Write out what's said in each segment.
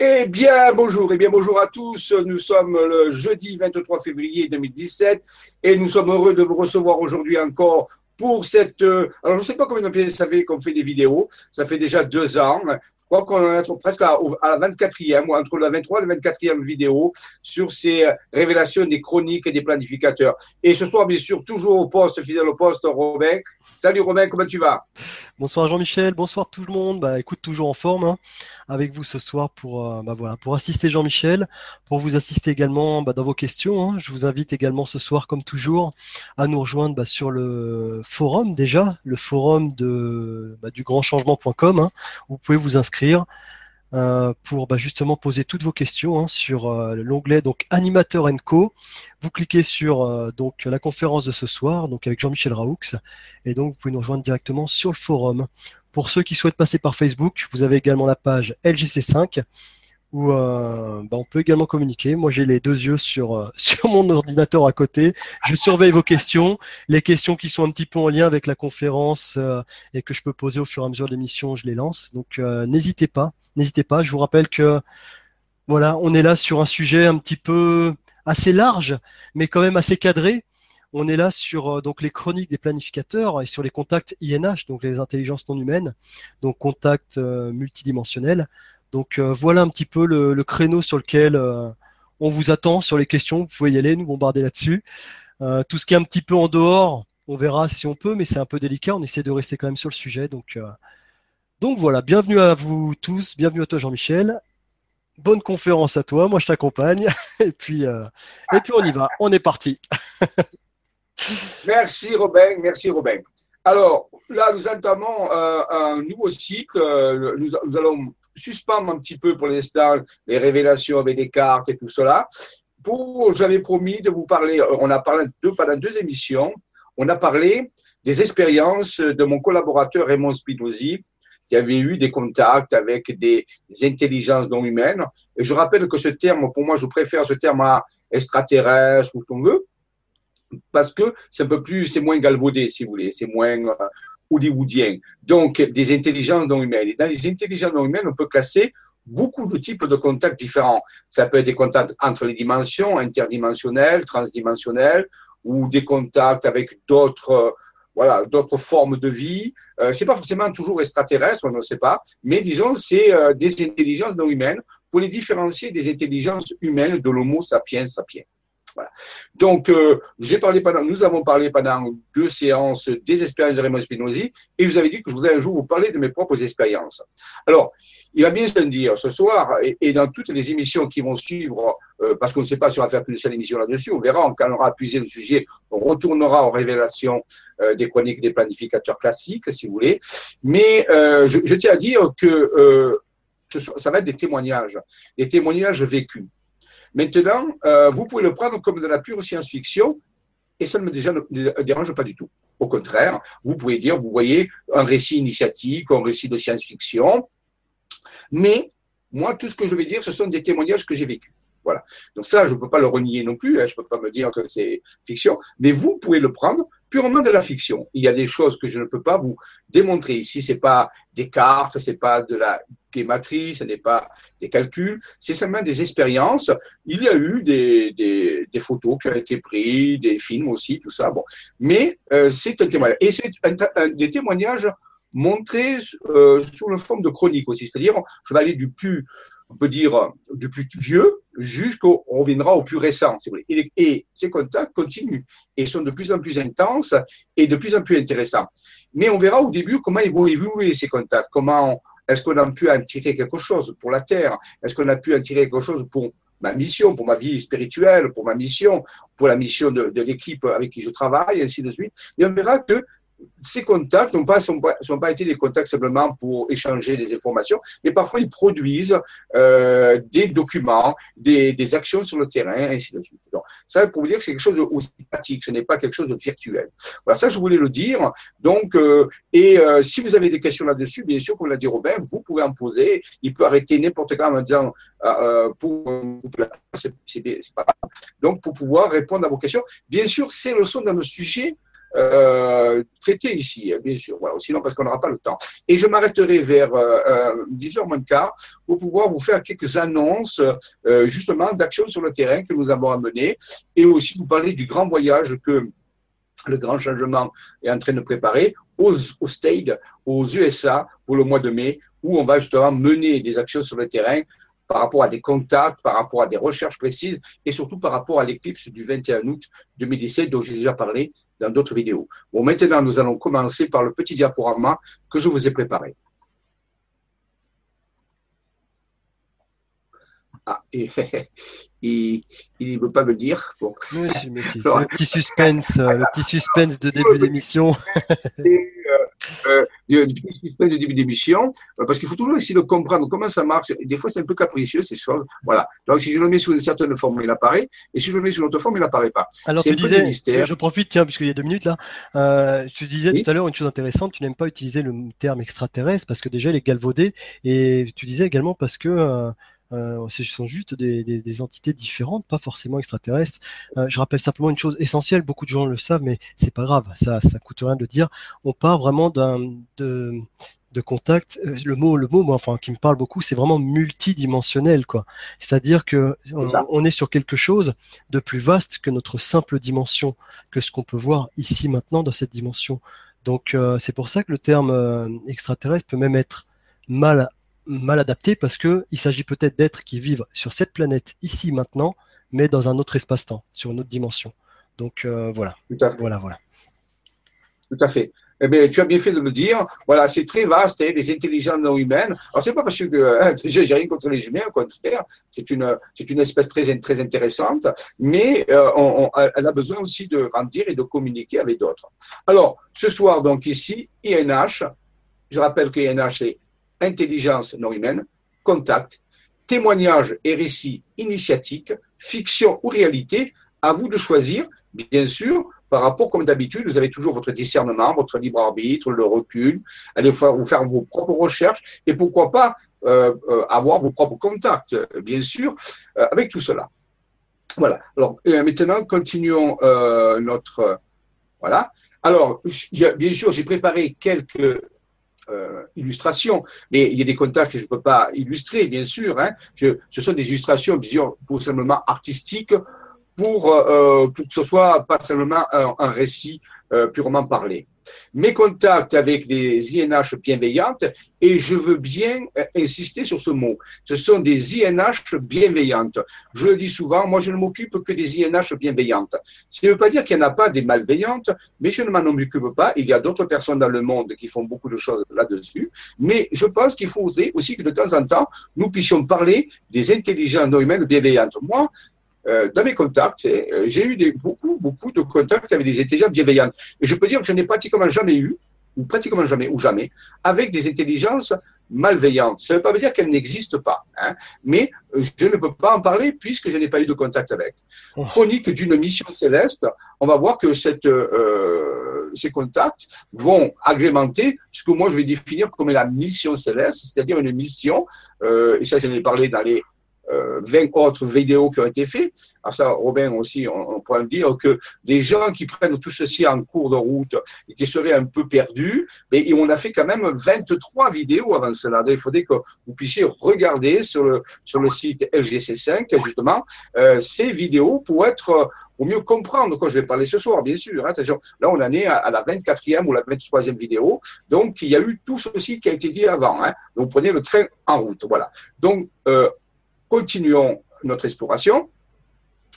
Eh bien, bonjour, eh bien, bonjour à tous. Nous sommes le jeudi 23 février 2017 et nous sommes heureux de vous recevoir aujourd'hui encore pour cette. euh, alors, je ne sais pas combien de temps ça qu'on fait des vidéos. Ça fait déjà deux ans. Je crois qu'on est presque à, à la 24e, ou entre la 23 et la 24e vidéo sur ces révélations des chroniques et des planificateurs. Et ce soir, bien sûr, toujours au poste, fidèle au poste, Robin. Salut Robin, comment tu vas? Bonsoir Jean-Michel, bonsoir tout le monde. Bah, écoute, toujours en forme hein, avec vous ce soir pour, euh, bah, pour assister Jean-Michel, pour vous assister également bah, dans vos questions. Hein. Je vous invite également ce soir, comme toujours, à nous rejoindre sur le forum déjà, le forum du grandchangement.com. Hein, où vous pouvez vous inscrire. Euh, pour bah, justement poser toutes vos questions hein, sur euh, l'onglet donc animateur co. Vous cliquez sur euh, donc la conférence de ce soir, donc avec Jean-Michel Raoux, et donc vous pouvez nous rejoindre directement sur le forum. Pour ceux qui souhaitent passer par Facebook, vous avez également la page LGC5 où euh, bah, on peut également communiquer. Moi, j'ai les deux yeux sur euh, sur mon ordinateur à côté. Je surveille vos questions, les questions qui sont un petit peu en lien avec la conférence euh, et que je peux poser au fur et à mesure de l'émission, je les lance. Donc, n'hésitez pas, n'hésitez pas. Je vous rappelle que voilà, on est là sur un sujet un petit peu assez large, mais quand même assez cadré. On est là sur donc les chroniques des planificateurs et sur les contacts INH, donc les intelligences non humaines, donc contacts multidimensionnels. Donc euh, voilà un petit peu le, créneau sur lequel euh, on vous attend sur les questions. Vous pouvez y aller, nous bombarder là-dessus. Euh, tout ce qui est un petit peu en dehors, on verra si on peut, mais c'est un peu délicat. On essaie de rester quand même sur le sujet. Donc, voilà, bienvenue à vous tous, bienvenue à toi Jean-Michel. Bonne conférence à toi, moi je t'accompagne. Et puis, et puis on y va, on est parti. merci Robin, merci Robin. Alors là, nous entamons un nouveau cycle. nous allons suspendre un petit peu pour l'instant les révélations avec des cartes et tout cela. J'avais promis de vous parler, on a parlé deux, pendant deux émissions, on a parlé des expériences de mon collaborateur Raymond Spinozzi, qui avait eu des contacts avec des, intelligences non humaines. Et je rappelle que ce terme, pour moi, je préfère ce terme à extraterrestre ou ce qu'on veut, parce que c'est un peu plus, c'est moins galvaudé, si vous voulez, c'est moins, hollywoodien, donc des intelligences non humaines. Et dans les intelligences non humaines, on peut classer beaucoup de types de contacts différents. Ça peut être des contacts entre les dimensions, interdimensionnels, transdimensionnels, ou des contacts avec d'autres voilà, d'autres formes de vie. Euh, c'est pas forcément toujours extraterrestre, on ne sait pas, mais disons, c'est euh, des intelligences non humaines pour les différencier des intelligences humaines de l'homo sapiens sapiens. Donc, euh, j'ai parlé pendant, nous avons parlé pendant deux séances des expériences de Raymond Spinozzi, et vous avais dit que je voudrais un jour vous parler de mes propres expériences. Alors, il va bien se dire ce soir, et, dans toutes les émissions qui vont suivre, euh, parce qu'on ne sait pas si on va faire qu'une seule émission là-dessus, on verra, quand on aura appuyé le sujet, on retournera aux révélations euh, des chroniques des planificateurs classiques, si vous voulez. Mais je, tiens à dire que ça va être des témoignages, des témoignages vécus. Maintenant, euh, vous pouvez le prendre comme de la pure science-fiction et ça ne me dérange pas du tout. Au contraire, vous pouvez dire, vous voyez, un récit initiatique, un récit de science-fiction, mais moi, tout ce que je vais dire, ce sont des témoignages que j'ai vécus. Voilà. Donc ça, je ne peux pas le renier non plus, hein, je ne peux pas me dire que c'est fiction, mais vous pouvez le prendre purement de la fiction. Il y a des choses que je ne peux pas vous démontrer ici. C'est pas des cartes, c'est pas de la guématrie, ce n'est pas des calculs, c'est simplement des expériences. Il y a eu des, photos qui ont été prises, des films aussi, tout ça. Bon, mais euh, c'est un témoignage et c'est des témoignages montrés euh, sous la forme de chronique aussi. C'est-à-dire, je vais aller du plus on peut dire, du plus vieux jusqu'au, on reviendra au plus récent. Et, ces contacts continuent et sont de plus en plus intenses et de plus en plus intéressants. Mais on verra au début comment ils vont évoluer ces contacts, comment est-ce qu'on a pu en tirer quelque chose pour la Terre, est-ce qu'on a pu en tirer quelque chose pour ma mission, pour ma vie spirituelle, pour ma mission, pour la mission de, l'équipe avec qui je travaille, ainsi de suite. Et on verra que ces contacts n'ont pas, sont été des contacts simplement pour échanger des informations, mais parfois ils produisent euh, des documents, des, actions sur le terrain, ainsi de suite. Donc, ça, pour vous dire que c'est quelque chose de aussi pratique, ce n'est pas quelque chose de virtuel. Voilà, ça, je voulais le dire. Donc, euh, et euh, si vous avez des questions là-dessus, bien sûr, comme l'a dit Robin, vous pouvez en poser. Il peut arrêter n'importe quand en disant pour. Donc, pour pouvoir répondre à vos questions. Bien sûr, ces leçons dans le sujet traiter ici, hein, bien sûr. Sinon parce qu'on n'aura pas le temps. Et je m'arrêterai vers 10h moins quart pour pouvoir vous faire quelques annonces justement d'actions sur le terrain que nous avons amenées et aussi vous parler du grand voyage que le grand changement est en train de préparer aux, aux States, aux USA pour le mois de mai, où on va justement mener des actions sur le terrain par rapport à des contacts, par rapport à des recherches précises et surtout par rapport à l'éclipse du 21 août 2017 dont j'ai déjà parlé dans d'autres vidéos. Bon, maintenant, nous allons commencer par le petit diaporama que je vous ai préparé. Ah, il ne veut pas me dire. Bon. c'est le petit suspense, euh, le petit suspense de début d'émission. Euh, du, suspense de début d'émission, euh, parce qu'il faut toujours essayer de comprendre comment ça marche. des fois, c'est un peu capricieux, ces choses. Voilà. Donc, si je le mets sous une certaine forme, il apparaît. Et si je le mets sous une autre forme, il n'apparaît pas. Alors, tu disais, je profite, tiens, puisqu'il y a deux minutes là, tu disais tout à l'heure une chose intéressante, tu n'aimes pas utiliser le terme extraterrestre parce que déjà, il est galvaudé. Et tu disais également parce que euh, ce sont juste des, entités différentes, pas forcément extraterrestres. Euh, je rappelle simplement une chose essentielle, beaucoup de gens le savent, mais c'est pas grave, ça, ça coûte rien de dire. On part vraiment d'un de, de contact. Euh, le mot, le mot, moi, enfin, qui me parle beaucoup, c'est vraiment multidimensionnel, quoi. C'est-à-dire que on, est sur quelque chose de plus vaste que notre simple dimension, que ce qu'on peut voir ici maintenant dans cette dimension. Donc, c'est pour ça que le terme extraterrestre peut même être mal mal adapté parce que il s'agit peut-être d'êtres qui vivent sur cette planète ici maintenant, mais dans un autre espace-temps, sur une autre dimension. Donc euh, voilà. Tout à fait. Voilà, voilà. Tout à fait. Eh bien, tu as bien fait de le dire. Voilà, c'est très vaste, hein, les intelligences non humaines. Alors, c'est pas parce que j'ai rien contre les humains, au contraire. C'est une, c'est une espèce très, très intéressante, mais euh, on, elle a besoin aussi de grandir et de communiquer avec d'autres. Alors, ce soir, donc ici, INH. Je rappelle que INH est intelligence non humaine, contact, témoignage et récit initiatique, fiction ou réalité, à vous de choisir, bien sûr, par rapport, comme d'habitude, vous avez toujours votre discernement, votre libre arbitre, le recul, allez vous faire vos propres recherches et pourquoi pas euh, euh, avoir vos propres contacts, bien sûr, euh, avec tout cela. Voilà. Alors, maintenant, continuons notre. Voilà. Alors, bien sûr, j'ai préparé quelques euh, illustration, mais il y a des contacts que je ne peux pas illustrer, bien sûr. Hein. Je, ce sont des illustrations, disons, pour simplement artistiques, pour, euh, pour que ce soit pas seulement un, un récit euh, purement parlé mes contacts avec les INH bienveillantes, et je veux bien euh, insister sur ce mot. Ce sont des INH bienveillantes. Je le dis souvent, moi je ne m'occupe que des INH bienveillantes. Ce qui ne veut pas dire qu'il n'y en a pas des malveillantes, mais je ne m'en occupe pas. Il y a d'autres personnes dans le monde qui font beaucoup de choses là-dessus. Mais je pense qu'il faudrait aussi que de temps en temps, nous puissions parler des intelligences non humaines bienveillantes. Moi, euh, dans mes contacts, euh, j'ai eu des, beaucoup, beaucoup de contacts avec des intelligences bienveillantes. Et je peux dire que je n'ai pratiquement jamais eu, ou pratiquement jamais, ou jamais, avec des intelligences malveillantes. Ça ne veut pas dire qu'elles n'existent pas, hein, mais je ne peux pas en parler puisque je n'ai pas eu de contact avec. Oh. Chronique d'une mission céleste, on va voir que cette, euh, ces contacts vont agrémenter ce que moi je vais définir comme la mission céleste, c'est-à-dire une mission, euh, et ça j'en ai parlé dans les 20 euh, autres vidéos qui ont été faites. Alors ça, Robin aussi, on, pourrait dire que les gens qui prennent tout ceci en cours de route et qui seraient un peu perdus, mais on a fait quand même 23 vidéos avant cela. il faudrait que vous puissiez regarder sur le, sur le site LGC5, justement, euh, ces vidéos pour être, euh, pour mieux comprendre quoi je vais parler ce soir, bien sûr. Hein. Là, on en est à, la 24e ou la 23e vidéo. Donc, il y a eu tout ceci qui a été dit avant. Hein. Donc, prenez le train en route. Voilà. Donc, continuons notre exploration.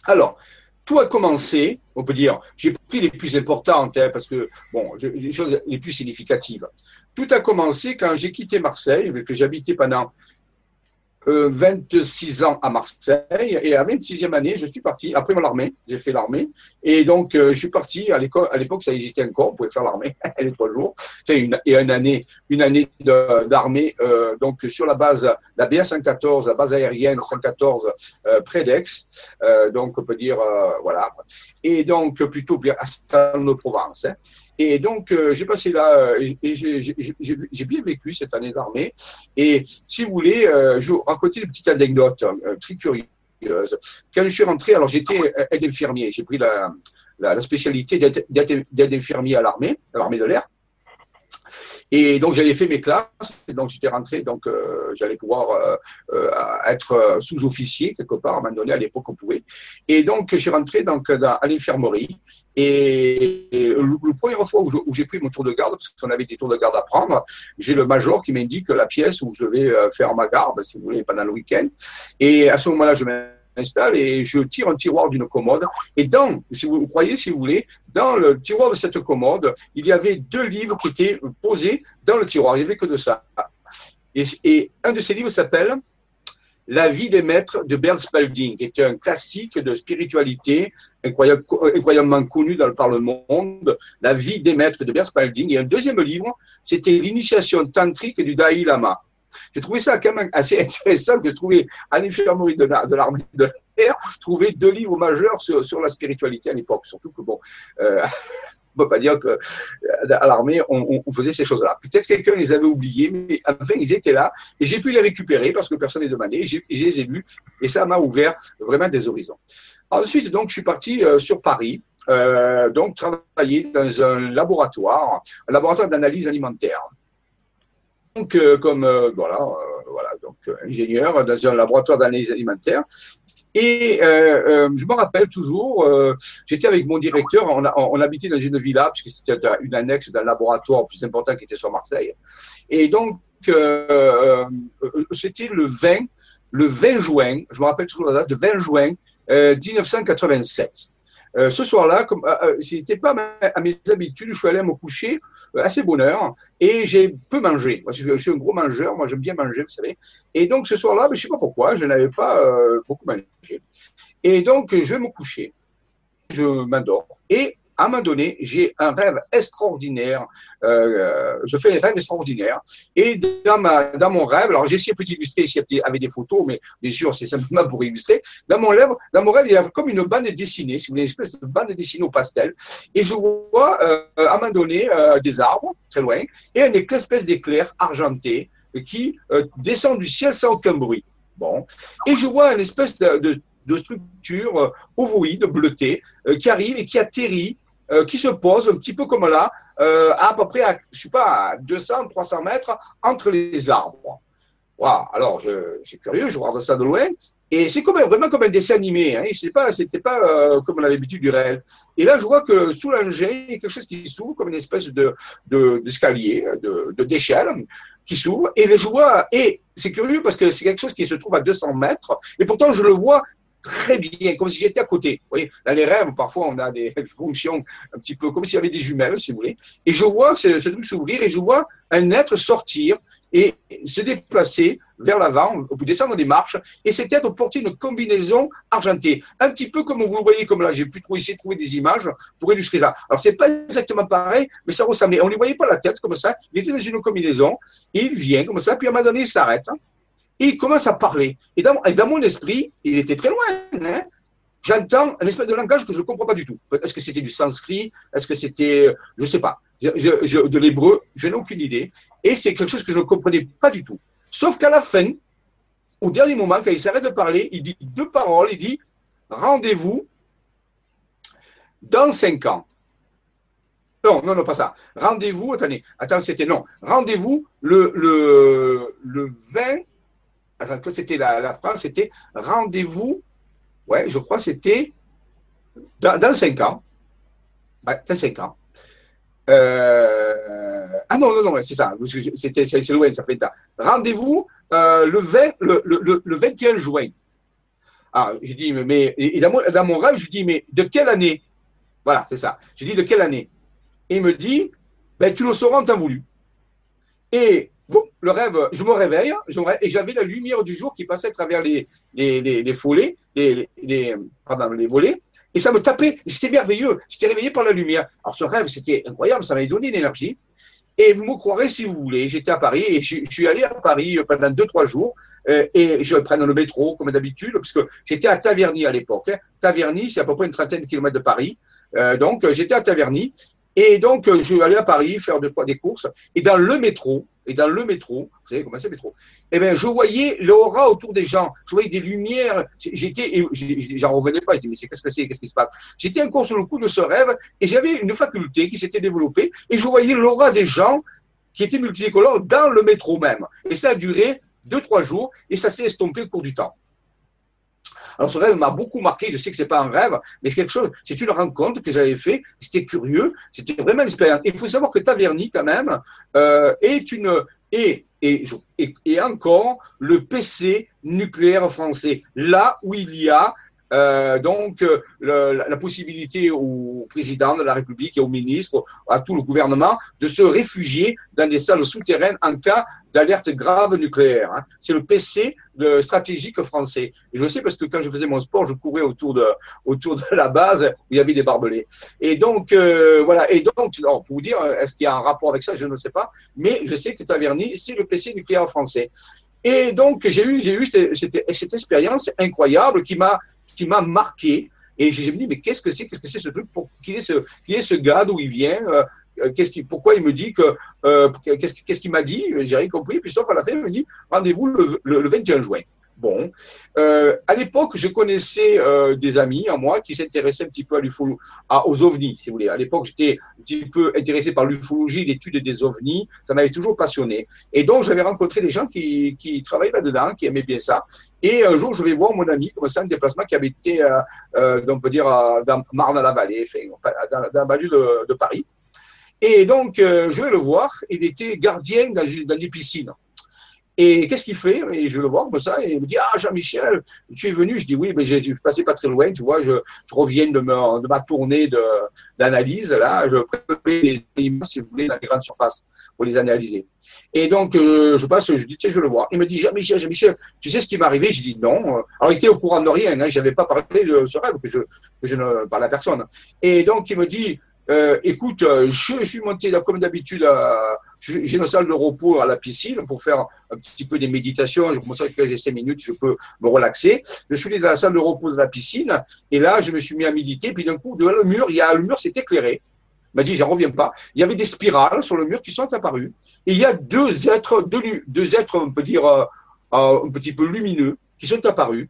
Alors, tout a commencé, on peut dire, j'ai pris les plus importantes, hein, parce que, bon, les choses les plus significatives. Tout a commencé quand j'ai quitté Marseille, que j'habitais pendant 26 ans à Marseille et à 26e année, je suis parti, après l'armée, j'ai fait l'armée. Et donc euh, je suis parti. À l'école, à l'époque ça existait encore, on pouvait faire l'armée, les trois jours, une, et une année, une année d'armée, euh, donc sur la base, la BA 114, la base aérienne 114 euh, près d'Aix, donc on peut dire, voilà, et donc plutôt à de Provence. Hein. Et donc, euh, j'ai passé là, euh, et j'ai bien vécu cette année d'armée. Et si vous voulez, euh, je vous raconter une petite anecdote très curieuse. Quand je suis rentré, alors j'étais aide infirmier, j'ai pris la, la, spécialité d'être infirmier à l'armée, à l'armée de l'air. Et donc j'avais fait mes classes, et donc j'étais rentré, donc euh, j'allais pouvoir euh, euh, être sous-officier quelque part, à un moment donné, à l'époque on pouvait. Et donc suis rentré donc, à l'infirmerie, et, la première fois où j'ai pris mon tour de garde, parce qu'on avait des tours de garde à prendre, j'ai le major qui m'indique la pièce où je vais faire ma garde, si vous voulez, pendant le week-end. Et à ce moment-là, je m'installe et je tire un tiroir d'une commode. Et dans, si vous croyez, si vous voulez, dans le tiroir de cette commode, il y avait deux livres qui étaient posés dans le tiroir. Il n'y avait que de ça. Et, un de ces livres s'appelle La vie des maîtres de Bert Spalding, qui est un classique de spiritualité incroyablement connu par le monde, La vie des maîtres de Bert Spalding. Et un deuxième livre, c'était L'initiation tantrique du Dalai Lama. J'ai trouvé ça quand même assez intéressant que je trouvais à l'infirmerie de, l'armée de l'air, trouver deux livres majeurs sur, la spiritualité à l'époque. Surtout que, bon, euh, on peut pas dire qu'à euh, l'armée, on, faisait ces choses-là. Peut-être quelqu'un les avait oubliés, mais enfin, ils étaient là et j'ai pu les récupérer parce que personne n'est demandé. Je les ai lus et ça m'a ouvert vraiment des horizons. Ensuite, donc, je suis parti euh, sur Paris. donc travailler dans un laboratoire, un laboratoire d'analyse alimentaire euh, comme euh, voilà, euh, voilà, donc ingénieur dans un laboratoire d'analyse alimentaire. Et je me rappelle toujours, j'étais avec mon directeur, on, habitait dans une villa, puisque c'était une annexe d'un laboratoire plus important qui était sur Marseille. Et donc, c'était le 20, le 20 juin, je me rappelle toujours la date, de 20 juin 1987. Euh, ce soir-là, comme euh, euh, pas à mes habitudes, je suis allé me coucher assez bonne heure et j'ai peu mangé. Moi, je suis un gros mangeur, moi j'aime bien manger, vous savez. Et donc ce soir-là, ben, je sais pas pourquoi, je n'avais pas beaucoup mangé. Et donc je vais me coucher, je m'endors et à un moment donné, j'ai un rêve extraordinaire. Euh, je fais un rêve extraordinaire. Et dans, mon rêve, alors j'ai essayé de illustrer ici avec des photos, mais bien sûr, c'est simplement pour illustrer. Dans mon, rêve, dans mon rêve, il y a comme une bande dessinée, si vous voulez, une espèce de bande dessinée au pastel. Et je vois euh, à un moment donné euh, des arbres, très loin, et une espèce d'éclair argenté qui descend du ciel sans aucun bruit. Bon. Et je vois une espèce de, de, structure ovoïde, bleutée, qui arrive et qui atterrit euh, qui se pose un petit peu comme là, euh, à, peu près à, je sais pas, à 200, 300 mètres entre les arbres. Wow. Alors, je, suis curieux, je regarde ça de loin. Et c'est vraiment comme un dessin animé. Hein. C'était pas euh, comme on avait l'habitude du réel. Et là, je vois que sous l'engin, il y a quelque chose qui s'ouvre comme une espèce de, d'escalier, de, de, d'échelle qui s'ouvre. Et je vois, et c'est curieux parce que c'est quelque chose qui se trouve à 200 mètres. Et pourtant, je le vois très bien, comme si j'étais à côté. Vous voyez, dans les rêves, parfois, on a des fonctions un petit peu comme s'il y avait des jumelles, si vous voulez. Et je vois ce, ce truc s'ouvrir et je vois un être sortir et se déplacer vers l'avant, descendre des marches, et cet être portait une combinaison argentée, un petit peu comme vous le voyez, comme là, j'ai pu essayer de trouver des images pour illustrer ça. Alors, c'est pas exactement pareil, mais ça ressemblait. On ne lui voyait pas la tête comme ça, il était dans une combinaison, il vient comme ça, puis à un moment donné, il s'arrête, et il commence à parler. Et dans, mon esprit, il était très loin. Hein. J'entends un espèce de langage que je ne comprends pas du tout. Est-ce que c'était du sanskrit? Est-ce que c'était, je ne sais pas, de l'hébreu Je n'ai aucune idée. Et c'est quelque chose que je ne comprenais pas du tout. Sauf qu'à la fin, au dernier moment, quand il s'arrête de parler, il dit deux paroles. Il dit Rendez-vous dans cinq ans. Non, non, non, pas ça. Rendez-vous, attendez, attends, c'était non. Rendez-vous le, le, le 20 que c'était la, la, phrase, c'était rendez-vous, ouais, je crois c'était dans, dans 5 ans. Ouais, dans 5 ans. Euh, ah non, non, non, c'est ça, c'était, c'est loin, ça fait Rendez-vous euh, le, 20, le, le, le, 21 juin. Ah, je dis, mais, et dans, mon, dans mon rêve, je dis, mais de quelle année? Voilà, c'est ça. Je dis, de quelle année? Et il me dit, ben, tu le sauras en temps voulu. Et le rêve, je me réveille et j'avais la lumière du jour qui passait à travers les, les, les, les les, les, volets, et ça me tapait. C'était merveilleux. J'étais réveillé par la lumière. Alors ce rêve, c'était incroyable, ça m'avait donné l'énergie. Et vous me croirez si vous voulez, j'étais à Paris et je, suis allé à Paris pendant deux, trois jours euh, et je prends le métro comme d'habitude, puisque j'étais à Taverny à l'époque. Hein. Taverny, c'est à peu près une trentaine de kilomètres de Paris. Euh, donc j'étais à Taverny et donc je suis allé à Paris faire deux, trois des courses. Et dans le métro, et dans le métro, vous savez comment c'est le métro, eh bien, je voyais l'aura autour des gens, je voyais des lumières, j'étais, j'en revenais pas, je dis, mais qu'est-ce que c'est, qu'est-ce qui se passe? J'étais encore sur le coup de ce rêve, et j'avais une faculté qui s'était développée, et je voyais l'aura des gens qui étaient multicolores dans le métro même. Et ça a duré deux, trois jours, et ça s'est estompé au cours du temps. Alors ce rêve m'a beaucoup marqué, je sais que c'est pas un rêve, mais c'est quelque chose, c'est une rencontre que j'avais fait, c'était curieux, c'était vraiment une expérience. Il faut savoir que Taverny, quand même, euh, est une, et, et, et, encore le PC nucléaire français, là où il y a euh, donc euh, la possibilité au président de la République et au ministre, à tout le gouvernement, de se réfugier dans des salles souterraines en cas d'alerte grave nucléaire. Hein. C'est le PC stratégique français. Et je sais parce que quand je faisais mon sport, je courais autour de, autour de la base où il y avait des barbelés. Et donc, euh, voilà. Et donc, pour vous dire, est-ce qu'il y a un rapport avec ça Je ne sais pas. Mais je sais que Taverny, c'est le PC nucléaire français. Et donc, j'ai eu, eu cette, expérience incroyable qui m'a qui m'a marqué. Et je me dis, mais qu'est-ce que c'est? Qu'est-ce que c'est ce truc pour, qui, est ce, qui est ce gars D'où il vient? Euh, euh, qu'est-ce qui, Pourquoi il me dit que. Euh, qu'est-ce, qu'est-ce qu'il m'a dit? J'ai rien compris. Puis sauf à la fin, il me dit rendez-vous le, le 21 juin. Bon, euh, à l'époque, je connaissais euh, des amis à moi qui s'intéressaient un petit peu à l'ufologie, aux ovnis, si vous voulez. À l'époque, j'étais un petit peu intéressé par l'ufologie, l'étude des ovnis. Ça m'avait toujours passionné. Et donc, j'avais rencontré des gens qui, travaillaient là-dedans, qui aimaient bien ça. Et un jour, je vais voir mon ami, comme ça, un déplacement qui avait été, euh, on peut dire, dans Marne-la-Vallée, dans, dans la vallée de, Paris. Et donc, je vais le voir. Il était gardien dans, dans des piscines. Et qu'est-ce qu'il fait? Et je le vois comme ça, et il me dit Ah, Jean-Michel, tu es venu Je dis Oui, mais je suis passé pas très loin, tu vois, je, je reviens de ma, de ma tournée d'analyse, là, je ferai les images, si vous voulez, dans les grandes surfaces pour les analyser. Et donc, euh, je passe, je dis Tiens, je le vois. Il me dit Jean-Michel, Jean-Michel, tu sais ce qui m'est arrivé Je dis Non. Alors, il était au courant de rien, hein, je n'avais pas parlé de ce rêve, que je, que je ne parle à personne. Et donc, il me dit euh, écoute, je suis monté comme d'habitude, j'ai une salle de repos à la piscine pour faire un petit peu des méditations. Je commence que j'ai cinq minutes, je peux me relaxer. Je suis allé dans la salle de repos de la piscine et là, je me suis mis à méditer. Puis d'un coup, de le mur, il y a le mur s'est éclairé. Il m'a dit, j'en reviens pas. Il y avait des spirales sur le mur qui sont apparues. Et il y a deux êtres, deux, êtres, on peut dire, euh, un petit peu lumineux, qui sont apparus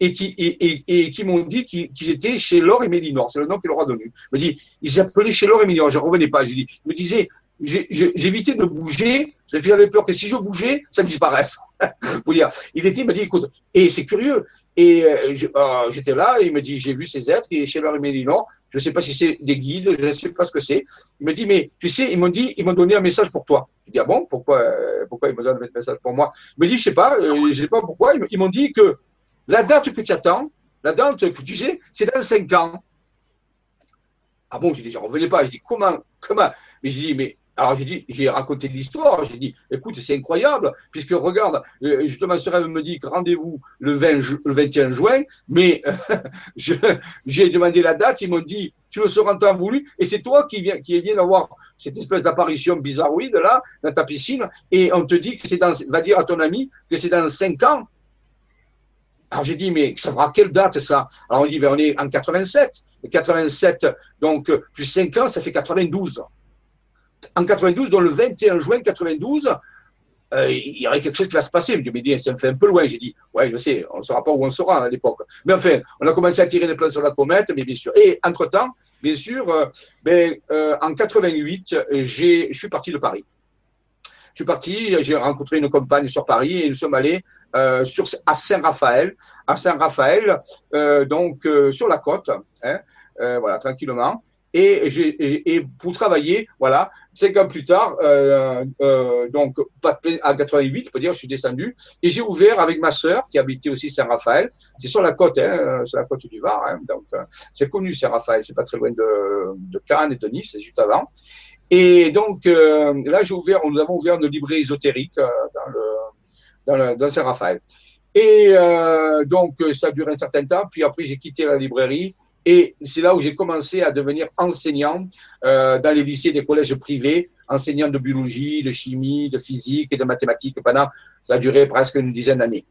et qui, et, et, qui m'ont dit qu'ils étaient chez Laure et Mélinor. C'est le nom qu'il leur a donné. Il me dit, ils appelaient chez Laure et Mélinor. Je ne revenais pas. Je me disait, j'évitais de bouger parce que j'avais peur que si je bougeais, ça disparaisse. Il il m'a dit, écoute, et c'est curieux. Et euh, euh, j'étais là, il me dit, j'ai vu ces êtres, et chez Laure et Mélinor, je ne sais pas si c'est des guides, je ne sais pas ce que c'est. Il me dit, mais tu sais, ils m'ont dit, ils m'ont donné un message pour toi. Je dis, ah bon, pourquoi, euh, pourquoi ils me donnent un message pour moi? Il me dit, je sais pas, je sais pas pourquoi. Ils m'ont dit que la date que tu attends, la date que tu sais, c'est dans 5 ans. Ah bon, je dis, j'en revenais pas. Je dis, comment, comment? Mais je dis, mais alors j'ai dit, j'ai raconté l'histoire, j'ai dit, écoute, c'est incroyable, puisque regarde, euh, justement ce rêve me dit que rendez-vous le, 20 le 21 juin, mais j'ai demandé la date, ils m'ont dit, tu le sauras en temps voulu, et c'est toi qui viens, qui viens d'avoir cette espèce d'apparition bizarroïde là, dans ta piscine, et on te dit que c'est dans, va dire à ton ami que c'est dans 5 ans, alors j'ai dit, mais ça fera quelle date ça? Alors on dit, ben, on est en 87. 87, donc plus 5 ans, ça fait 92. En 92, donc le 21 juin 92, euh, il y aurait quelque chose qui va se passer. Je me dis, ça me fait un peu loin. J'ai dit, ouais, je sais, on ne saura pas où on sera à l'époque. Mais enfin, on a commencé à tirer des plans sur la comète, mais bien sûr. Et entre-temps, bien sûr, euh, ben, euh, en 88, je suis parti de Paris. Je suis parti, j'ai rencontré une compagne sur Paris et nous sommes allés sur, à Saint-Raphaël, à Saint-Raphaël, donc sur la côte, hein, voilà, tranquillement. Et, et, pour travailler, voilà, cinq ans plus tard, donc à 88, on peut dire, je suis descendu et j'ai ouvert avec ma sœur qui habitait aussi Saint-Raphaël. C'est sur la côte, hein, sur la côte du Var, hein, donc c'est connu Saint-Raphaël, c'est pas très loin de, de Cannes et de Nice, c'est juste avant. Et donc là, j'ai ouvert, nous avons ouvert une librairie ésotérique dans le dans, Saint-Raphaël. Et euh, donc, ça a duré un certain temps. Puis après, j'ai quitté la librairie. Et c'est là où j'ai commencé à devenir enseignant euh, dans les lycées des collèges privés, enseignant de biologie, de chimie, de physique et de mathématiques pendant, ça a duré presque une dizaine d'années.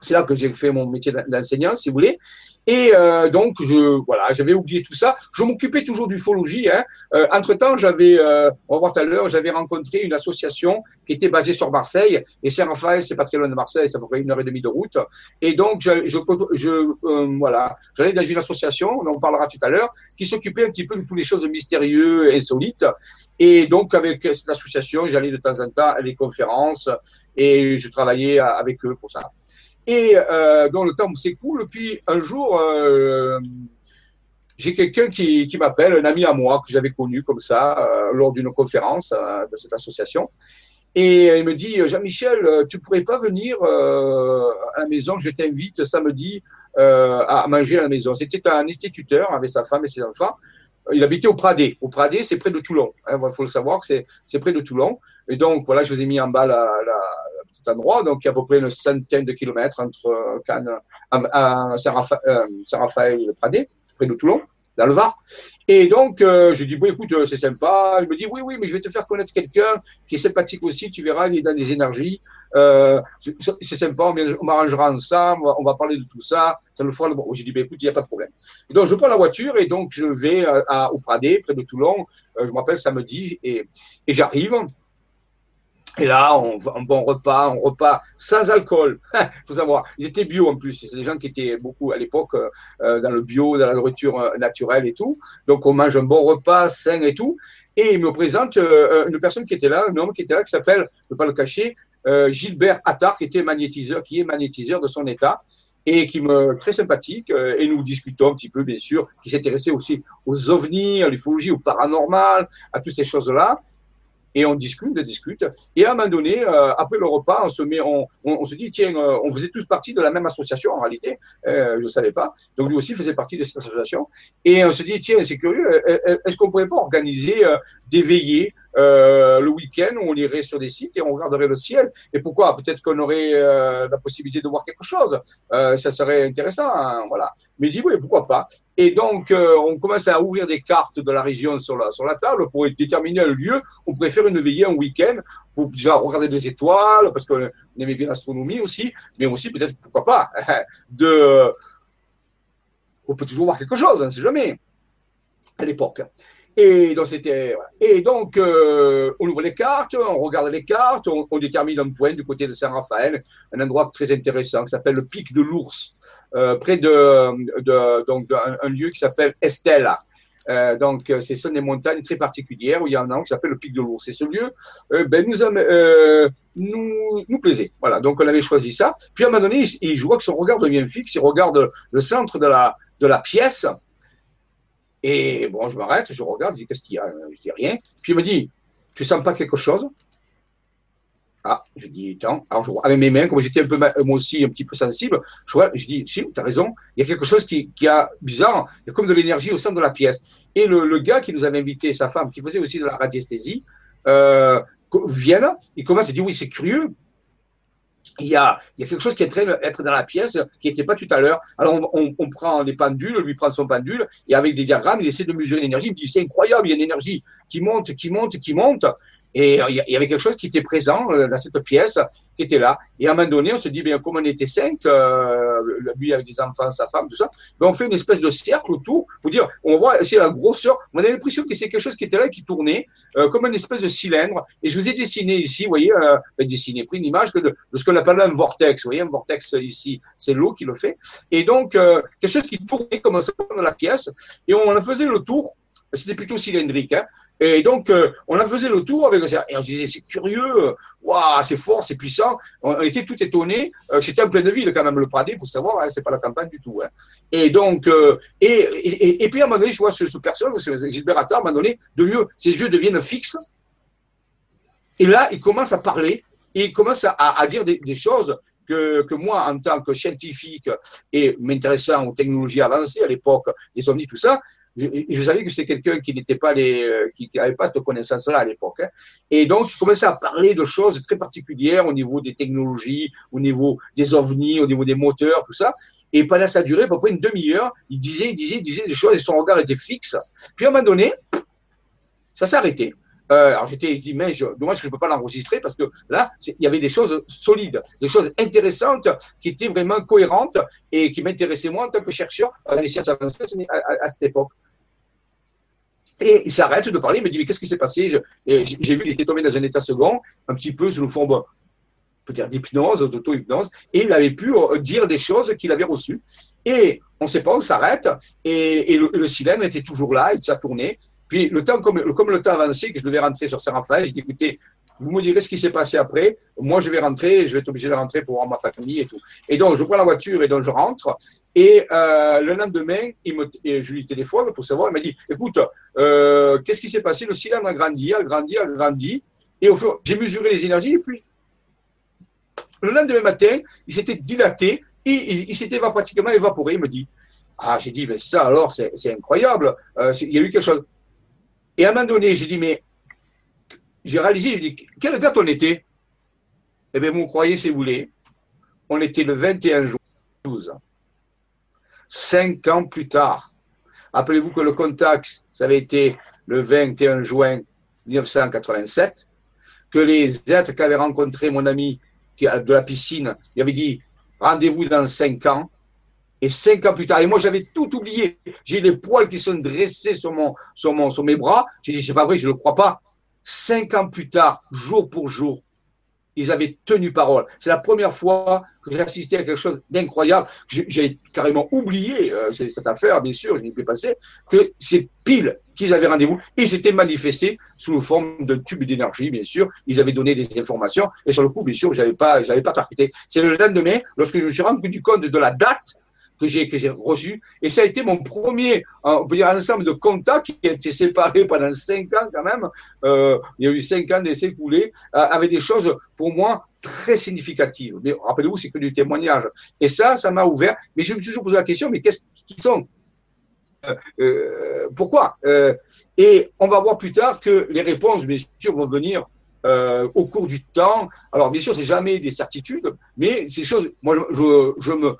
C'est là que j'ai fait mon métier d'enseignant, si vous voulez. Et euh, donc, je, voilà, j'avais oublié tout ça. Je m'occupais toujours d'ufologie. Hein. Euh, entre-temps, j'avais, euh, on va voir tout à l'heure, j'avais rencontré une association qui était basée sur Marseille. Et Saint-Raphaël, c'est pas très loin de Marseille, c'est à peu près une heure et demie de route. Et donc, je, je, je euh, voilà, j'allais dans une association, on en parlera tout à l'heure, qui s'occupait un petit peu de toutes les choses mystérieuses, insolites. Et donc, avec cette association, j'allais de temps en temps à des conférences et je travaillais avec eux pour ça. Et euh, donc le temps s'écoule, puis un jour, euh, j'ai quelqu'un qui, qui m'appelle, un ami à moi que j'avais connu comme ça euh, lors d'une conférence euh, de cette association. Et il me dit, Jean-Michel, tu pourrais pas venir à la maison, je t'invite samedi à manger à la maison. C'était un instituteur avec sa femme et ses enfants. Il habitait au Pradé. Au Pradé, c'est près de Toulon. Il hein, faut le savoir c'est près de Toulon. Et donc, voilà, je vous ai mis en bas la, petit endroit. Donc, il y a à peu près une centaine de kilomètres entre euh, Cannes, à, Saint-Raphaël et le Pradé, près de Toulon, dans le Var. Et donc, euh, je dis, bon, écoute, euh, c'est sympa. Il me dit, oui, oui, mais je vais te faire connaître quelqu'un qui est sympathique aussi. Tu verras, il est dans des énergies. Euh, c'est sympa, on m'arrangera ensemble, on va parler de tout ça. Ça le fera. Bon, j'ai dit, ben, écoute, il n'y a pas de problème. Et donc, je prends la voiture et donc, je vais à, au Pradé, près de Toulon. je m'appelle samedi et, et j'arrive. Et là, on, un bon repas, un repas sans alcool. Il faut savoir, ils étaient bio en plus. C'est des gens qui étaient beaucoup à l'époque euh, euh, dans le bio, dans la nourriture euh, naturelle et tout. Donc, on mange un bon repas sain et tout. Et il me présente une personne qui était là, un homme qui était là, qui s'appelle, ne pas le cacher, Gilbert Attard, qui était magnétiseur, qui est magnétiseur de son état et qui me très sympathique. et nous discutons un petit peu, bien sûr, qui s'intéressait aussi aux ovnis, à l'ufologie, au paranormal, à toutes ces choses-là et on discute, on discute. Et à un moment donné, euh, après le repas, on se met, on, se dit, tiens, euh, on faisait tous partie de la même association en réalité. Euh, je ne savais pas. Donc lui aussi faisait partie de cette association. Et on se dit, tiens, c'est curieux, est-ce qu'on pourrait pas organiser des veillées euh, le week-end où on irait sur des sites et on regarderait le ciel. Et pourquoi? Peut-être qu'on aurait euh, la possibilité de voir quelque chose. Euh, ça serait intéressant, hein, voilà. Mais dit oui, pourquoi pas? Et donc, on commence à ouvrir des cartes de la région sur la, sur la table pour déterminer un lieu. On pourrait faire une veillée un week-end pour déjà regarder des étoiles, parce qu'on aimait bien l'astronomie aussi, mais aussi peut-être, pourquoi pas, de... On peut toujours voir quelque chose, on ne sait jamais, à l'époque. Et donc, c'était, et donc euh, on ouvre les cartes, on regarde les cartes, on, détermine un point du côté de Saint-Raphaël, un endroit très intéressant qui s'appelle le pic de l'ours, euh, près de, donc un, lieu qui s'appelle Estella. Euh, donc, ce sont des montagnes très particulières où il y a un qui s'appelle le pic de l'ours. Et ce lieu ben, nous, nous, nous plaisait. Voilà, donc on avait choisi ça. Puis à un moment donné, il, je vois que son regard devient fixe, il regarde le centre de la, de la pièce et bon, je m'arrête, je regarde, je dis qu'est-ce qu'il y a? Je dis rien. Puis il me dit, tu sens pas quelque chose? Ah, je dis, attends. Alors, je, avec mes mains, comme j'étais un peu, moi aussi, un petit peu sensible, je, vois, je dis, si, tu as raison, il y a quelque chose qui, qui a bizarre, il y a comme de l'énergie au centre de la pièce. Et le, le, gars qui nous avait invité, sa femme, qui faisait aussi de la radiesthésie, euh, viennent, il commence à dire, oui, c'est curieux, il y, a, quelque chose qui est en train d'être dans la pièce qui n'était pas tout à l'heure. Alors, on, on, prend les pendules, lui prend son pendule, et avec des diagrammes, il essaie de mesurer l'énergie. Il me dit, c'est incroyable, il y a une énergie qui monte, qui monte, qui monte. Et il y avait quelque chose qui était présent euh, dans cette pièce, qui était là. Et à un moment donné, on se dit, bien, comme on était cinq, euh, lui avec des enfants, sa femme, tout ça, ben, on fait une espèce de cercle autour pour dire, on voit, c'est la grosseur. On a l'impression que c'est quelque chose qui était là, qui tournait, euh, comme une espèce de cylindre. Et je vous ai dessiné ici, vous voyez, euh, dessiné, pris une image de, de ce qu'on appelle un vortex. Vous voyez, un vortex ici, c'est l'eau qui le fait. Et donc, euh, quelque chose qui tournait comme ça dans la pièce. Et on faisait le tour. C'était plutôt cylindrique. Hein. Et donc, euh, on a faisait le tour avec. Et on se disait, c'est curieux, waouh, c'est fort, c'est puissant. On était tout étonnés. Euh, c'était en pleine ville quand même, le Pradé, il faut savoir, hein, c'est pas la campagne du tout. Hein. Et donc, euh, et, et, et, puis à un moment donné, je vois ce, ce personne, Gilbert Attard, à un moment donné, de ses yeux deviennent fixes. Et là, il commence à parler, il commence à, à dire des, choses que, que, moi, en tant que scientifique et m'intéressant aux technologies avancées à l'époque, des ovnis, tout ça, je, savais que c'était quelqu'un qui n'était pas euh, qui n'avait pas cette connaissance-là à l'époque. Hein. Et donc, il commençait à parler de choses très particulières au niveau des technologies, au niveau des ovnis, au niveau des moteurs, tout ça. Et pendant ça duré à peu près une demi-heure, il disait, il disait, il disait des choses et son regard était fixe. Puis à un moment donné, ça s'est arrêté. Euh, alors j'étais, je dis, mais je, dommage que je ne peux pas l'enregistrer parce que là, il y avait des choses solides, des choses intéressantes qui étaient vraiment cohérentes et qui m'intéressaient moi en tant que chercheur dans les sciences avancées à, cette époque. Et il s'arrête de parler, il me dit, mais qu'est-ce qui s'est passé? J'ai vu qu'il était tombé dans un état second, un petit peu sous le fond, peut-être d'hypnose, d'auto-hypnose, et il avait pu euh, dire des choses qu'il avait reçues. Et on ne sait pas, on s'arrête, et, le, le, cylindre était toujours là, il s'est tourné, puis le temps, comme, comme le temps avançait, que je devais rentrer sur Saint-Raphaël, j'ai dit écoutez, vous me direz ce qui s'est passé après. Moi, je vais rentrer, je vais être obligé de rentrer pour voir ma famille et tout. Et donc, je prends la voiture et donc je rentre. Et euh, le lendemain, il je lui téléphone pour savoir. Il m'a dit écoute, euh, qu'est-ce qui s'est passé? Le cylindre a grandi, a grandi, a grandi. Et au fur, j'ai mesuré les énergies et puis le lendemain matin, il s'était dilaté et il, s'était pratiquement évaporé. Il me dit ah, j'ai dit mais ça alors c'est incroyable. Euh, il y a eu quelque chose. Et à un moment donné, j'ai dit, mais j'ai réalisé, j'ai dit, quelle date on était? Eh bien, vous croyez si vous voulez, on était le 21 juin 12. Cinq ans plus tard. Appelez-vous que le contact, ça avait été le 21 juin 1987, que les êtres qu'avait rencontré mon ami de la piscine, il avait dit rendez-vous dans cinq ans. Et cinq ans plus tard, et moi j'avais tout oublié. J'ai les poils qui sont dressés sur, mon, sur, sur mes bras. J'ai dit, c'est pas vrai, je ne le crois pas. Cinq ans plus tard, jour pour jour, ils avaient tenu parole. C'est la première fois que j'ai assisté à quelque chose d'incroyable. J'ai carrément oublié euh, cette affaire, bien sûr, je n'y peux passer, que c'est pile qu'ils avaient rendez-vous et s'étaient manifestés sous forme de tube d'énergie, bien sûr. Ils avaient donné des informations et sur le coup, bien sûr, je n'avais pas, pas percuté. C'est le lendemain, lorsque je me suis rendu compte de la date que j'ai reçu. Et ça a été mon premier, euh, on peut dire, ensemble de contacts qui a été séparé pendant cinq ans quand même. Euh, il y a eu cinq ans d'essais coulés euh, avec des choses pour moi très significatives. Mais rappelez-vous, c'est que du témoignage. Et ça, ça m'a ouvert. Mais je me suis toujours posé la question, mais qu'est-ce qu'ils sont Pourquoi Et on va voir plus tard que les réponses, bien sûr, vont venir euh, au cours du temps. Alors, bien sûr, c'est jamais des certitudes, mais ces choses, moi, je, je me,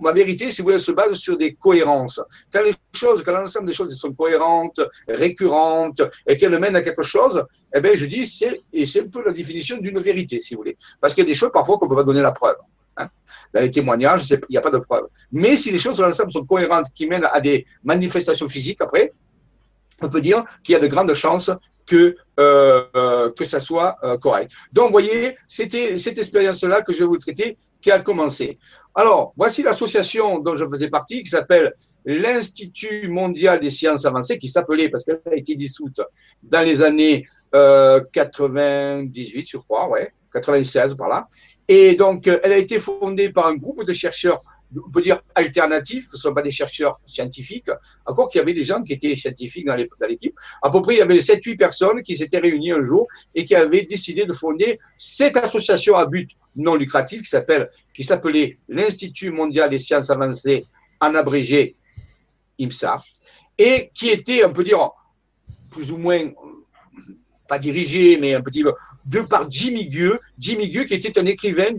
ma vérité, si vous voulez, se base sur des cohérences. Quand les choses, quand l'ensemble des choses sont cohérentes, récurrentes, et qu'elles mènent à quelque chose, eh bien, je dis, c'est, et c'est un peu la définition d'une vérité, si vous voulez. Parce qu'il y a des choses, parfois, qu'on ne peut pas donner la preuve. Hein. Dans les témoignages, il n'y a pas de preuve. Mais si les choses l'ensemble sont cohérentes, qui mènent à des manifestations physiques après, on peut dire qu'il y a de grandes chances que, euh, euh, que ça soit euh, correct. Donc, vous voyez, c'était cette expérience-là que je vais vous traiter qui a commencé. Alors, voici l'association dont je faisais partie qui s'appelle l'Institut mondial des sciences avancées, qui s'appelait, parce qu'elle a été dissoute dans les années 98, je crois, ouais, 96 par là. Et donc, elle a été fondée par un groupe de chercheurs on peut dire alternatifs, que ce ne sont pas des chercheurs scientifiques, encore qu'il y avait des gens qui étaient scientifiques dans l'équipe. À peu près, il y avait 7-8 personnes qui s'étaient réunies un jour et qui avaient décidé de fonder cette association à but non lucratif qui s'appelait l'Institut mondial des sciences avancées, en abrégé IMSA, et qui était, on peut dire, plus ou moins, pas dirigé, mais un petit peu de par Jimmy Gueux, Jimmy Gueux qui était un écrivain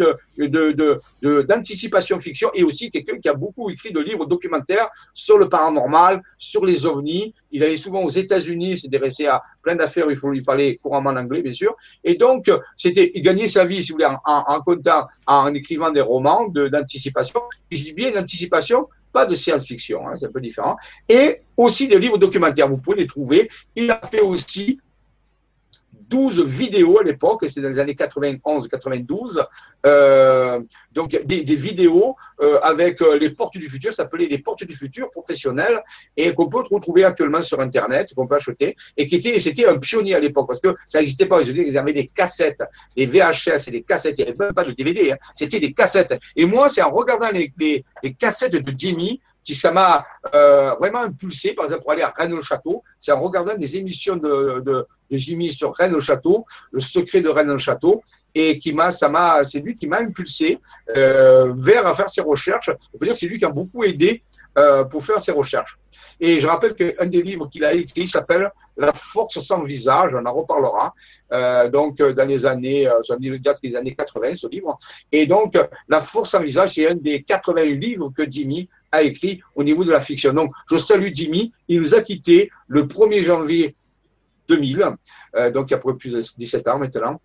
d'anticipation de, fiction et aussi quelqu'un qui a beaucoup écrit de livres documentaires sur le paranormal, sur les ovnis. Il allait souvent aux États-Unis, s'intéressait à plein d'affaires, il faut lui parler couramment en anglais, bien sûr. Et donc, c'était, il gagnait sa vie, si vous voulez, en, en, comptant, en écrivant des romans d'anticipation. Je dis bien d'anticipation, pas de science-fiction, hein, c'est un peu différent. Et aussi des livres documentaires, vous pouvez les trouver. Il a fait aussi 12 vidéos à l'époque, c'est dans les années 91-92, euh, donc des, vidéos euh, avec euh, les portes du futur, ça s'appelait les portes du futur professionnelles, et qu'on peut retrouver actuellement sur Internet, qu'on peut acheter, et qui était, c'était un pionnier à l'époque, parce que ça n'existait pas, ils avaient des cassettes, des VHS et des cassettes, il n'y avait même pas de DVD, hein. c'était des cassettes. Et moi, c'est en regardant les cassettes de Jimmy qui ça m'a euh, vraiment impulsé, par exemple, pour aller à Rennes-le-Château. C'est en regardant des émissions de, de, de Jimmy sur Rennes-le-Château, le secret de Rennes-le-Château, et qui m'a, ça m'a, c'est lui qui m'a impulsé euh, vers à faire ses recherches. On peut dire c'est lui qui a beaucoup aidé euh, pour faire ses recherches. Et je rappelle qu'un des livres qu'il a écrit s'appelle La force sans visage, on en reparlera. Euh, donc, dans les années, euh, ça date des années 80, ce livre. Et donc, La force sans visage, c'est un des 80 livres que Jimmy a écrit au niveau de la fiction. Donc, je salue Jimmy. Il nous a quittés le 1er janvier 2000, donc il y a plus de 17 ans maintenant.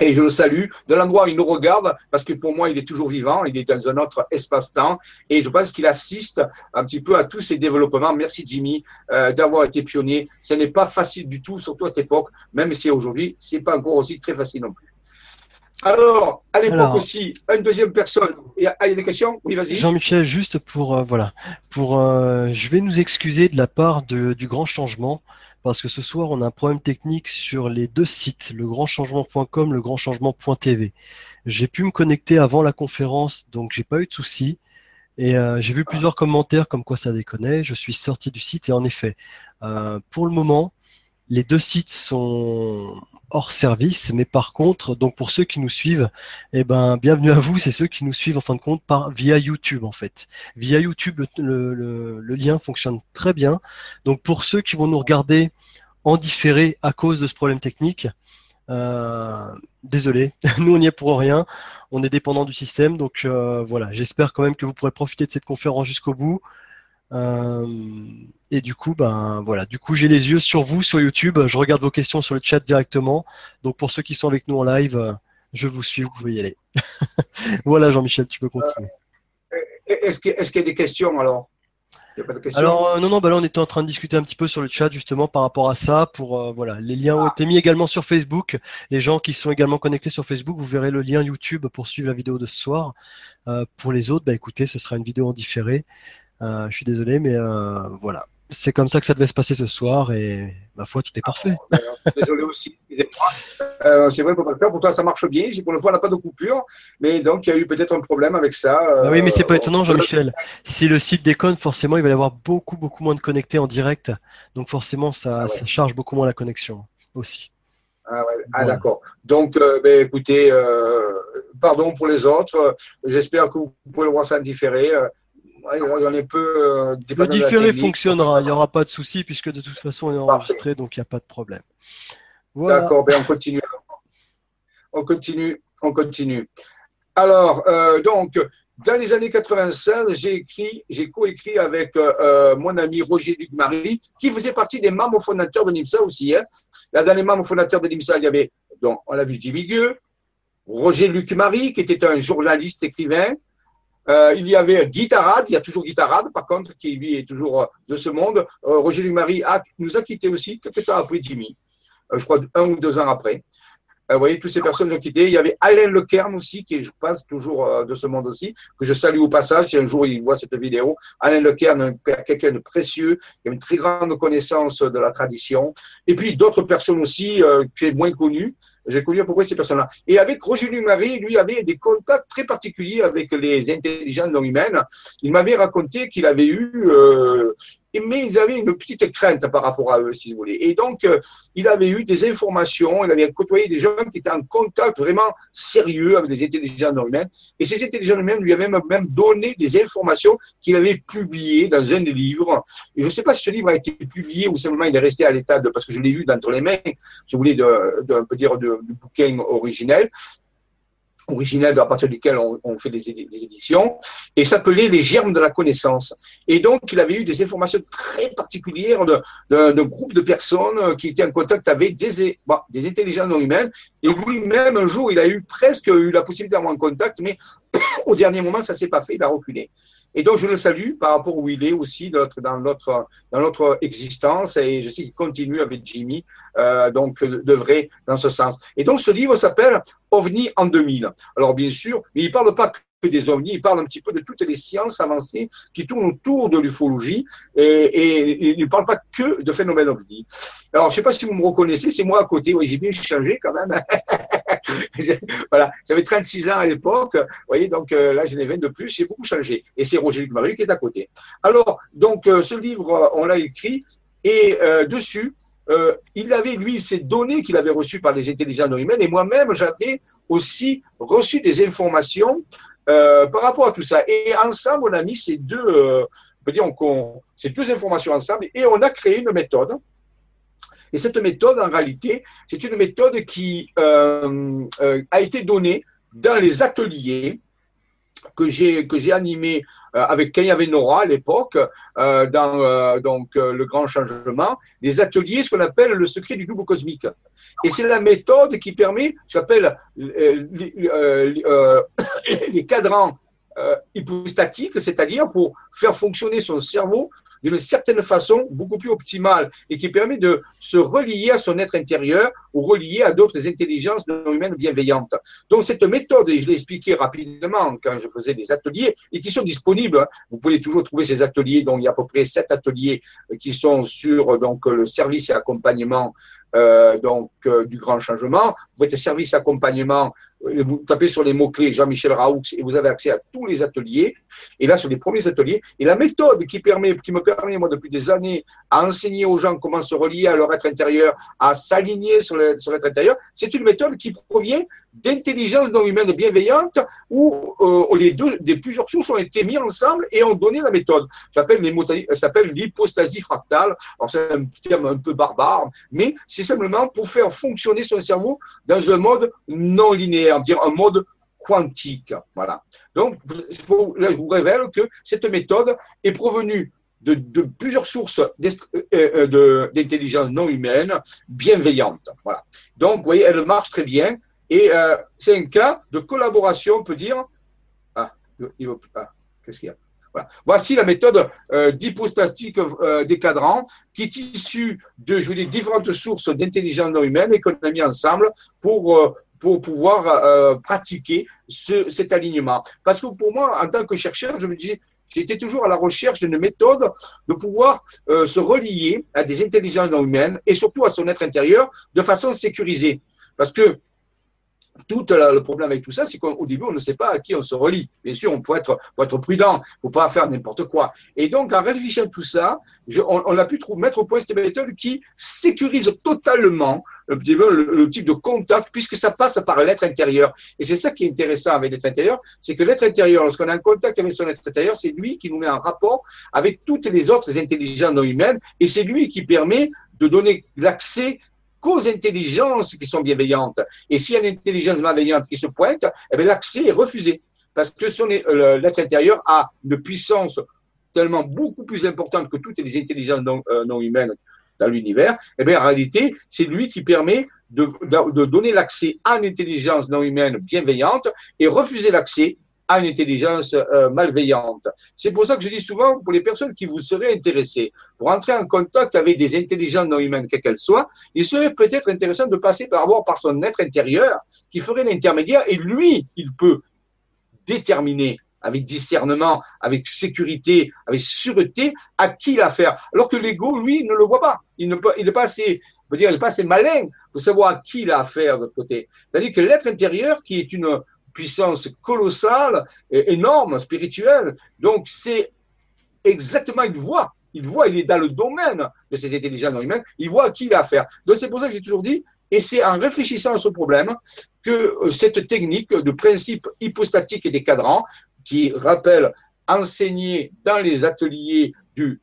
Et je le salue de l'endroit où il nous regarde, parce que pour moi, il est toujours vivant, il est dans un autre espace-temps, et je pense qu'il assiste un petit peu à tous ces développements. Merci Jimmy euh, d'avoir été pionnier. Ce n'est pas facile du tout, surtout à cette époque, même si aujourd'hui, c'est pas encore aussi très facile non plus. Alors, à l'époque aussi, une deuxième personne. Il y a, des questions? Oui, vas-y. Jean-Michel, juste pour euh, voilà, pour, euh, je vais nous excuser de la part de, du grand changement parce que ce soir on a un problème technique sur les deux sites, legrandchangement.com, legrandchangement.tv. J'ai pu me connecter avant la conférence, donc j'ai pas eu de soucis. Et euh, j'ai vu plusieurs commentaires comme quoi ça déconnait. Je suis sorti du site et en effet, euh, pour le moment, les deux sites sont hors service, mais par contre, donc pour ceux qui nous suivent, eh ben bienvenue à vous. C'est ceux qui nous suivent en fin de compte par via YouTube en fait. Via YouTube, le, lien fonctionne très bien. Donc pour ceux qui vont nous regarder en différé à cause de ce problème technique, euh, désolé, nous on n'y est pour rien. On est dépendant du système, donc euh, voilà. J'espère quand même que vous pourrez profiter de cette conférence jusqu'au bout. Euh, et du coup, ben voilà, du coup j'ai les yeux sur vous sur YouTube. Je regarde vos questions sur le chat directement. Donc pour ceux qui sont avec nous en live, euh, je vous suis, vous pouvez y aller. voilà Jean-Michel, tu peux continuer. Euh, est-ce qu'il y a des questions alors? Alors non non bah là on était en train de discuter un petit peu sur le chat justement par rapport à ça pour voilà les liens ont ah. été mis également sur Facebook les gens qui sont également connectés sur Facebook vous verrez le lien YouTube pour suivre la vidéo de ce soir pour les autres bah écoutez ce sera une vidéo en différé je suis désolé, mais euh, voilà. C'est comme ça que ça devait se passer ce soir et ma foi, tout est parfait. désolé aussi. Euh, c'est vrai qu'on peut le faire. Pour toi, ça marche bien. Pour le fois, on n'a pas de coupure. Mais donc, il y a eu peut-être un problème avec ça. Ah oui, mais c'est pas étonnant, Jean-Michel. Si le site déconne, forcément, il va y avoir beaucoup, beaucoup moins de connectés en direct. Donc, forcément, ça, ah ça charge beaucoup moins la connexion aussi. Ah, ouais. ah d'accord. Donc, ben, écoutez, pardon pour les autres. J'espère que vous pouvez le voir ça différé. Euh, le différé fonctionnera, il n'y aura pas de souci puisque de toute façon on est enregistré, donc il n'y a pas de problème. D'accord, ben on continue. On continue, on continue. Alors, euh, donc, dans les années 96, j'ai écrit, j'ai coécrit avec euh, mon ami Roger Luc-Marie, qui faisait partie des membres fondateurs de l'IMSA aussi. Hein. Là, dans les membres fondateurs de l'IMSA, il y avait, donc, on l'a vu, Jimmy Gueux, Roger Luc-Marie, qui était un journaliste écrivain, euh, il y avait Guitarade, il y a toujours Guitarade, par contre, qui lui est toujours euh, de ce monde. Euh, Roger Luc-Marie nous a quittés aussi, quelques temps après Jimmy, je crois un ou deux ans après. Vous voyez, toutes ces personnes ont quitté. Il y avait Alain Lecairn aussi, qui je pense, toujours de ce monde aussi, que je salue au passage, si un jour il voit cette vidéo. Alain Lecairn, quelqu'un de précieux, qui a une très grande connaissance de la tradition. Et puis d'autres personnes aussi, qui est moins connues, j'ai connu à peu près ces personnes-là. Et avec Roger Lumary, lui avait des contacts très particuliers avec les intelligences non humaines. Il m'avait raconté qu'il avait eu euh, mais ils avaient une petite crainte par rapport à eux, si vous voulez. Et donc, euh, il avait eu des informations, il avait côtoyé des gens qui étaient en contact vraiment sérieux avec des intelligences humaines. Et ces intelligences humaines lui avaient même donné des informations qu'il avait publiées dans un des livres. Et je ne sais pas si ce livre a été publié ou simplement il est resté à l'état de, parce que je l'ai eu d'entre les mains, si vous voulez, dire, de bouquin originel originel à partir duquel on, fait des, éditions, et s'appelait Les germes de la connaissance. Et donc, il avait eu des informations très particulières d'un groupe de personnes qui étaient en contact avec des, des intelligences non humaines. Et lui-même, un jour, il a eu presque eu la possibilité d'avoir un contact, mais au dernier moment, ça s'est pas fait, il a reculé. Et donc, je le salue par rapport où il est aussi dans notre, dans notre existence. Et je sais qu'il continue avec Jimmy, euh, donc, devrait dans ce sens. Et donc, ce livre s'appelle OVNI en 2000. Alors, bien sûr, mais il parle pas que des ovnis, il parle un petit peu de toutes les sciences avancées qui tournent autour de l'ufologie et, et, il ne parle pas que de phénomènes ovnis. Alors, je ne sais pas si vous me reconnaissez, c'est moi à côté. Oui, j'ai bien changé quand même. voilà, j'avais 36 ans à l'époque. Vous voyez, donc euh, là, j'ai ai 20 de plus. J'ai beaucoup changé. Et c'est Roger Luc Marie qui est à côté. Alors, donc, euh, ce livre, on l'a écrit et euh, dessus, il avait, lui, ces données qu'il avait reçues par les intelligences non humaines, et moi-même, j'avais aussi reçu des informations par rapport à tout ça. Et ensemble, on a mis ces deux, on peut dire, ces deux informations ensemble, et on a créé une méthode et cette méthode, en réalité, c'est une méthode qui euh, euh, a été donnée dans les ateliers que j'ai que j'ai animés avec quand il y avait Nora à l'époque, dans donc le grand changement, des ateliers, ce qu'on appelle le secret du double cosmique. Et c'est la méthode qui permet, j'appelle les cadrans hypostatiques, c'est-à-dire pour faire fonctionner son cerveau d'une certaine façon beaucoup plus optimale et qui permet de se relier à son être intérieur ou relier à d'autres intelligences non humaines bienveillantes. Donc cette méthode, et je l'ai expliqué rapidement quand je faisais des ateliers et qui sont disponibles, hein. vous pouvez toujours trouver ces ateliers, dont il y a à peu près sept ateliers qui sont sur donc le service et accompagnement euh, donc euh, du grand changement. Vous faites service accompagnement vous tapez sur les mots-clés Jean-Michel Raoux et vous avez accès à tous les ateliers. Et là, sur les premiers ateliers, et la méthode qui, permet, qui me permet, moi, depuis des années, à enseigner aux gens comment se relier à leur être intérieur, à s'aligner sur l'être intérieur, c'est une méthode qui provient d'intelligence non humaine bienveillante où euh, les deux, des plusieurs sources ont été mis ensemble et ont donné la méthode. J'appelle s'appelle l'hypostasie fractale. Alors c'est un terme un peu barbare, mais c'est simplement pour faire fonctionner son cerveau dans un mode non linéaire, un mode quantique. Voilà. Donc là, je vous révèle que cette méthode est provenue de, de, plusieurs sources euh, euh, d'intelligence non humaine bienveillante. Voilà. Donc, vous voyez, elle marche très bien. Et euh, c'est un cas de collaboration, on peut dire. Ah, ah qu'est-ce qu'il y a? Voici la méthode euh, d'hypostatique euh, des cadrans qui est issue de différentes sources d'intelligence non humaine et qu'on a mis ensemble pour, euh, pour pouvoir pratiquer ce, cet alignement. Parce que pour moi, en tant que chercheur, je me dis, j'étais toujours à la recherche d'une méthode de pouvoir se relier à des intelligences non humaines et surtout à son être intérieur de façon sécurisée. Parce que tout le problème avec tout ça, c'est qu'au début, on ne sait pas à qui on se relie. Bien sûr, on peut être, faut être prudent, il ne faut pas faire n'importe quoi. Et donc, en réfléchissant à tout ça, on, a pu trouver, mettre au point cette méthode qui sécurise totalement le, type de contact, puisque ça passe par l'être intérieur. Et c'est ça qui est intéressant avec l'être intérieur, c'est que l'être intérieur, lorsqu'on est en contact avec son être intérieur, c'est lui qui nous met en rapport avec toutes les autres intelligences humaines, et c'est lui qui permet de donner l'accès qu'aux intelligences qui sont bienveillantes. Et s'il y a une intelligence malveillante qui se pointe, eh l'accès est refusé. Parce que l'être intérieur a une puissance tellement beaucoup plus importante que toutes les intelligences non, euh, humaines dans l'univers, eh bien, en réalité, c'est lui qui permet de donner l'accès à une intelligence non humaine bienveillante et refuser l'accès à une intelligence euh, malveillante. C'est pour ça que je dis souvent, pour les personnes qui vous seraient intéressées, pour entrer en contact avec des intelligences non humaines, quelles qu'elles soient, il serait peut-être intéressant de passer par, par son être intérieur, qui ferait l'intermédiaire, et lui, il peut déterminer avec discernement, avec sécurité, avec sûreté, à qui l'affaire. Alors que l'ego, lui, ne le voit pas. Il n'est il pas assez, dire, il n'est pas assez malin pour savoir à qui il a affaire de l'autre côté. C'est-à-dire que l'être intérieur, qui est une, puissance colossale, et énorme, spirituelle. Donc, c'est exactement une voie. Il voit, il est dans le domaine de ces intelligences non humaines, il voit à qui il a affaire. Donc, c'est pour ça que j'ai toujours dit, et c'est en réfléchissant à ce problème que euh, cette technique de principe hypostatique et des cadrans, qui rappelle enseigner dans les ateliers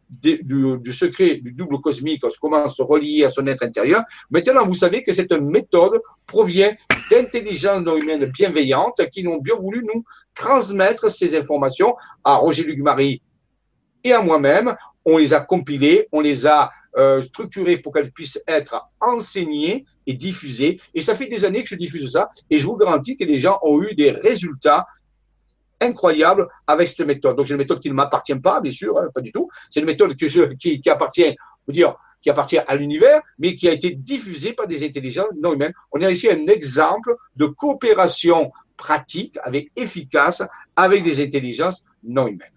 du, secret du double cosmique, comment se relier à son être intérieur. Maintenant, vous savez que cette méthode provient d'intelligences non humaines bienveillantes qui ont bien voulu nous transmettre ces informations à Roger Luc-Marie et à moi-même. On les a compilées, on les a euh, structurées pour qu'elles puissent être enseignées et diffusées. Et ça fait des années que je diffuse ça et je vous garantis que les gens ont eu des résultats incroyable avec cette méthode. Donc, c'est une méthode qui ne m'appartient pas, bien sûr, hein, pas du tout. C'est une méthode que je, qui, appartient, vous dire, qui appartient à l'univers, mais qui a été diffusée par des intelligences non humaines. On a ici un exemple de coopération pratique, avec efficace, avec des intelligences non humaines.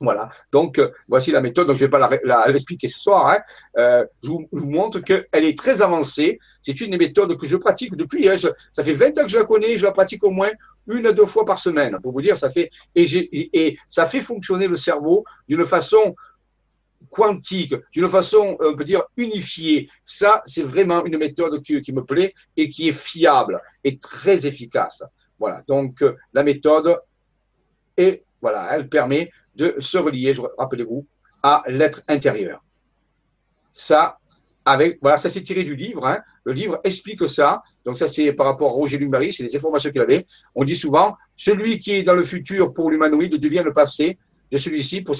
Voilà, donc euh, voici la méthode, donc je ne vais pas l'expliquer ce soir. Hein. Euh, je, vous, montre qu'elle est très avancée. C'est une méthode que je pratique depuis, hein, ça fait 20 ans que je la connais, je la pratique au moins une à deux fois par semaine. Pour vous dire, ça fait, et, ça fait fonctionner le cerveau d'une façon quantique, d'une façon, on peut dire, unifiée. Ça, c'est vraiment une méthode qui, qui, me plaît et qui est fiable et très efficace. Voilà, donc euh, la méthode, et voilà, elle permet de se relier, rappelez-vous, à l'être intérieur. Ça, avec, voilà, ça s'est tiré du livre. Hein. Le livre explique ça. Donc ça, c'est par rapport à Roger Lumary, c'est les informations qu'il avait. On dit souvent, celui qui est dans le futur pour l'humanoïde devient le passé de celui-ci pour,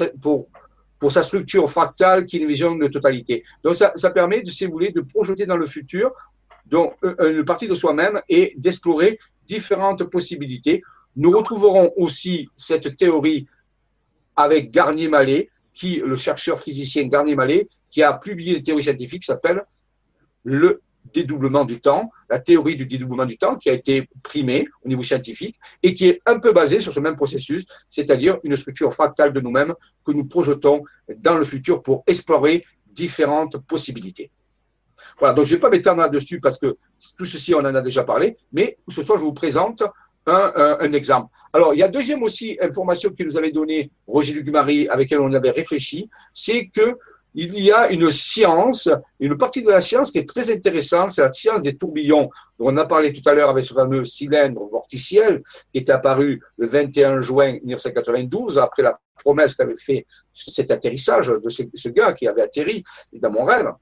sa structure fractale qui est une vision de totalité. Donc ça, permet, de, si vous voulez, de projeter dans le futur donc, une partie de soi-même et d'explorer différentes possibilités. Nous retrouverons aussi cette théorie avec Garnier-Mallet, qui, le chercheur physicien Garnier-Mallet, qui a publié une théorie scientifique qui s'appelle le dédoublement du temps, la théorie du dédoublement du temps qui a été primée au niveau scientifique et qui est un peu basée sur ce même processus, c'est-à-dire une structure fractale de nous-mêmes que nous projetons dans le futur pour explorer différentes possibilités. Voilà, donc je ne vais pas m'étendre là-dessus parce que tout ceci, on en a déjà parlé, mais ce soir, je vous présente un, exemple. Alors, il y a deuxième aussi information que nous avait donnée Roger Lugumari, avec laquelle on avait réfléchi, c'est que il y a une science, une partie de la science qui est très intéressante, c'est la science des tourbillons, dont on a parlé tout à l'heure avec ce fameux cylindre vorticiel qui est apparu le 21 juin 1992, après la promesse qu'avait fait cet atterrissage de ce, gars qui avait atterri dans mon rêve.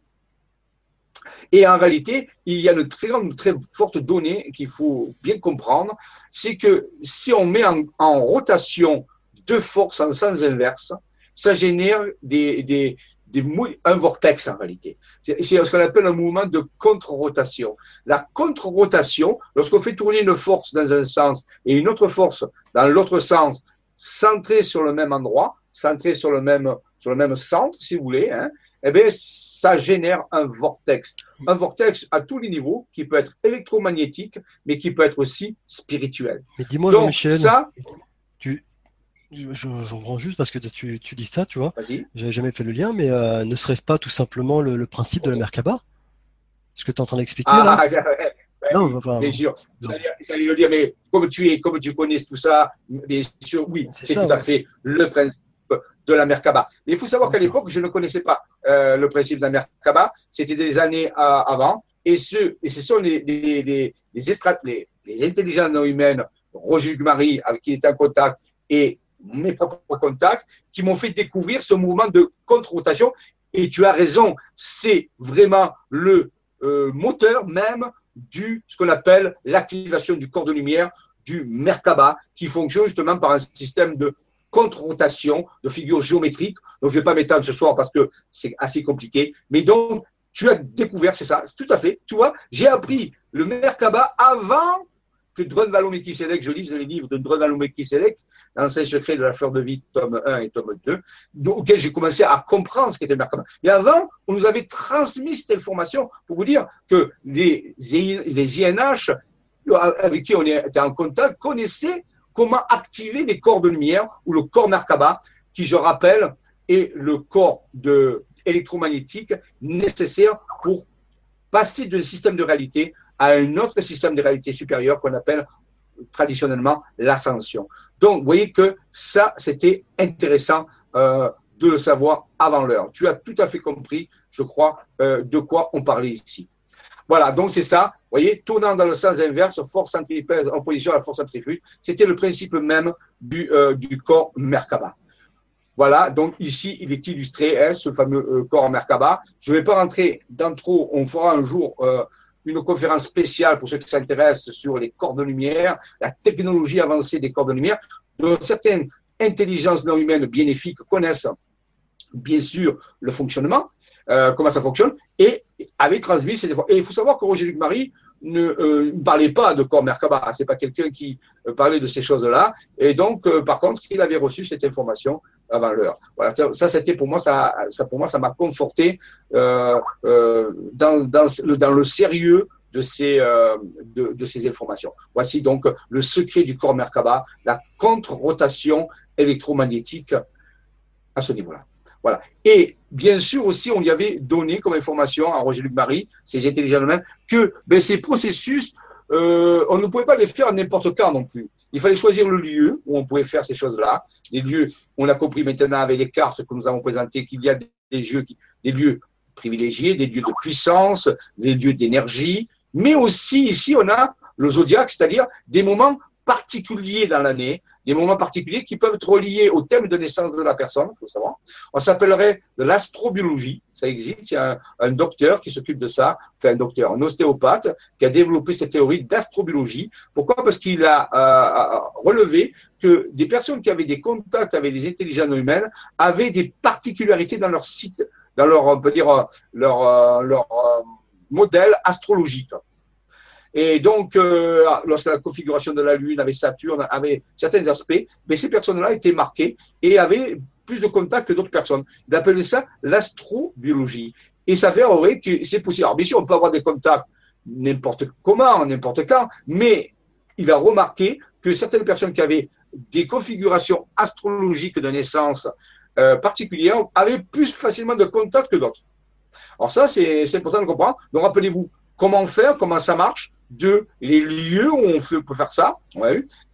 Et en réalité, il y a une très grande, très forte donnée qu'il faut bien comprendre, c'est que si on met en, rotation deux forces en sens inverse, ça génère des, des, un vortex en réalité. C'est ce qu'on appelle un mouvement de contre-rotation. La contre-rotation, lorsqu'on fait tourner une force dans un sens et une autre force dans l'autre sens, centrée sur le même endroit, centrée sur le même, sur le même centre, si vous voulez, hein, eh bien, ça génère un vortex. Un vortex à tous les niveaux qui peut être électromagnétique, mais qui peut être aussi spirituel. Mais dis-moi, ça, tu, je, reprends juste parce que tu, tu dis ça, tu vois. J'avais jamais fait le lien, mais euh, ne serait-ce pas tout simplement le, principe de la Merkaba? Ce que tu es en train d'expliquer ah, Non, enfin, bien sûr. J'allais le dire, mais comme tu es, comme tu connais tout ça, bien sûr, oui, c'est tout à fait le principe de la Merkaba. Mais il faut savoir qu'à l'époque, je ne connaissais pas euh, le principe de la Merkaba. C'était des années euh, avant. Et ce, et ce sont les, les, les, les, les intelligences non humaines, Roger Gumari, avec qui il était en contact, et mes propres contacts, qui m'ont fait découvrir ce mouvement de contre-rotation. Et tu as raison, c'est vraiment le euh, moteur même du ce qu'on appelle l'activation du corps de lumière du Merkaba, qui fonctionne justement par un système de contre-rotation de figures géométriques. Donc, je ne vais pas m'étendre ce soir parce que c'est assez compliqué. Mais donc, tu as découvert, c'est ça, tout à fait. Tu vois, j'ai appris le Merkaba avant que Drunvalo Melchisedec, je lise les livres de Drunvalo Melchisedec, L'Ancien secret de la fleur de vie, tome 1 et tome 2, auquel j'ai commencé à comprendre ce qu'était le Merkaba. Et avant, on nous avait transmis cette information pour vous dire que les, INH avec qui on était en contact connaissaient comment activer les corps de lumière ou le corps Merkaba, qui, je rappelle, est le corps électromagnétique nécessaire pour passer d'un système de réalité à un autre système de réalité supérieur qu'on appelle traditionnellement l'ascension. Donc, vous voyez que ça, c'était intéressant euh, de le savoir avant l'heure. Tu as tout à fait compris, je crois, euh, de quoi on parlait ici. Voilà, donc c'est ça. Vous voyez, tournant dans le sens inverse, force centripèse en position à la force centrifuge, c'était le principe même du, euh, corps Merkaba. Voilà, donc ici, il est illustré, hein, ce fameux corps Merkaba. Je ne vais pas rentrer dans trop, on fera un jour une conférence spéciale pour ceux qui s'intéressent sur les corps de lumière, la technologie avancée des corps de lumière, dont certaines intelligences non humaines bénéfiques connaissent bien sûr le fonctionnement, euh, comment ça fonctionne, et avait transmis ces efforts. Et il faut savoir que Roger Luc Marie ne, euh, parlait pas de corps Merkaba, c'est pas quelqu'un qui euh, parlait de ces choses-là, et donc par contre il avait reçu cette information avant l'heure. Voilà, ça c'était pour moi ça, ça pour moi ça m'a conforté dans, dans, le, dans le sérieux de ces, de, de, ces informations. Voici donc le secret du corps Merkaba, la contre-rotation électromagnétique à ce niveau-là. Voilà. Et bien sûr aussi, on y avait donné comme information à Roger-Luc Marie, ces intelligents que ben, ces processus, euh, on ne pouvait pas les faire n'importe quand non plus. Il fallait choisir le lieu où on pouvait faire ces choses-là. Des lieux, on a compris maintenant avec les cartes que nous avons présentées qu'il y a des, lieux, des lieux privilégiés, des lieux de puissance, des lieux d'énergie, mais aussi ici on a le zodiaque, c'est-à-dire des moments particuliers dans l'année, des moments particuliers qui peuvent être reliés au thème de naissance de la personne, il faut savoir. On s'appellerait de l'astrobiologie, ça existe, il y a un, docteur qui s'occupe de ça, enfin un docteur, un ostéopathe, qui a développé cette théorie d'astrobiologie. Pourquoi? Parce qu'il a euh, relevé que des personnes qui avaient des contacts avec des intelligences humaines avaient des particularités dans leur site, dans leur, on peut dire, leur, euh, leur euh, modèle astrologique. Et donc, euh, lorsque la configuration de la Lune avait Saturne, avait certains aspects, mais ces personnes-là étaient marquées et avaient plus de contact que d'autres personnes. Il appelait ça l'astrobiologie. Et ça fait vrai que c'est possible. Alors, bien sûr, on peut avoir des contacts n'importe comment, n'importe quand, mais il a remarqué que certaines personnes qui avaient des configurations astrologiques de naissance euh, particulières avaient plus facilement de contact que d'autres. Alors ça, c'est important de comprendre. Donc rappelez-vous, comment faire, comment ça marche, de les lieux où on peut faire ça,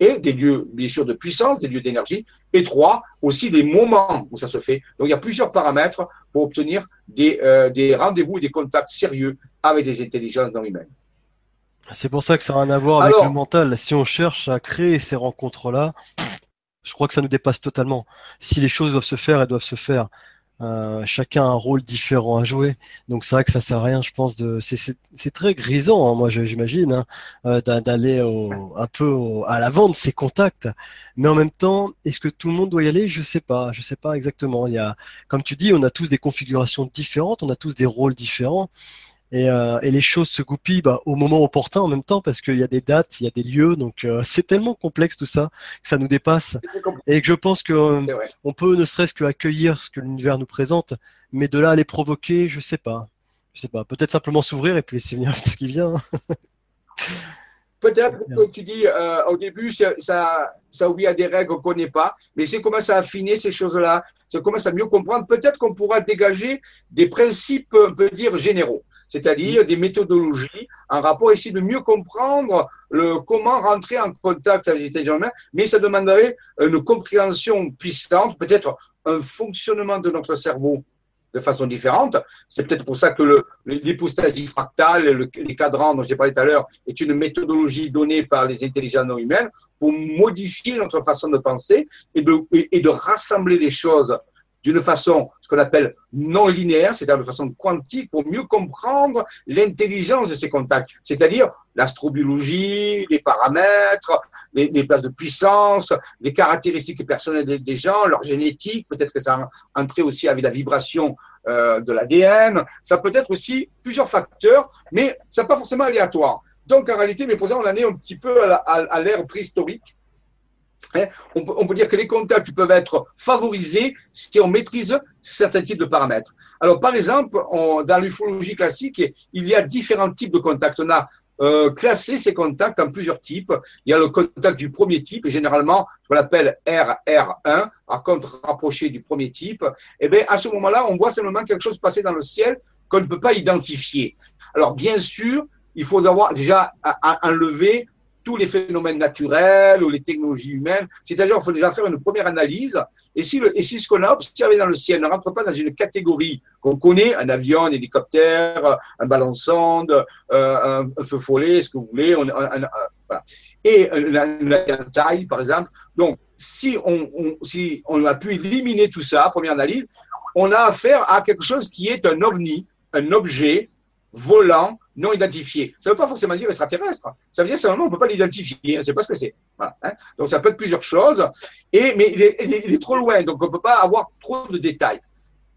et des lieux, bien sûr, de puissance, des lieux d'énergie, et trois, aussi des moments où ça se fait. Donc, il y a plusieurs paramètres pour obtenir des, euh, des rendez-vous et des contacts sérieux avec des intelligences non humaines. C'est pour ça que ça n'a rien à voir avec le mental. Si on cherche à créer ces rencontres-là, je crois que ça nous dépasse totalement. Si les choses doivent se faire, elles doivent se faire. Euh, chacun a un rôle différent à jouer. Donc c'est vrai que ça sert à rien, je pense. De, c'est très grisant, hein, moi j'imagine, hein, euh, d'aller un peu à l'avant de ces contacts. Mais en même temps, est-ce que tout le monde doit y aller? Je sais pas. Je sais pas exactement. Il y a, comme tu dis, on a tous des configurations différentes, on a tous des rôles différents. Et, euh, et, les choses se goupillent bah, au moment opportun en même temps parce qu'il y a des dates, il y a des lieux, donc euh, c'est tellement complexe tout ça que ça nous dépasse. Et que je pense que euh, on peut ne serait-ce qu'accueillir ce que l'univers nous présente, mais de là à les provoquer, je sais pas, je sais pas, peut-être simplement s'ouvrir et puis laisser venir ce qui vient. Peut-être, comme tu dis, au début, ça, ça, ça à des règles qu'on ne connaît pas, mais c'est commence à affiner ces choses-là, ça commence à mieux comprendre. Peut-être qu'on pourra dégager des principes, on peut dire, généraux c'est-à-dire des méthodologies en rapport ici de mieux comprendre le, comment rentrer en contact avec les intelligences humaines, mais ça demanderait une compréhension puissante, peut-être un fonctionnement de notre cerveau de façon différente. C'est peut-être pour ça que l'hypostasie fractale, les cadrans dont j'ai parlé tout à l'heure, est une méthodologie donnée par les intelligences non humaines pour modifier notre façon de penser et de, et de rassembler les choses d'une façon, ce qu'on appelle non linéaire, c'est-à-dire de façon quantique, pour mieux comprendre l'intelligence de ces contacts, c'est-à-dire l'astrobiologie, les paramètres, les, places de puissance, les caractéristiques personnelles des, gens, leur génétique, peut-être que ça a entré aussi avec la vibration euh, de l'ADN, ça peut être aussi plusieurs facteurs, mais ça n'est pas forcément aléatoire. Donc en réalité, pour ça, on en est un petit peu à l'ère préhistorique, Hein, on, peut, dire que les contacts peuvent être favorisés si on maîtrise certains types de paramètres. Alors, par exemple, dans l'ufologie classique, il y a différents types de contacts. On a euh, classé ces contacts en plusieurs types. Il y a le contact du premier type, généralement, ce qu'on appelle RR1, à contre rapproché du premier type. Et eh bien, à ce moment-là, on voit simplement quelque chose passer dans le ciel qu'on ne peut pas identifier. Alors, bien sûr, il faut avoir déjà enlever tous les phénomènes naturels ou les technologies humaines. C'est-à-dire qu'il faut déjà faire une première analyse. Et si, le, et si ce qu'on a observé dans le ciel ne rentre pas dans une catégorie qu'on connaît, un avion, un hélicoptère, un ballon euh, un, feu follet, ce que vous voulez, on, voilà. et la taille, par exemple. Donc, si on, si on a pu éliminer tout ça, première analyse, on a affaire à quelque chose qui est un ovni, un objet volant non identifié. Ça ne veut pas forcément dire extraterrestre. Ça veut dire simplement qu'on ne peut pas l'identifier. On ne sait pas ce que c'est. Hein. Donc ça peut être plusieurs choses. Et, mais il est, trop loin, donc on ne peut pas avoir trop de détails.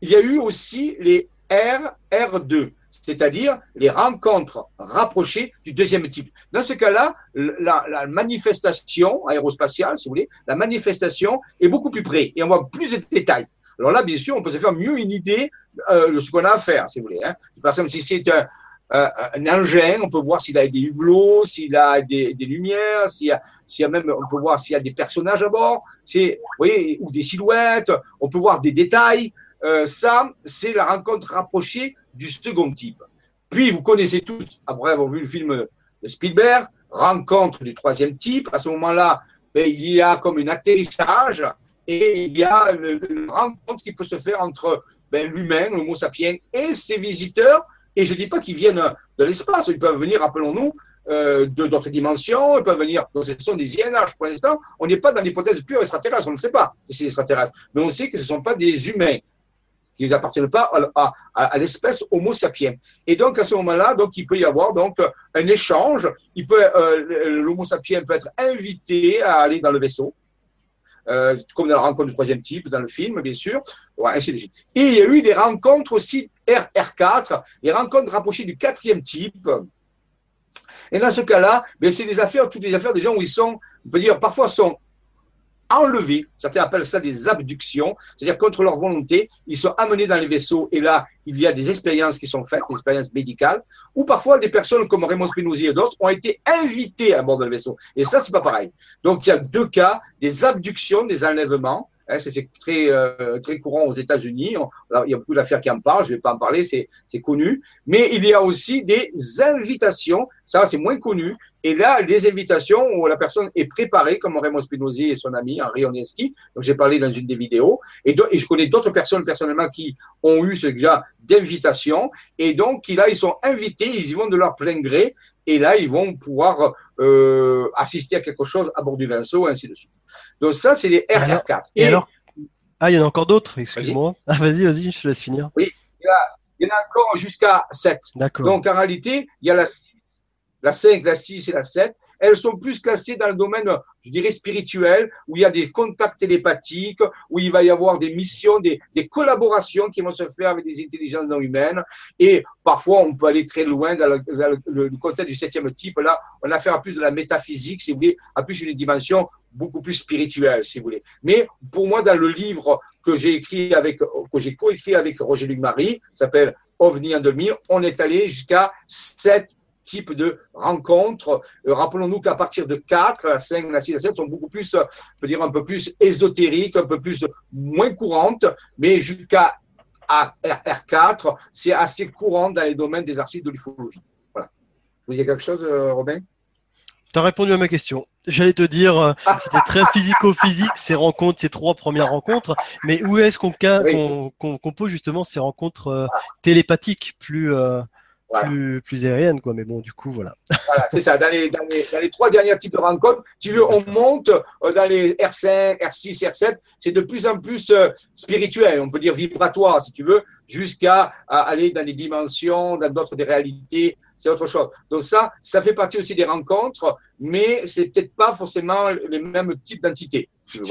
Il y a eu aussi les RR2, c'est-à-dire les rencontres rapprochées du deuxième type. Dans ce cas-là, la, manifestation aérospatiale, si vous voulez, la manifestation est beaucoup plus près et on voit plus de détails. Alors là, bien sûr, on peut se faire mieux une idée euh, de ce qu'on a à faire, si vous voulez. Hein. Par exemple, si c'est un, euh, un engin, on peut voir s'il a des hublots, s'il a des, lumières, s'il y, a, s'il y a même, on peut voir s'il y a des personnages à bord, c'est, vous voyez, ou des silhouettes, on peut voir des détails. Euh, ça, c'est la rencontre rapprochée du second type. Puis, vous connaissez tous, après avoir vu le film de Spielberg, rencontre du troisième type. À ce moment-là, ben, il y a comme un atterrissage et il y a une, rencontre qui peut se faire entre ben, l'humain, mot sapiens, et ses visiteurs. Et je ne dis pas qu'ils viennent de l'espace, ils peuvent venir, rappelons-nous, euh, de d'autres dimensions, ils peuvent venir. Donc, ce sont des INH. Pour l'instant, on n'est pas dans l'hypothèse pure extraterrestre, on ne sait pas si c'est extraterrestre. Mais on sait que ce ne sont pas des humains qui n'appartiennent pas à, à, l'espèce Homo sapiens. Et donc à ce moment-là, donc il peut y avoir donc un échange. Il peut euh, l'Homo sapiens peut être invité à aller dans le vaisseau. Euh, comme dans la rencontre du troisième type, dans le film, bien sûr, ainsi de suite. Et il y a eu des rencontres aussi RR4, les rencontres rapprochées du quatrième type. Et dans ce cas-là, ben, c'est des affaires, toutes les affaires des gens où ils sont, on peut dire, parfois sont enlevés. Certains appellent ça des abductions, c'est-à-dire contre leur volonté, ils sont amenés dans les vaisseaux et là, il y a des expériences qui sont faites, des expériences médicales, ou parfois des personnes comme Raymond Spinozzi et d'autres ont été invitées à bord de le vaisseau. Et ça, c'est pas pareil. Donc, il y a deux cas, des abductions, des enlèvements, Hein, c'est très, euh, très courant aux États-Unis. Il y a beaucoup d'affaires qui en parlent, je ne vais pas en parler, c'est connu. Mais il y a aussi des invitations, ça c'est moins connu. Et là, des invitations où la personne est préparée, comme Raymond Spinozzi et son ami Henri Onieski, dont j'ai parlé dans une des vidéos. Et, je connais d'autres personnes personnellement qui ont eu ce genre d'invitation. Et donc, là, ils sont invités, ils y vont de leur plein gré. Et là, ils vont pouvoir euh, assister à quelque chose à bord du vaisseau, et ainsi de suite. Donc ça, c'est les RR4. Et, alors Ah, il y en a encore d'autres, excuse-moi. Ah, vas-y, vas-y, je te laisse finir. Oui, il y, en a encore jusqu'à 7. D'accord. Donc en réalité, il y a la 6, la 5, la 6 et la 7 elles sont plus classées dans le domaine, je dirais, spirituel, où il y a des contacts télépathiques, où il va y avoir des missions, des, collaborations qui vont se faire avec des intelligences non humaines. Et parfois, on peut aller très loin dans le, contexte du septième type. Là, on a affaire à plus de la métaphysique, si vous voulez, à plus une dimension beaucoup plus spirituelle, si vous voulez. Mais pour moi, dans le livre que j'ai écrit avec, que j'ai coécrit avec Roger Luc Marie, s'appelle OVNI en 2000, on est allé jusqu'à sept type de rencontres. Euh, rappelons-nous qu'à partir de 4, la 5, la 6, la 7 sont beaucoup plus, euh, je dire, un peu plus ésotériques, un peu plus moins courantes, mais jusqu'à R4, c'est assez courant dans les domaines des archives de l'ufologie. Voilà. Vous avez quelque chose, euh, Robin? Tu as répondu à ma question. J'allais te dire, c'était très physico-physique ces rencontres, ces trois premières rencontres, mais où est-ce qu'on oui. pose justement ces rencontres télépathiques plus, plus, plus aérienne, quoi. Mais bon, du coup, voilà. voilà c'est ça. Dans les, dans, les, dans les, trois derniers types de rencontres, tu veux, on monte euh, dans les R5, R6, R7. C'est de plus en plus euh, spirituel, on peut dire vibratoire, si tu veux, jusqu'à aller dans des dimensions, dans d'autres des réalités c'est autre chose. Donc ça, ça fait partie aussi des rencontres, mais c'est peut-être pas forcément les mêmes types d'entités.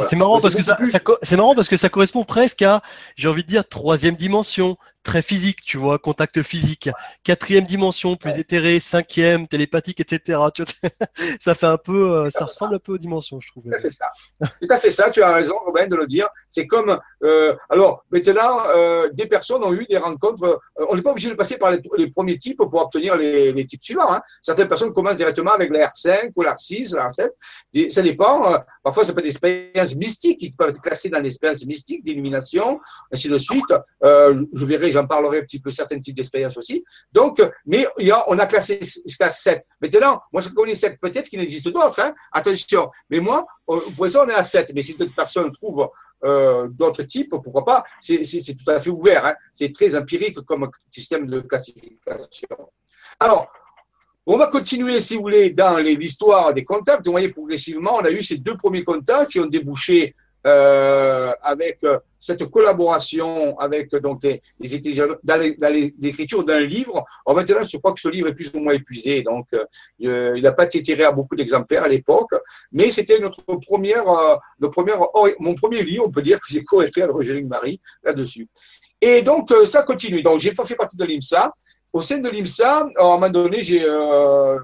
C'est marrant parce que ça, c'est marrant parce que ça correspond presque à, j'ai envie de dire, troisième dimension, très physique, tu vois, contact physique. Quatrième dimension, plus éthéré, cinquième, télépathique, etc. Tu vois, ça fait un peu, euh, ça ressemble un peu aux dimensions, je trouve. Tout à fait ça. Tout à fait ça. Tu as raison, Robin, de le dire. C'est comme, euh, alors maintenant, euh, des personnes ont eu des rencontres. on n'est pas obligé de passer par les, les, premiers types pour obtenir les, les types suivants. Hein. Certaines personnes commencent directement avec la R5 ou la R6, la R7. Ça dépend. parfois, ça peut être des expériences mystiques qui peuvent être classées dans les expériences mystiques d'illumination, ainsi de suite. je verrai j'en parlerai un petit peu certains types d'expériences aussi. Donc, mais il y a, on a classé jusqu'à 7. Maintenant, moi, je connais 7, peut-être qu'il existe d'autres, hein. attention. Mais moi, pour ça, on est à 7. Mais si d'autres personnes trouvent euh, d'autres types, pourquoi pas? C'est tout à fait ouvert. Hein. C'est très empirique comme système de classification. Alors, on va continuer, si vous voulez, dans l'histoire des contacts. Vous voyez, progressivement, on a eu ces deux premiers contacts qui ont débouché euh, avec euh, cette collaboration avec donc les, l'écriture d'un livre. En maintenant, je crois que ce livre est plus ou moins épuisé, donc euh, il n'a pas été tiré à beaucoup d'exemplaires à l'époque, mais c'était notre première, euh, mon premier livre, on peut dire que j'ai co-écrit avec Marie là-dessus. Et donc ça continue. Donc j'ai pas fait partie de l'IMSA. Au sein de l'IMSA, à un moment donné, euh,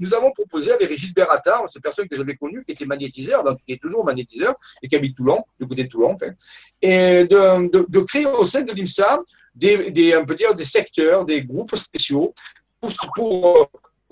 nous avons proposé avec Régis Berata, cette personne que j'avais connue, qui était magnétiseur, donc qui est toujours magnétiseur, et qui habite Toulon, du côté de Toulon, enfin, et de, créer au sein de l'IMSA des, on peut dire, des secteurs, des groupes spéciaux pour,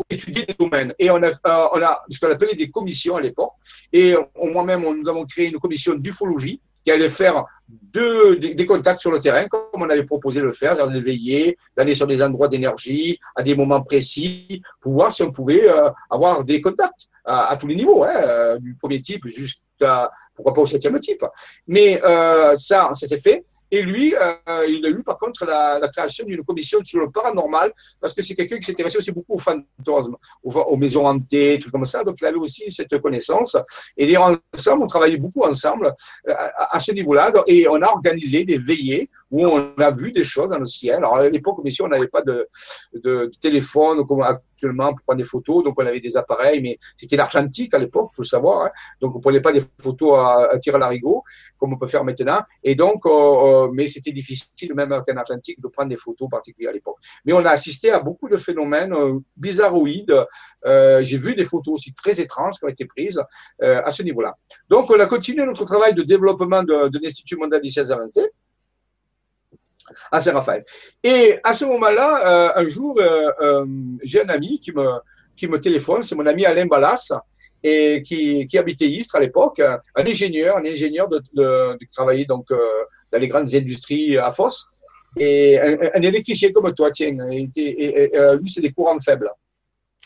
étudier des domaines. Et on a, euh, on a ce qu'on appelait des commissions à l'époque. Et moi-même, nous avons créé une commission d'ufologie qui allait faire des, contacts sur le terrain, comme on avait proposé de le faire, d'aller veiller, d'aller sur des endroits d'énergie à des moments précis, pour voir si on pouvait euh, avoir des contacts à, tous les niveaux, hein, euh, du premier type jusqu'à, pourquoi pas au septième type. Mais euh, ça, ça s'est fait. Et lui, euh, il a eu par contre la, création d'une commission sur le paranormal, parce que c'est quelqu'un qui s'intéressait aussi beaucoup aux fantômes, aux, maisons hantées, tout comme ça. Donc il avait aussi cette connaissance. Et ensemble, on travaillait beaucoup ensemble euh, à ce niveau-là. Et on a organisé des veillées où on a vu des choses dans le ciel. Alors à l'époque, on n'avait pas de, téléphone comme actuellement pour prendre des photos, donc on avait des appareils, mais c'était l'argentique à l'époque, il faut le savoir. Hein. Donc on prenait pas des photos à, à tir à l'arigot comme on peut faire maintenant. Et donc, euh, euh, mais c'était difficile même avec un argentique de prendre des photos particulières à l'époque. Mais on a assisté à beaucoup de phénomènes euh, bizarroïdes. J'ai vu des photos aussi très étranges qui ont été prises à ce niveau-là. Donc, on a continué notre travail de développement de, de l'Institut mondial des sciences avancées à Saint-Raphaël. Et à ce moment-là, euh, un jour, euh, euh, j'ai un ami qui me, qui me téléphone, c'est mon ami Alain Ballas, et qui, qui habitait Istres à l'époque, un ingénieur, un ingénieur de, de, travailler donc dans les grandes industries à Fosse, et un, électricien comme toi, tiens, et, lui c'est des courants faibles.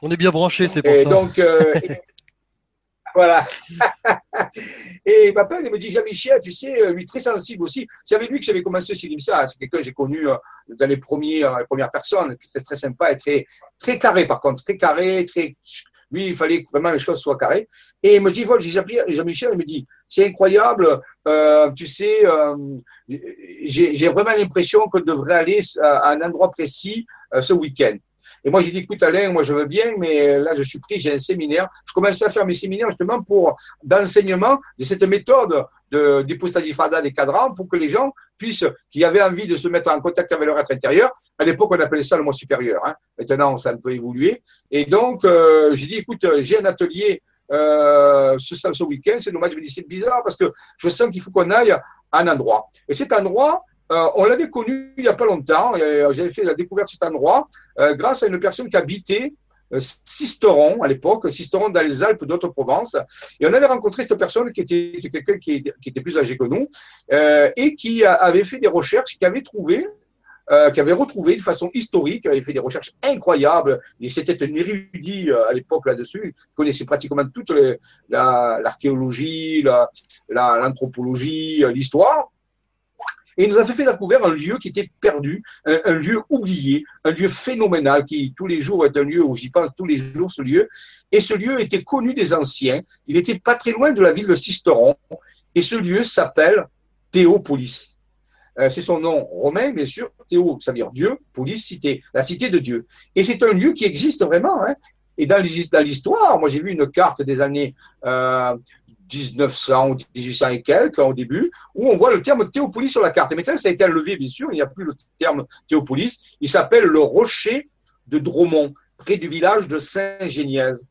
On est bien branché, c'est pour ça. Donc, Voilà. et il m'appelle, il me dit Jean-Michel, tu sais, euh, lui très sensible aussi. C'est avec lui que j'avais commencé aussi l'IMSA. C'est quelqu'un que j'ai connu euh, dans les, premiers, euh, les premières personnes, très sympa et très, très carré par contre, très carré, très. Lui, il fallait que vraiment les choses soient carrées. Et il me dit, voilà, Jean-Michel, il me dit, c'est incroyable, tu sais, j'ai vraiment l'impression qu'on devrait aller à un endroit précis ce week-end. Et moi, j'ai dit, écoute, Alain, moi, je veux bien, mais là, je suis pris, j'ai un séminaire. Je commence à faire mes séminaires justement pour, d'enseignement de cette méthode de, d'hypostasie-fada des cadrans pour que les gens puissent, qui avaient envie de se mettre en contact avec leur être intérieur. À l'époque, on appelait ça le moi supérieur. Hein. Maintenant, ça a un peu évolué. Et donc, euh, j'ai dit, écoute, j'ai un atelier euh, ce, ce week-end. C'est dommage, je me dis, c'est bizarre parce que je sens qu'il faut qu'on aille à un endroit. Et cet endroit, euh, on l'avait connu il n'y a pas longtemps. J'avais fait la découverte de cet endroit euh, grâce à une personne qui habitait euh, Sisteron à l'époque, Sisteron dans les Alpes d'Haute-Provence. Et on avait rencontré cette personne qui était quelqu'un qui, était plus âgé que nous et qui avait fait des recherches, qui avait trouvé qui avait retrouvé de façon historique, avait fait des recherches incroyables. Et c'était un érudit à l'époque là-dessus. Il connaissait pratiquement toute l'archéologie, l'anthropologie, l'histoire. Et il nous a fait découvrir un lieu qui était perdu, un, lieu oublié, un lieu phénoménal qui tous les jours est un lieu où j'y pense tous les jours, ce lieu. Et ce lieu était connu des anciens. Il était pas très loin de la ville de Sisteron. Et ce lieu s'appelle Théopolis. Euh, c'est son nom romain, bien sûr. Théo, ça veut dire Dieu, Polis, cité, la cité de Dieu. Et c'est un lieu qui existe vraiment. Hein. Et dans l'histoire, moi j'ai vu une carte des années euh, 1900 ou 1800 et quelques au début, où on voit le terme Théopolis sur la carte. Et maintenant, ça a été enlevé, bien sûr, il n'y a plus le terme Théopolis. Il s'appelle le rocher de Dromont, près du village de Saint-Génièse.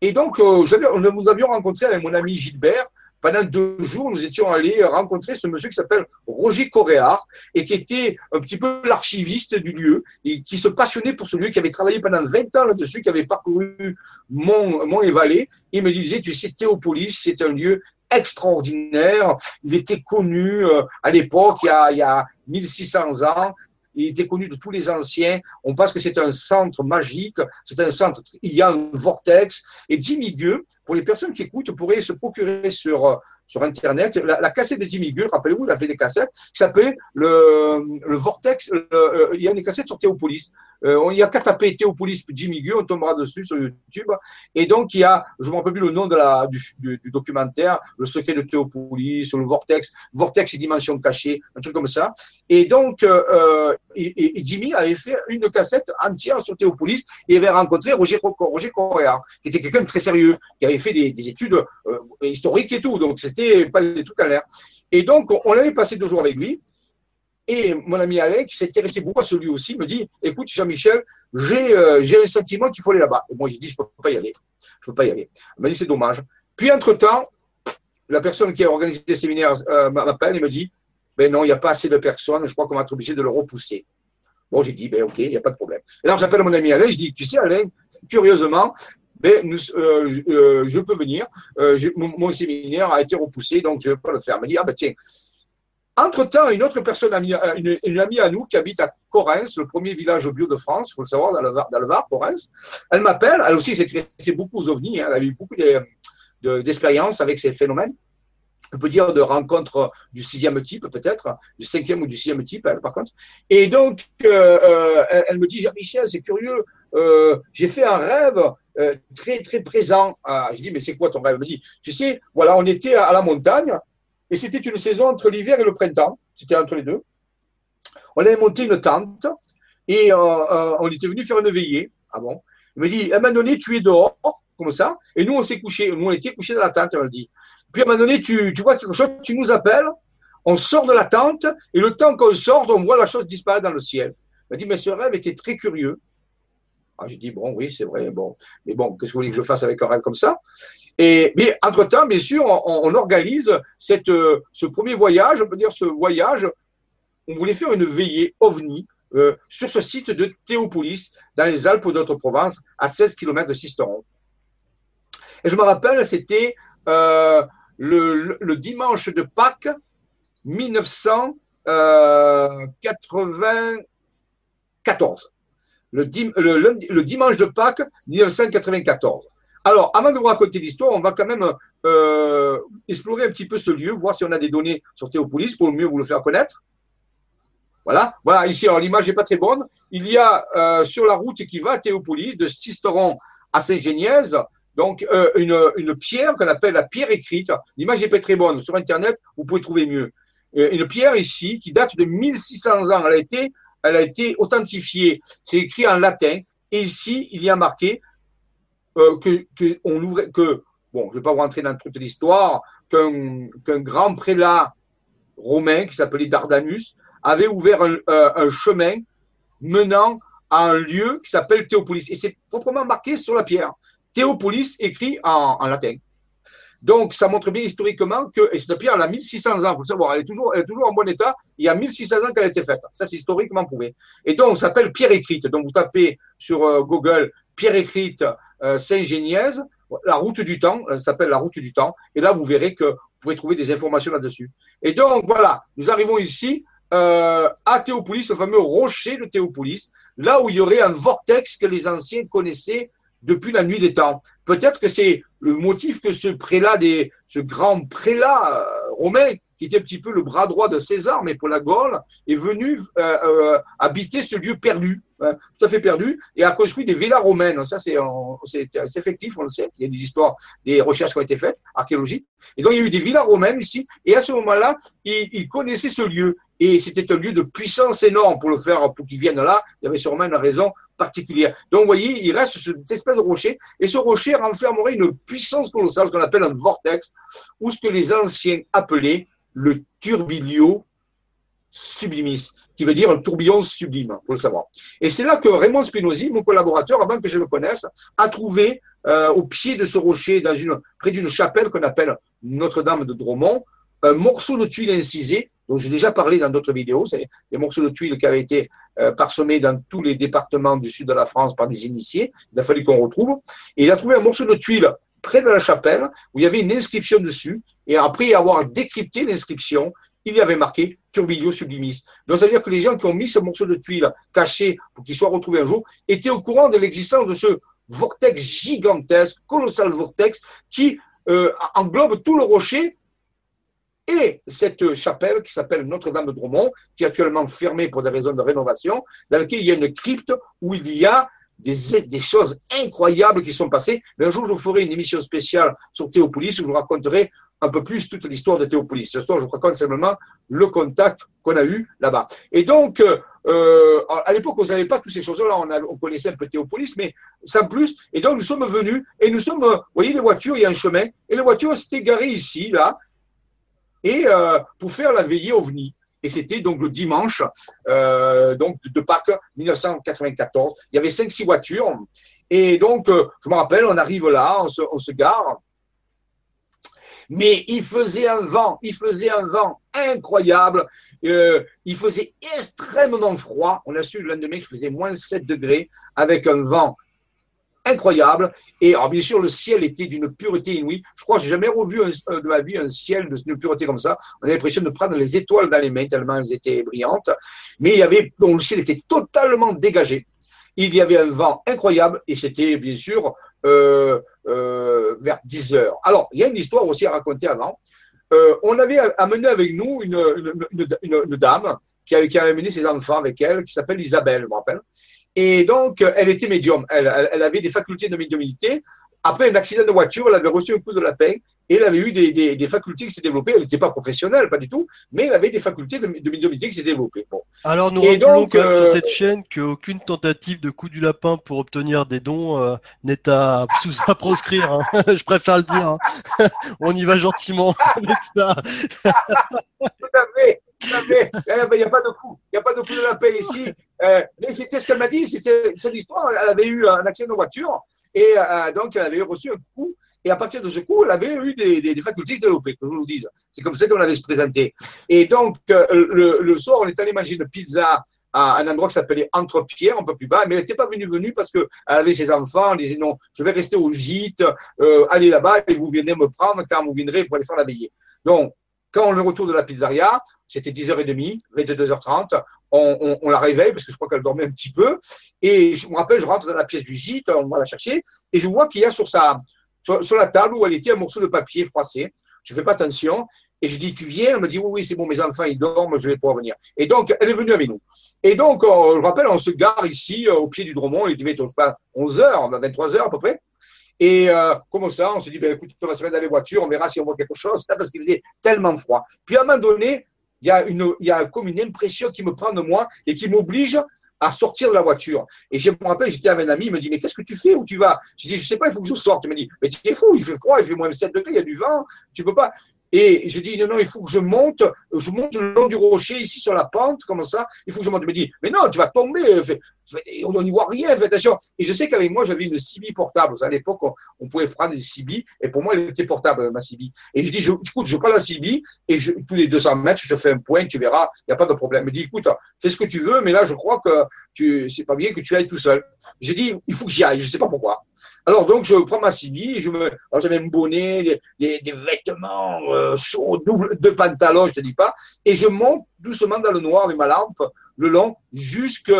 Et donc, euh, nous avions rencontré avec mon ami Gilbert pendant deux jours, nous étions allés rencontrer ce monsieur qui s'appelle Roger Coréard et qui était un petit peu l'archiviste du lieu et qui se passionnait pour ce lieu, qui avait travaillé pendant 20 ans là-dessus, qui avait parcouru Mont, Mont et Vallée. Il me disait, tu sais, Théopolis, c'est un lieu extraordinaire. Il était connu euh, à l'époque, il y a 1600 ans il était connu de tous les anciens. On pense que c'est un centre magique, c'est un centre, il y a un vortex. Et Jimmy Gueux, pour les personnes qui écoutent, pourraient se procurer sur, euh, sur Internet la, cassette de Jimmy Gueux, rappelez-vous, il a fait des cassettes, qui s'appelait le, le Vortex. Euh, il y a une cassette sur Théopolis. Euh, on y a qu'à taper Théopolis Jimmy Gueux, on tombera dessus sur YouTube. Et donc, il y a, je ne me rappelle plus le nom de la, du, documentaire, le secret de Théopolis, le Vortex, Vortex et dimension cachée, un truc comme ça. Et donc, euh, et, Jimmy avait fait une cassette entière sur Théopolis et avait rencontré Roger, Roger Correa, qui était quelqu'un de très sérieux, qui avait fait des, des études euh, historiques et tout. Donc, c'était pas des trucs à l'air. Et donc, on avait passé deux jours avec lui. Et mon ami Alain, qui s'intéressait beaucoup à celui aussi, me dit Écoute, Jean-Michel, j'ai euh, un sentiment qu'il faut aller là-bas. Et moi, j'ai dit Je ne peux pas y aller. Je peux pas y aller. Il m'a dit C'est dommage. Puis, entre-temps, la personne qui a organisé le séminaire euh, m'appelle et me dit Ben non, il n'y a pas assez de personnes, je crois qu'on va être obligé de le repousser. Bon, j'ai dit Ben ok, il n'y a pas de problème. Et alors, j'appelle mon ami Alain, je dis Tu sais, Alain, curieusement, ben, euh, euh, je peux venir. Mon, séminaire a été repoussé, donc je ne vais pas le faire. Il me dit Ah ben tiens, entre-temps, une autre personne, une, amie à nous qui habite à Correns, le premier village bio de France, il faut le savoir, dans le Var, Correns, elle m'appelle, elle aussi s'est beaucoup aux ovnis, hein, elle a eu beaucoup d'expérience avec ces phénomènes. on peut dire de rencontre du sixième type peut-être, du cinquième ou du sixième type, par contre. Et donc, euh, euh, elle, me dit, Jean-Michel, c'est curieux, euh, j'ai fait un rêve très, très présent. Ah, je dis, mais c'est quoi ton rêve? Elle me dit, tu sais, voilà, on était à la montagne, et c'était une saison entre l'hiver et le printemps, c'était entre les deux. On avait monté une tente, et on était venu faire une veillée. Ah bon? Il me dit, à un moment donné, tu es dehors, comme ça, et nous, on s'est couché, nous, on était couchés dans la tente, elle me dit. Puis à un moment donné, tu, vois quelque chose, tu nous appelles, on sort de la tente, et le temps qu'on sort, on voit la chose disparaître dans le ciel. Il m'a dit, mais ce rêve était très curieux. Ah, j'ai dit, bon, oui, c'est vrai, bon. Mais bon, qu'est-ce que vous voulez que je fasse avec un rêve comme ça? Mais entre-temps, bien sûr, on, organise euh, ce premier voyage, on peut dire ce voyage, on voulait faire une veillée ovni euh, sur ce site de Théopolis, dans les Alpes d'Haute-Provence, à 16 km de Sisteron. Et je me rappelle, c'était euh, le, dimanche de Pâques 1994. Le, le, dimanche de Pâques 1994. Alors, avant de vous raconter l'histoire, on va quand même euh, explorer un petit peu ce lieu, voir si on a des données sur Théopolis pour mieux vous le faire connaître. Voilà, voilà ici, alors l'image n'est pas très bonne. Il y a euh, sur la route qui va à Théopolis, de Sisteron à Saint-Génièse, donc, euh, une, une, pierre qu'on appelle la pierre écrite. L'image n'est pas très bonne. Sur Internet, vous pouvez trouver mieux. Une pierre ici qui date de 1600 ans. Elle a été, elle a été authentifiée. C'est écrit en latin. Et ici, il y a marqué euh, que, on ouvrait, que, bon, je ne vais pas rentrer dans toute l'histoire, qu'un grand prélat romain qui s'appelait Dardanus avait ouvert un, un chemin menant à un lieu qui s'appelle Théopolis. Et c'est proprement marqué sur la pierre. Théopolis écrit en, latin. Donc, ça montre bien historiquement que, et cette pierre, elle a 1600 ans, il faut le savoir, elle est, toujours, elle est toujours en bon état. Il y a 1600 ans qu'elle a été faite. Ça, c'est historiquement prouvé. Et donc, ça s'appelle pierre écrite. Donc, vous tapez sur euh, Google pierre écrite euh, Saint-Génièse, la route du temps, ça s'appelle la route du temps. Et là, vous verrez que vous pouvez trouver des informations là-dessus. Et donc, voilà, nous arrivons ici euh, à Théopolis, le fameux rocher de Théopolis, là où il y aurait un vortex que les anciens connaissaient depuis la nuit des temps. Peut-être que c'est le motif que ce prélat, des, ce grand prélat euh, romain, qui était un petit peu le bras droit de César, mais pour la Gaule, est venu euh, euh, habiter ce lieu perdu, hein, tout à fait perdu, et a construit des villas romaines. Ça, c'est effectif, on le sait. Il y a des histoires, des recherches qui ont été faites, archéologiques. Et donc, il y a eu des villas romaines ici, et à ce moment-là, il, il connaissait ce lieu. Et c'était un lieu de puissance énorme pour le faire, pour qu'il vienne là. Il y avait sûrement une raison particulière. Donc, vous voyez, il reste cette espèce de rocher, et ce rocher renfermerait une puissance colossale, ce qu'on appelle un vortex, ou ce que les anciens appelaient le turbilio sublimis, qui veut dire un tourbillon sublime, faut le savoir. Et c'est là que Raymond Spinozzi, mon collaborateur, avant que je le connaisse, a trouvé euh, au pied de ce rocher, près d'une chapelle qu'on appelle Notre-Dame de Dromont, un morceau de tuile incisé dont j'ai déjà parlé dans d'autres vidéos. C'est des morceaux de tuiles qui avaient été euh, parsemés dans tous les départements du sud de la France par des initiés. Il a fallu qu'on retrouve. Et il a trouvé un morceau de tuile près de la chapelle où il y avait une inscription dessus. Et après avoir décrypté l'inscription, il y avait marqué Turbilio Sublimis. Donc ça veut dire que les gens qui ont mis ce morceau de tuile caché pour qu'il soit retrouvé un jour étaient au courant de l'existence de ce vortex gigantesque, colossal vortex qui euh, englobe tout le rocher et cette chapelle qui s'appelle Notre-Dame de Dromont, qui est actuellement fermée pour des raisons de rénovation, dans laquelle il y a une crypte où il y a des, des choses incroyables qui sont passées. Mais un jour, je vous ferai une émission spéciale sur Théopolis où je vous raconterai un peu plus toute l'histoire de Théopolis. Ce je vous raconte simplement le contact qu'on a eu là-bas. Et donc, euh, à l'époque, on ne savait pas toutes ces choses-là. On, on, connaissait un peu Théopolis, mais sans plus. Et donc, nous sommes venus et nous sommes, vous voyez, les voitures, il y a un chemin. Et les voitures s'étaient garées ici, là et euh, pour faire la veillée OVNI. Et c'était donc le dimanche euh, donc de Pâques 1994. Il y avait 5-6 voitures. Et donc, euh, je me rappelle, on arrive là, on se, on se gare. Mais il faisait un vent, il faisait un vent incroyable. il faisait extrêmement froid. On a su le lendemain qu'il faisait moins 7 degrés avec un vent incroyable. Et alors, bien sûr, le ciel était d'une pureté inouïe. Je crois que j'ai jamais revu euh, de ma vie un ciel d'une pureté comme ça. On a l'impression de prendre les étoiles dans les mains tellement elles étaient brillantes. Mais il avait, le ciel était totalement dégagé. Il y avait un vent incroyable et c'était bien sûr euh, euh, vers 10 heures. Alors, il y a une histoire aussi à raconter avant. euh, on avait amené avec nous une, dame qui avait, qui avait amené ses enfants avec elle, qui s'appelle Isabelle, je me rappelle. Et donc, elle était médium. Elle, elle, avait des facultés de médiumnité. Après un accident de voiture, elle avait reçu un coup de lapin et elle avait eu des, des, des facultés qui s'est développées. Elle n'était pas professionnelle, pas du tout, mais elle avait des facultés de, de médiumnité qui s'est développées. Bon. Alors nous et rappelons donc, sur euh, cette chaîne qu'aucune tentative de coup du lapin pour obtenir des dons euh, n'est à, à proscrire. Hein. Je préfère le dire. Hein. On y va gentiment avec ça. tout à fait. Il n'y a pas de coup. Il n'y a pas de coup de lapin ici. Euh, mais c'était ce qu'elle m'a dit. C'était cette histoire. Elle avait eu un accident de voiture et donc elle avait reçu un coup et à partir de ce coup, elle avait eu des, des, des facultés développées, que je vous le dise. C'est comme ça qu'on avait se présenter. Et donc, euh, le, le, soir, on est allé manger une pizza à un endroit qui s'appelait Entre-Pierre, un peu plus bas, mais elle n'était pas venue venue parce qu'elle avait ses enfants, elle disait non, je vais rester au gîte, euh, allez là-bas et vous venez me prendre quand vous viendrez pour aller faire la veillée. Donc, quand on est retour de la pizzeria, c'était 10h30, 22h30, on, on, on, la réveille parce que je crois qu'elle dormait un petit peu. Et je me rappelle, je rentre dans la pièce du gîte, on va la chercher, et je vois qu'il y a sur sa, sur, la table où elle était un morceau de papier froissé. Je fais pas attention. Et je dis, tu viens? Elle me dit, oui, oui, c'est bon, mes enfants, ils dorment, je vais pouvoir venir. Et donc, elle est venue avec nous. Et donc, je rappelle, on se gare ici, euh, au pied du Dromont, il devait être, pas, 11 h 23 h à peu près. Et euh, comme ça, on se dit, ben, écoute, on va se mettre dans les voitures, on verra si on voit quelque chose, parce qu'il faisait tellement froid. Puis à un moment donné, il y il y a comme une impression qui me prend de moi et qui m'oblige à sortir de la voiture. Et je me rappelle, j'étais avec un ami, il me dit, mais qu'est-ce que tu fais Où tu vas? Je dis, je sais pas, il faut que je sorte. Il me dit, mais tu es fou, il fait froid, il fait moins 7 degrés, il y a du vent, tu peux pas. Et je dis, non, non, il faut que je monte, je monte le long du rocher, ici sur la pente, comme ça. Il faut que je monte. Il me dit, mais non, tu vas tomber, on n'y voit rien, fais attention. Et je sais qu'avec moi, j'avais une CB portable. À l'époque, on, pouvait prendre des CB, et pour moi, elle était portable, ma CB. Et je dis, écoute, je prends la CB, et tous les 200 mètres, je fais un point, tu verras, il n'y a pas de problème. Il me dit, écoute, fais ce que tu veux, mais là, je crois que tu, c'est pas bien que tu ailles tout seul. J'ai dit, il faut que j'y aille, je sais pas pourquoi. Alors donc je prends ma CB, je me, j'avais un bonnet, des, vêtements euh, double, deux pantalons, je te dis pas, et je monte doucement dans le noir avec ma lampe le long jusque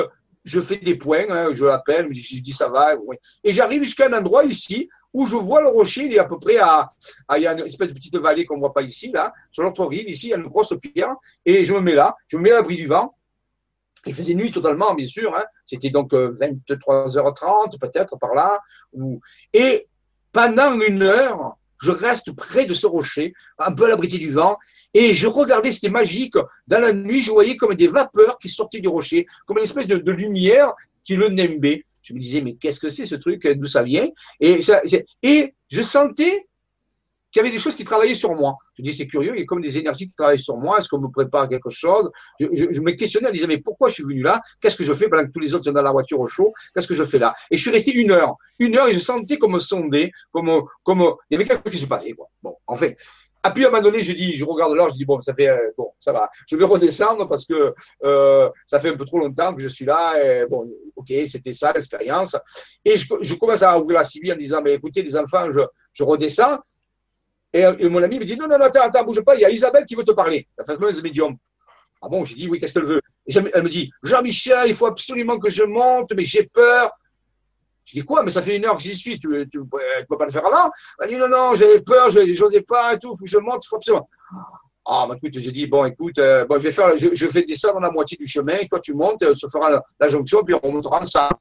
je fais des points, hein, je l'appelle, je dis ça va, et j'arrive jusqu'à un endroit ici où je vois le rocher, il est à peu près à, à il y a une espèce de petite vallée qu'on voit pas ici là, sur l'autre rive ici il y a une grosse pierre, et je me mets là, je me mets à l'abri du vent, il faisait nuit totalement, bien sûr. Hein. C'était donc 23h30, euh, peut-être par là. Et pendant une heure, je reste près de ce rocher, un peu à l'abri du vent, et je regardais, c'était magique. Dans la nuit, je voyais comme des vapeurs qui sortaient du rocher, comme une espèce de, lumière qui le nimbait. Je me disais, mais qu'est-ce que c'est ce truc? D'où ça vient? Et je sentais qu'il y avait des choses qui travaillaient sur moi. Je dis, c'est curieux, il y a comme des énergies qui travaillent sur moi. Est-ce qu'on me prépare quelque chose? Je, me questionnais, je disais, mais pourquoi je suis venu là? Qu'est-ce que je fais pendant que tous les autres sont dans la voiture au chaud? Qu'est-ce que je fais là? Et je suis resté une heure. Une heure et je sentais comme sondé, comme, comme, il y avait quelque chose qui se passait. Quoi. Bon, en fait. Et puis à un moment donné, je dis, je regarde l'heure, je dis bon, ça fait euh, bon, ça va. Je vais redescendre parce que euh, ça fait un peu trop longtemps que je suis là. Bon, ok, c'était ça l'expérience. Et je, commence à ouvrir la civile en disant, mais écoutez, les enfants, je redescends. Et, mon ami me dit, non, non, attends, attends, bouge pas, il y a Isabelle qui veut te parler, la fameuse médium. Ah bon, j'ai dit, oui, qu'est-ce qu'elle veut? Elle me dit, Jean-Michel, il faut absolument que je monte, mais j'ai peur. Je dis, quoi Mais ça fait une heure que j'y suis, tu ne peux pas le faire avant? Elle dit, non, non, j'avais peur, je n'osais pas et tout, il faut que je monte, il faut absolument. Ah, bah, écoute, j'ai dit, bon, écoute, euh, bon, je vais faire, je, je, descendre la moitié du chemin, toi tu montes, on se fera la, jonction, puis on montera ensemble.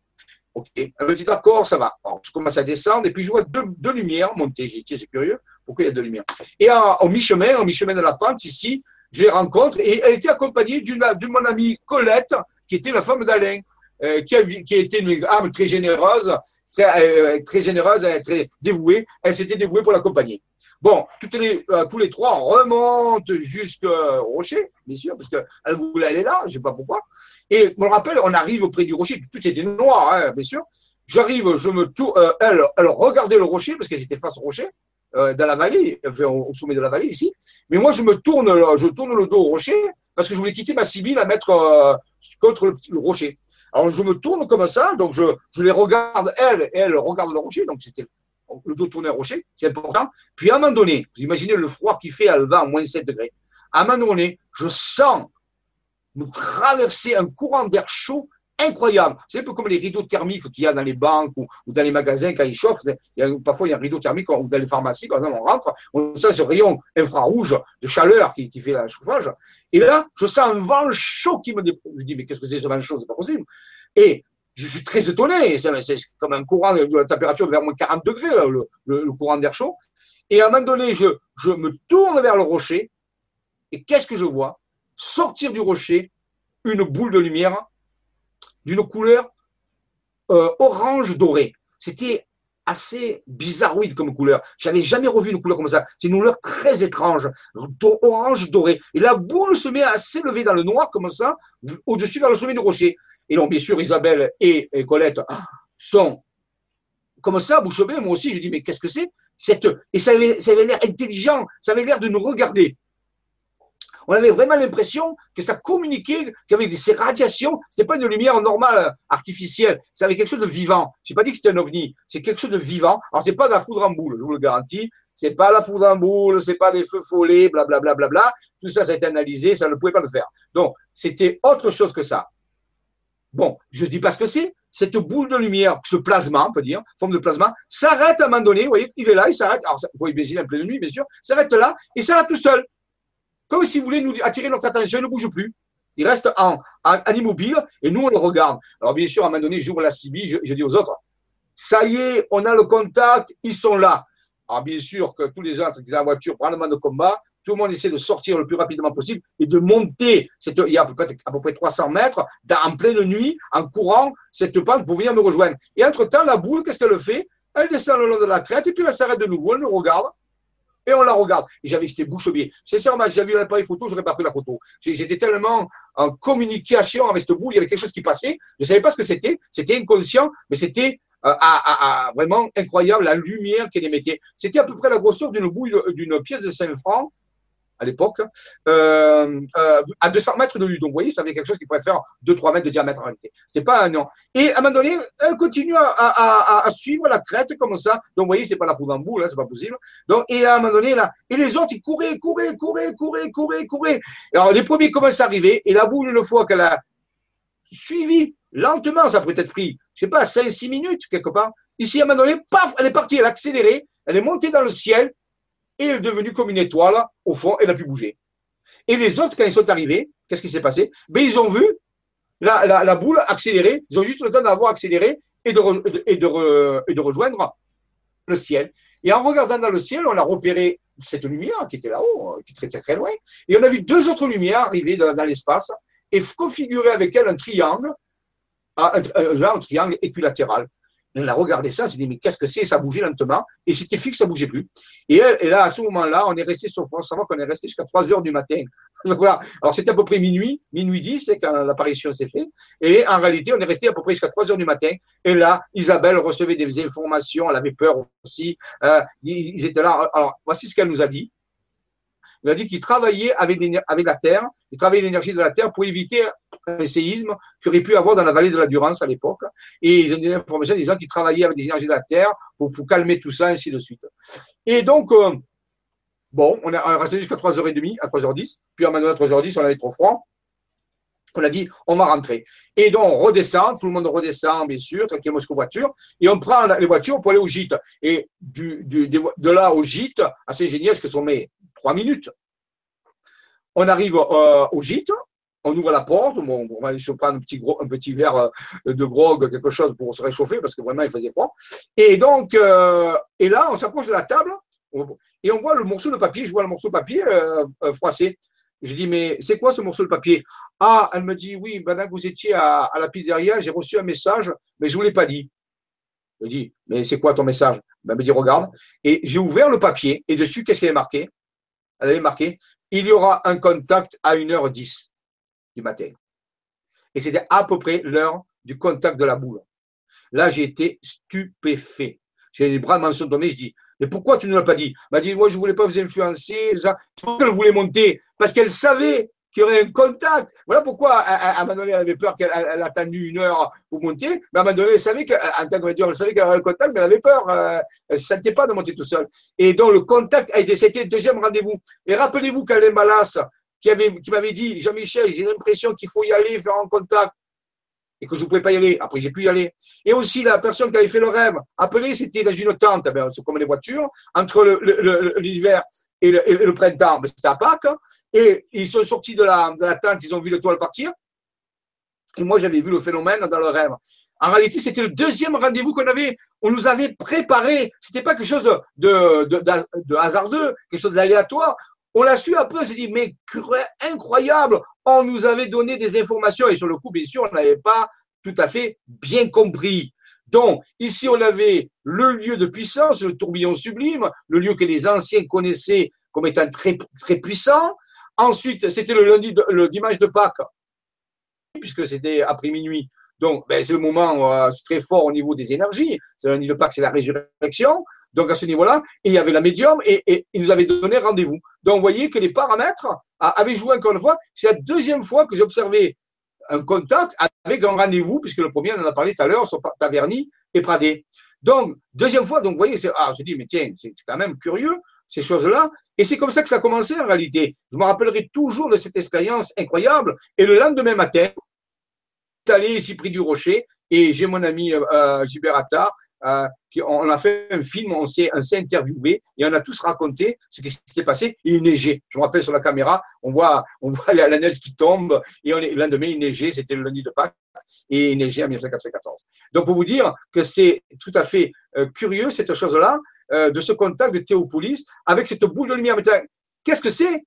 Ok. Elle me dit, d'accord, ça va. Alors, je commence à descendre, et puis je vois deux, deux lumières monter. J'ai dit, c'est curieux. Pourquoi il y a de lumière? Et au mi-chemin, au mi-chemin de la pente, ici, je les rencontre et elle était accompagnée de mon amie Colette, qui était la femme d'Alain, euh, qui, a, qui était une âme très généreuse, très, euh, très généreuse, très dévouée. Elle s'était dévouée pour l'accompagner. Bon, toutes les, euh, tous les trois remontent jusqu'au rocher, bien sûr, parce qu'elle voulait aller là, je ne sais pas pourquoi. Et je me rappelle, on arrive auprès du rocher, tout était noir, hein, bien sûr. J'arrive, je me tourne, elle, elle regardait le rocher, parce qu'elle était face au rocher. Euh, dans la vallée, au sommet de la vallée ici. Mais moi, je me tourne, je tourne le dos au rocher parce que je voulais quitter ma Sibylle à mettre euh, contre le, rocher. Alors, je me tourne comme ça, donc je, je les regarde, elle, et elle regarde le rocher, donc c'était le dos tourné au rocher, c'est important. Puis à un moment donné, vous imaginez le froid qui fait à le vent, moins 7 degrés. À un moment donné, je sens me traverser un courant d'air chaud incroyable. C'est un peu comme les rideaux thermiques qu'il y a dans les banques ou, dans les magasins quand ils chauffent. Parfois, il y a un rideau thermique ou dans les pharmacies, par exemple, on rentre, on sent ce rayon infrarouge de chaleur qui, fait le chauffage. Et là, je sens un vent chaud qui me Je dis, mais qu'est-ce que c'est ce vent chaud? C'est pas possible. Et je suis très étonné. C'est comme un courant de température vers moins 40 degrés, le, courant d'air chaud. Et à un moment donné, je me tourne vers le rocher. Et qu'est-ce que je vois? Sortir du rocher une boule de lumière d'une couleur euh, orange doré. C'était assez bizarroïde comme couleur. J'avais jamais revu une couleur comme ça. C'est une couleur très étrange, orange doré. Et la boule se met à s'élever dans le noir comme ça, au-dessus vers le sommet du rocher. Et donc, bien sûr, Isabelle et, Colette sont comme ça, bouche bée. Moi aussi, je dis, mais qu'est-ce que c'est? Cette... Et ça avait l'air intelligent, ça avait l'air de nous regarder on avait vraiment l'impression que ça communiquait qu'avec ces radiations, ce n'était pas une lumière normale, artificielle, c'est avec quelque chose de vivant. Je n'ai pas dit que c'était un ovni, c'est quelque chose de vivant. Alors, ce n'est pas de la foudre en boule, je vous le garantis. Ce n'est pas la foudre en boule, ce n'est pas des feux follets, blablabla. Bla, bla, bla, Tout ça, ça a été analysé, ça ne pouvait pas le faire. Donc, c'était autre chose que ça. Bon, je ne dis pas ce que c'est. Cette boule de lumière, ce plasma, on peut dire, forme de plasma, s'arrête à un moment donné. Vous voyez, il est là, il s'arrête. Alors, il faut imaginer en pleine nuit, bien sûr. S'arrête là et s'arrête tout seul. Comme si vous voulez nous attirer notre attention, il ne bouge plus. Il reste en, immobile et nous, on le regarde. Alors, bien sûr, à un moment donné, j'ouvre la CB, je, dis aux autres, ça y est, on a le contact, ils sont là. Alors, bien sûr que tous les autres qui sont dans la voiture, le de combat, tout le monde essaie de sortir le plus rapidement possible et de monter, il y a à peu, près, à peu près 300 mètres, en pleine nuit, en courant, cette pente pour venir me rejoindre. Et entre-temps, la boule, qu'est-ce qu'elle fait? Elle descend le long de la crête et puis elle s'arrête de nouveau, elle nous regarde et on la regarde. Et j'avais j'étais bouche bée. Sincèrement, j'ai vu l'appareil photo, je n'aurais pas pris la photo. J'étais tellement en communication avec cette boule, il y avait quelque chose qui passait. Je savais pas ce que c'était. C'était inconscient, mais c'était euh, vraiment incroyable la lumière qu'elle émettait. C'était à peu près la grosseur d'une boule, d'une pièce de 5 francs à l'époque, euh, euh, à 200 mètres de lui. Donc, vous voyez, ça avait quelque chose qui pourrait faire 2-3 mètres de diamètre en réalité. C'était pas un non. Et à un moment donné, elle continue à, suivre la crête comme ça. Donc, vous voyez, c'est pas la foudre en boule, là, c'est pas possible. Donc, et à un moment donné, là, et les autres, ils couraient, couraient, couraient, couraient, couraient, couraient. Alors, les premiers commencent à arriver, et la boule, une fois qu'elle a suivi lentement, ça peut être pris, je sais pas, 5-6 minutes, quelque part. Ici, à un moment donné, paf, elle est partie, elle a accéléré, elle est montée dans le ciel, et elle est devenue comme une étoile, au fond, elle n'a plus bougé. Et les autres, quand ils sont arrivés, qu'est-ce qui s'est passé? Ben, Ils ont vu la, boule accélérer, ils ont juste le temps d'avoir accéléré et de, et, de, rejoindre le ciel. Et en regardant dans le ciel, on a repéré cette lumière qui était là-haut, qui était très, très loin, et on a vu deux autres lumières arriver dans, l'espace et configurer avec elles un triangle, un, un triangle équilatéral elle a regardé ça, elle s'est dit, mais qu'est-ce que c'est? Ça bougeait lentement. Et c'était fixe, ça bougeait plus. Et, là, à ce moment-là, on est resté sur France. Va qu'on est resté jusqu'à 3 heures du matin. Alors, c'était à peu près minuit, minuit 10, c'est quand l'apparition s'est faite. Et en réalité, on est resté à peu près jusqu'à 3 heures du matin. Et là, Isabelle recevait des informations. Elle avait peur aussi. Euh, ils étaient là. Alors, voici ce qu'elle nous a dit. Il a dit qu'il travaillait avec, la Terre, il travaillait l'énergie de la Terre pour éviter un séisme qu'il aurait pu avoir dans la vallée de la Durance à l'époque. Et ils ont donné l'information disant qu'il travaillait avec des énergies de la Terre pour, calmer tout ça, ainsi de suite. Et donc, euh, bon, on est resté jusqu'à 3h30, à 3h10. Puis à maintenant, à 3h10, on avait trop froid. On a dit, on va rentrer. Et donc, on redescend, tout le monde redescend, bien sûr, tranquillement jusqu'aux voitures, et on prend les voitures pour aller au gîte. Et du, de là au gîte, assez génial, ce que sont mes trois minutes? On arrive euh, au gîte, on ouvre la porte, on va aller se prendre un petit, un petit verre euh, de grog, quelque chose pour se réchauffer, parce que vraiment il faisait froid. Et donc, euh, et là, on s'approche de la table, et on voit le morceau de papier, je vois le morceau de papier froissé. Je dis, mais c'est quoi ce morceau de papier? Ah, elle me dit, oui, que vous étiez à, la pizzeria, j'ai reçu un message, mais je ne vous l'ai pas dit. Je dis, mais c'est quoi ton message? Elle me dit, regarde. Et j'ai ouvert le papier, et dessus, qu'est-ce qu'il y avait marqué? Elle avait marqué, il y aura un contact à 1h10 du matin. Et c'était à peu près l'heure du contact de la boule. Là, j'ai été stupéfait. J'ai les bras de tombés, je dis, mais pourquoi tu ne l'as pas dit? Elle m'a dit, moi, je ne voulais pas vous influencer. Pourquoi qu'elle voulait monter Parce qu'elle savait qu'il y aurait un contact. Voilà pourquoi, à, un moment donné, elle avait peur qu'elle a attendu une heure pour monter, mais à un moment donné, elle savait qu'en elle savait qu'elle avait un contact, mais elle avait peur. Euh, elle ne se sentait pas de monter tout seul. Et donc, le contact a été, c'était le deuxième rendez-vous. Et rappelez-vous qu'Alain Malas, qui, qui m'avait dit, Jean-Michel, j'ai l'impression qu'il faut y aller, faire un contact. et que je ne pouvais pas y aller. Après, j'ai pu y aller. Et aussi, la personne qui avait fait le rêve, appelé, c'était dans une tente, ben, c'est comme les voitures, entre l'hiver et, le, printemps, ben, c'était à Pâques, et ils sont sortis de la, tente, ils ont vu l'étoile partir, et moi, j'avais vu le phénomène dans le rêve. En réalité, c'était le deuxième rendez-vous qu'on avait. On nous avait préparé. C'était pas quelque chose de, hasardeux, quelque chose d'aléatoire. On l'a su un peu. On s'est dit, mais incroyable. On nous avait donné des informations. Et sur le coup, bien sûr, on n'avait pas tout à fait bien compris. Donc, ici, on avait le lieu de puissance, le tourbillon sublime, le lieu que les anciens connaissaient comme étant très, très puissant. Ensuite, c'était le lundi, le dimanche de Pâques, puisque c'était après minuit. Donc, ben, c'est le moment euh, très fort au niveau des énergies. C'est lundi de Pâques, c'est la résurrection. Donc, à ce niveau-là, il y avait la médium et, il nous avait donné rendez-vous. Donc, vous voyez que les paramètres avaient joué encore une fois. C'est la deuxième fois que j'ai observé un contact avec un rendez-vous, puisque le premier, on en a parlé tout à l'heure, sur Taverny et Pradé. Donc, deuxième fois, donc, vous voyez, ah, je dis, mais tiens, c'est quand même curieux, ces choses-là. Et c'est comme ça que ça a commencé en réalité. Je me rappellerai toujours de cette expérience incroyable. Et le lendemain matin, allé ici près du rocher et j'ai mon ami euh, euh Gilbert. Euh, on a fait un film, on s'est, interviewé et on a tous raconté ce qui s'était passé. Il neigeait. Je me rappelle sur la caméra, on voit, la, neige qui tombe et on est, le lendemain il neigeait, c'était le lundi de Pâques et il neigeait en 1994. Donc pour vous dire que c'est tout à fait euh, curieux cette chose-là de ce contact de Théopolis avec cette boule de lumière. Qu'est-ce que c'est?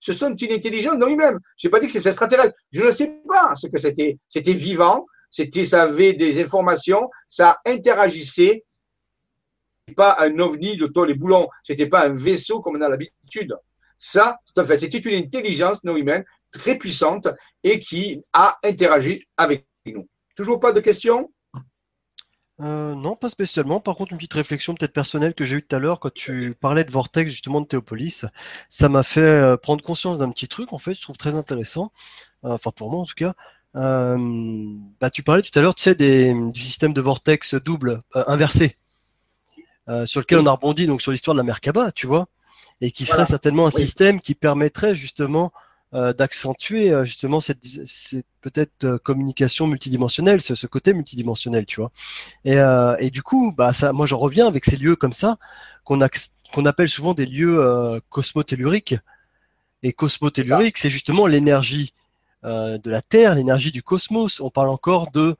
Ce sont une intelligence non humaine. Je n'ai pas dit que c'est extraterrestre. Je ne sais pas ce que c'était. C'était vivant, c'était, ça avait des informations, ça interagissait. Pas un ovni de tôle et boulons, c'était pas un vaisseau comme on a l'habitude. Ça, c'est en fait, c'était une intelligence non humaine très puissante et qui a interagi avec nous. Toujours pas de questions? Euh, non, pas spécialement. Par contre, une petite réflexion peut-être personnelle que j'ai eue tout à l'heure quand tu parlais de Vortex, justement de Théopolis, ça m'a fait euh, prendre conscience d'un petit truc, en fait, je trouve très intéressant, enfin pour moi en tout cas. Bah, tu parlais tout à l'heure, tu sais, des, du système de Vortex double, inversé, sur lequel on a rebondi donc sur l'histoire de la Merkaba, tu vois, et qui serait certainement un système qui permettrait justement euh, d'accentuer euh, justement cette, peut-être euh, communication multidimensionnelle, ce, côté multidimensionnel, tu vois. Et, et du coup, bah ça, moi j'en reviens avec ces lieux comme ça qu'on qu'on appelle souvent des lieux euh, cosmotelluriques. Et cosmotellurique, c'est justement l'énergie de la Terre, l'énergie du cosmos. On parle encore de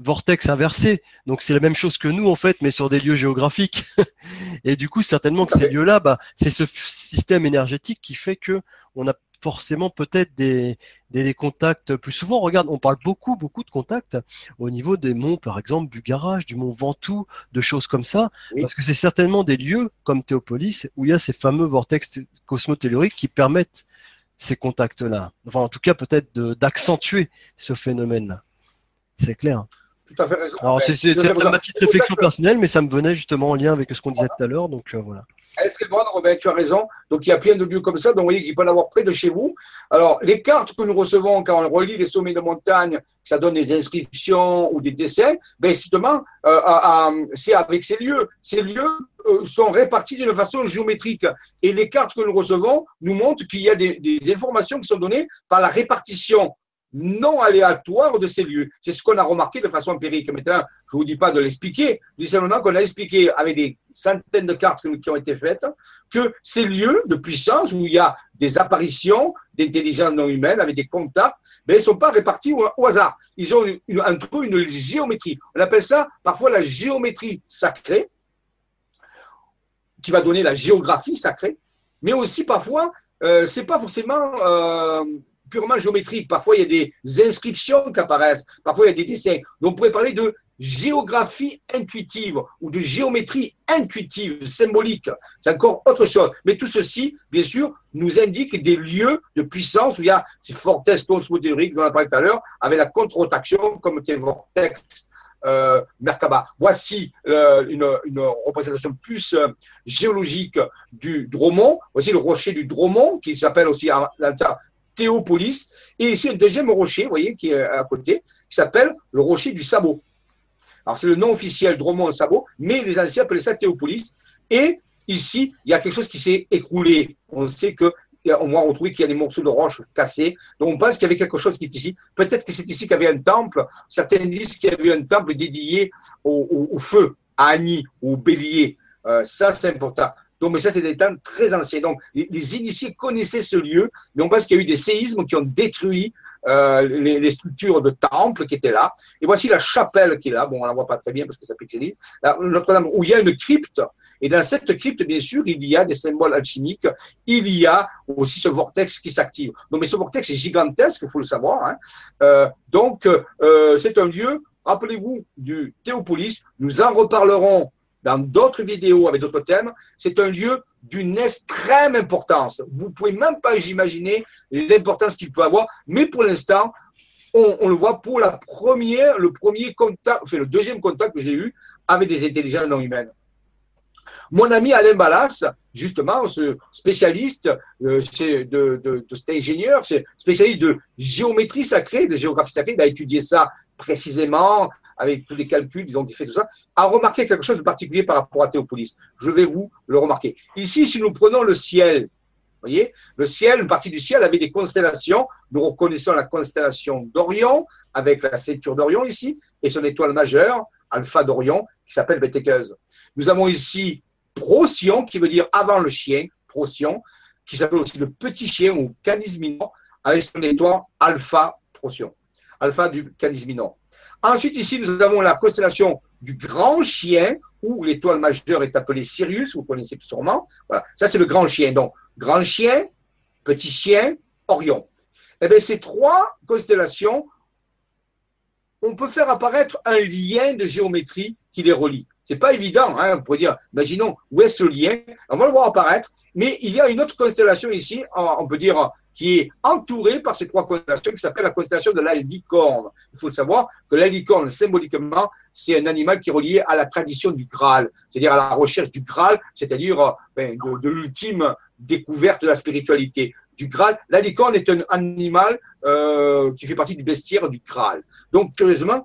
vortex inversé. Donc c'est la même chose que nous en fait, mais sur des lieux géographiques. et du coup, certainement que ces lieux-là, bah, c'est ce système énergétique qui fait que on a forcément peut-être des, des, contacts plus souvent. Regarde, on parle beaucoup, beaucoup de contacts au niveau des monts, par exemple, du garage, du mont Ventoux, de choses comme ça, parce que c'est certainement des lieux comme Théopolis où il y a ces fameux vortex cosmotelluriques qui permettent ces contacts-là. Enfin, en tout cas, peut-être d'accentuer ce phénomène-là. C'est clair. Tout à fait raison. Alors, c'est ma petite réflexion personnelle, mais ça me venait justement en lien avec ce qu'on disait tout à l'heure, donc euh, voilà. Elle est très bonne, Robin, tu as raison. Donc, il y a plein de lieux comme ça. Donc, vous voyez qu'il peut en avoir près de chez vous. Alors, les cartes que nous recevons quand on relie les sommets de montagne, ça donne des inscriptions ou des dessins. Ben, justement, euh, c'est avec ces lieux. Ces lieux sont répartis d'une façon géométrique. Et les cartes que nous recevons nous montrent qu'il y a des, informations qui sont données par la répartition non aléatoire de ces lieux. C'est ce qu'on a remarqué de façon empirique. Maintenant, je ne vous dis pas de l'expliquer, je dis simplement qu'on a expliqué avec des centaines de cartes qui ont été faites que ces lieux de puissance où il y a des apparitions d'intelligence non humaine avec des contacts, mais ben, ils ne sont pas répartis au, hasard. Ils ont une, entre une géométrie. On appelle ça parfois la géométrie sacrée, qui va donner la géographie sacrée, mais aussi parfois, euh, c'est pas forcément euh, purement géométrique. Parfois, il y a des inscriptions qui apparaissent. Parfois, il y a des dessins. Donc, on pourrait parler de géographie intuitive ou de géométrie intuitive, symbolique. C'est encore autre chose. Mais tout ceci, bien sûr, nous indique des lieux de puissance où il y a ces vortex cosmotelluriques dont on a parlé tout à l'heure, avec la contre-rotation comme des vortex euh, Merkaba. Voici euh, une, représentation plus euh, géologique du Dromont. Voici le rocher du Dromont, qui s'appelle aussi Théopolis. Et ici, un deuxième rocher, vous voyez, qui est à côté, qui s'appelle le rocher du sabot. Alors, c'est le nom officiel, Dromont-Sabot, mais les anciens appelaient ça Théopolis. Et ici, il y a quelque chose qui s'est écroulé. On sait que on va retrouver qu'il y a des morceaux de roche cassés. Donc on pense qu'il y avait quelque chose qui est ici. Peut-être que c'est ici qu'il y avait un temple. Certains disent qu'il y avait un temple dédié au, feu, à Annie, au bélier. Euh, ça, c'est important. Donc, mais ça, c'est des temps très anciens. Donc, les, initiés connaissaient ce lieu, mais on pense qu'il y a eu des séismes qui ont détruit euh, les, structures de temples qui étaient là. Et voici la chapelle qui est là. Bon, on ne la voit pas très bien parce que ça pixelise. Notre-Dame, où il y a une crypte. Et dans cette crypte, bien sûr, il y a des symboles alchimiques. Il y a aussi ce vortex qui s'active. Donc, mais ce vortex est gigantesque, il faut le savoir. Hein. Euh, donc, euh, c'est un lieu, rappelez-vous, du Théopolis. Nous en reparlerons dans d'autres vidéos avec d'autres thèmes. C'est un lieu d'une extrême importance. Vous ne pouvez même pas imaginer l'importance qu'il peut avoir, mais pour l'instant, on, le voit pour la première, le premier contact, enfin le deuxième contact que j'ai eu avec des intelligences non humaines. Mon ami Alain Ballas, justement, ce spécialiste euh, de, cet ingénieur, spécialiste de géométrie sacrée, de géographie sacrée, a étudié ça précisément, avec tous les calculs, ils ont fait tout ça, a remarqué quelque chose de particulier par rapport à Théopolis. Je vais vous le remarquer. Ici, si nous prenons le ciel, vous voyez, le ciel, une partie du ciel avait des constellations. Nous reconnaissons la constellation d'Orion, avec la ceinture d'Orion ici, et son étoile majeure, Alpha d'Orion, qui s'appelle Bétékeuse. Nous avons ici Procyon, qui veut dire avant le chien, Procyon, qui s'appelle aussi le petit chien ou Canis minor, avec son étoile Alpha Procyon. Alpha du Canis minor. Ensuite, ici, nous avons la constellation du grand chien, où l'étoile majeure est appelée Sirius, vous connaissez sûrement. Voilà. Ça, c'est le grand chien. Donc, grand chien, petit chien, Orion. Eh bien, ces trois constellations, on peut faire apparaître un lien de géométrie qui les relie. C'est pas évident, hein, on pourrait dire, imaginons, où est ce lien On va le voir apparaître, mais il y a une autre constellation ici, on peut dire qui est entouré par ces trois constellations qui s'appelle la constellation de la licorne. Il faut savoir que la licorne, symboliquement, c'est un animal qui est relié à la tradition du Graal, c'est-à-dire à la recherche du Graal, c'est-à-dire euh, ben, de, l'ultime découverte de la spiritualité. Du Graal. La licorne est un animal euh, qui fait partie du bestiaire du Graal. Donc, curieusement,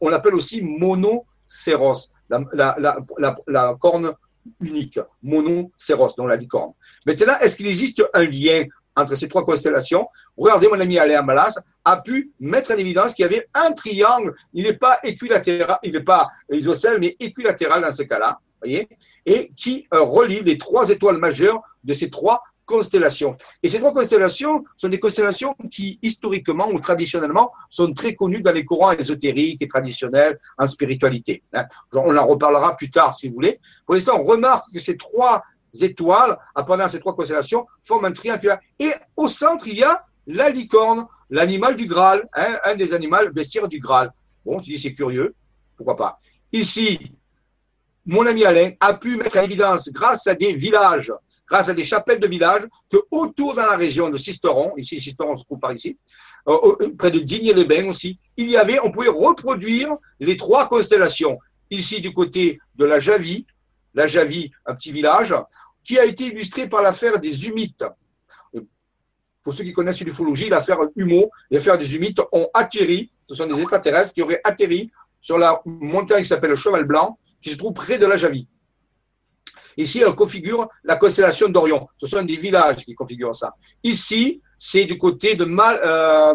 on l'appelle aussi monocéros, la, corne unique, monocéros, donc la licorne. Maintenant, est-ce qu'il existe un lien entre ces trois constellations, regardez, mon ami Alain Malas a pu mettre en évidence qu'il y avait un triangle. Il n'est pas équilatéral, il n'est pas isocèle, mais équilatéral dans ce cas-là, voyez, et qui euh, relie les trois étoiles majeures de ces trois constellations. Et ces trois constellations sont des constellations qui, historiquement ou traditionnellement, sont très connues dans les courants ésotériques et traditionnels en spiritualité. Hein. On en reparlera plus tard, si vous voulez. Pour l'instant, on remarque que ces trois étoiles, pendant ces trois constellations, forment un triangle. Et au centre, il y a la licorne, l'animal du Graal, hein, un des animaux bestiaires du Graal. Bon, tu dis c'est curieux, pourquoi pas. Ici, mon ami Alain a pu mettre en évidence, grâce à des villages, grâce à des chapelles de villages, que autour dans la région de Sisteron, ici Sisteron se trouve par ici, euh, près de Digne-les-Bains aussi, il y avait, on pouvait reproduire les trois constellations. Ici, du côté de la Javie, la Javie, un petit village, qui a été illustré par l'affaire des Humites. Pour ceux qui connaissent l'ufologie, l'affaire Humo, l'affaire des Humites ont atterri, ce sont des extraterrestres qui auraient atterri sur la montagne qui s'appelle le Cheval Blanc, qui se trouve près de la Javie. Ici, elle configure la constellation d'Orion. Ce sont des villages qui configurent ça. Ici, c'est du côté de euh,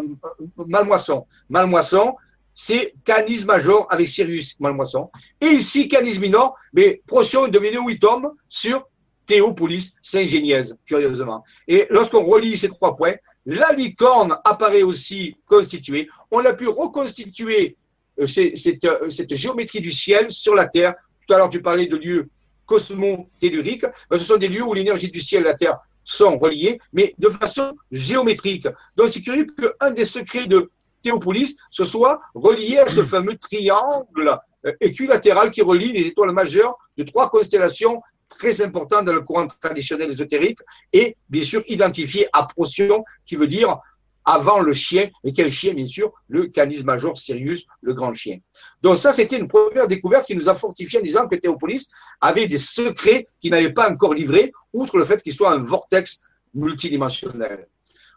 Malmoisson. Malmoisson, c'est Canis Major avec Sirius Malmoisson. Et ici, Canis Minor, mais Procyon est devenu où il tombe sur Théopolis Saint-Génièse, curieusement. Et lorsqu'on relie ces trois points, la licorne apparaît aussi constituée. On a pu reconstituer euh, euh, cette, géométrie du ciel sur la Terre. Tout à l'heure, tu parlais de lieux cosmotelluriques. Ben, ce sont des lieux où l'énergie du ciel et la Terre sont reliées, mais de façon géométrique. Donc, c'est curieux qu'un des secrets de Théopolis ce soit relié à ce fameux triangle euh, équilatéral qui relie les étoiles majeures de trois constellations très importantes dans le courant traditionnel ésotérique et bien sûr identifié à Procyon qui veut dire avant le chien, mais quel chien bien sûr? Le Canis Major Sirius, le grand chien. Donc ça c'était une première découverte qui nous a fortifié en disant que Théopolis avait des secrets qu'il n'avait pas encore livrés, outre le fait qu'il soit un vortex multidimensionnel.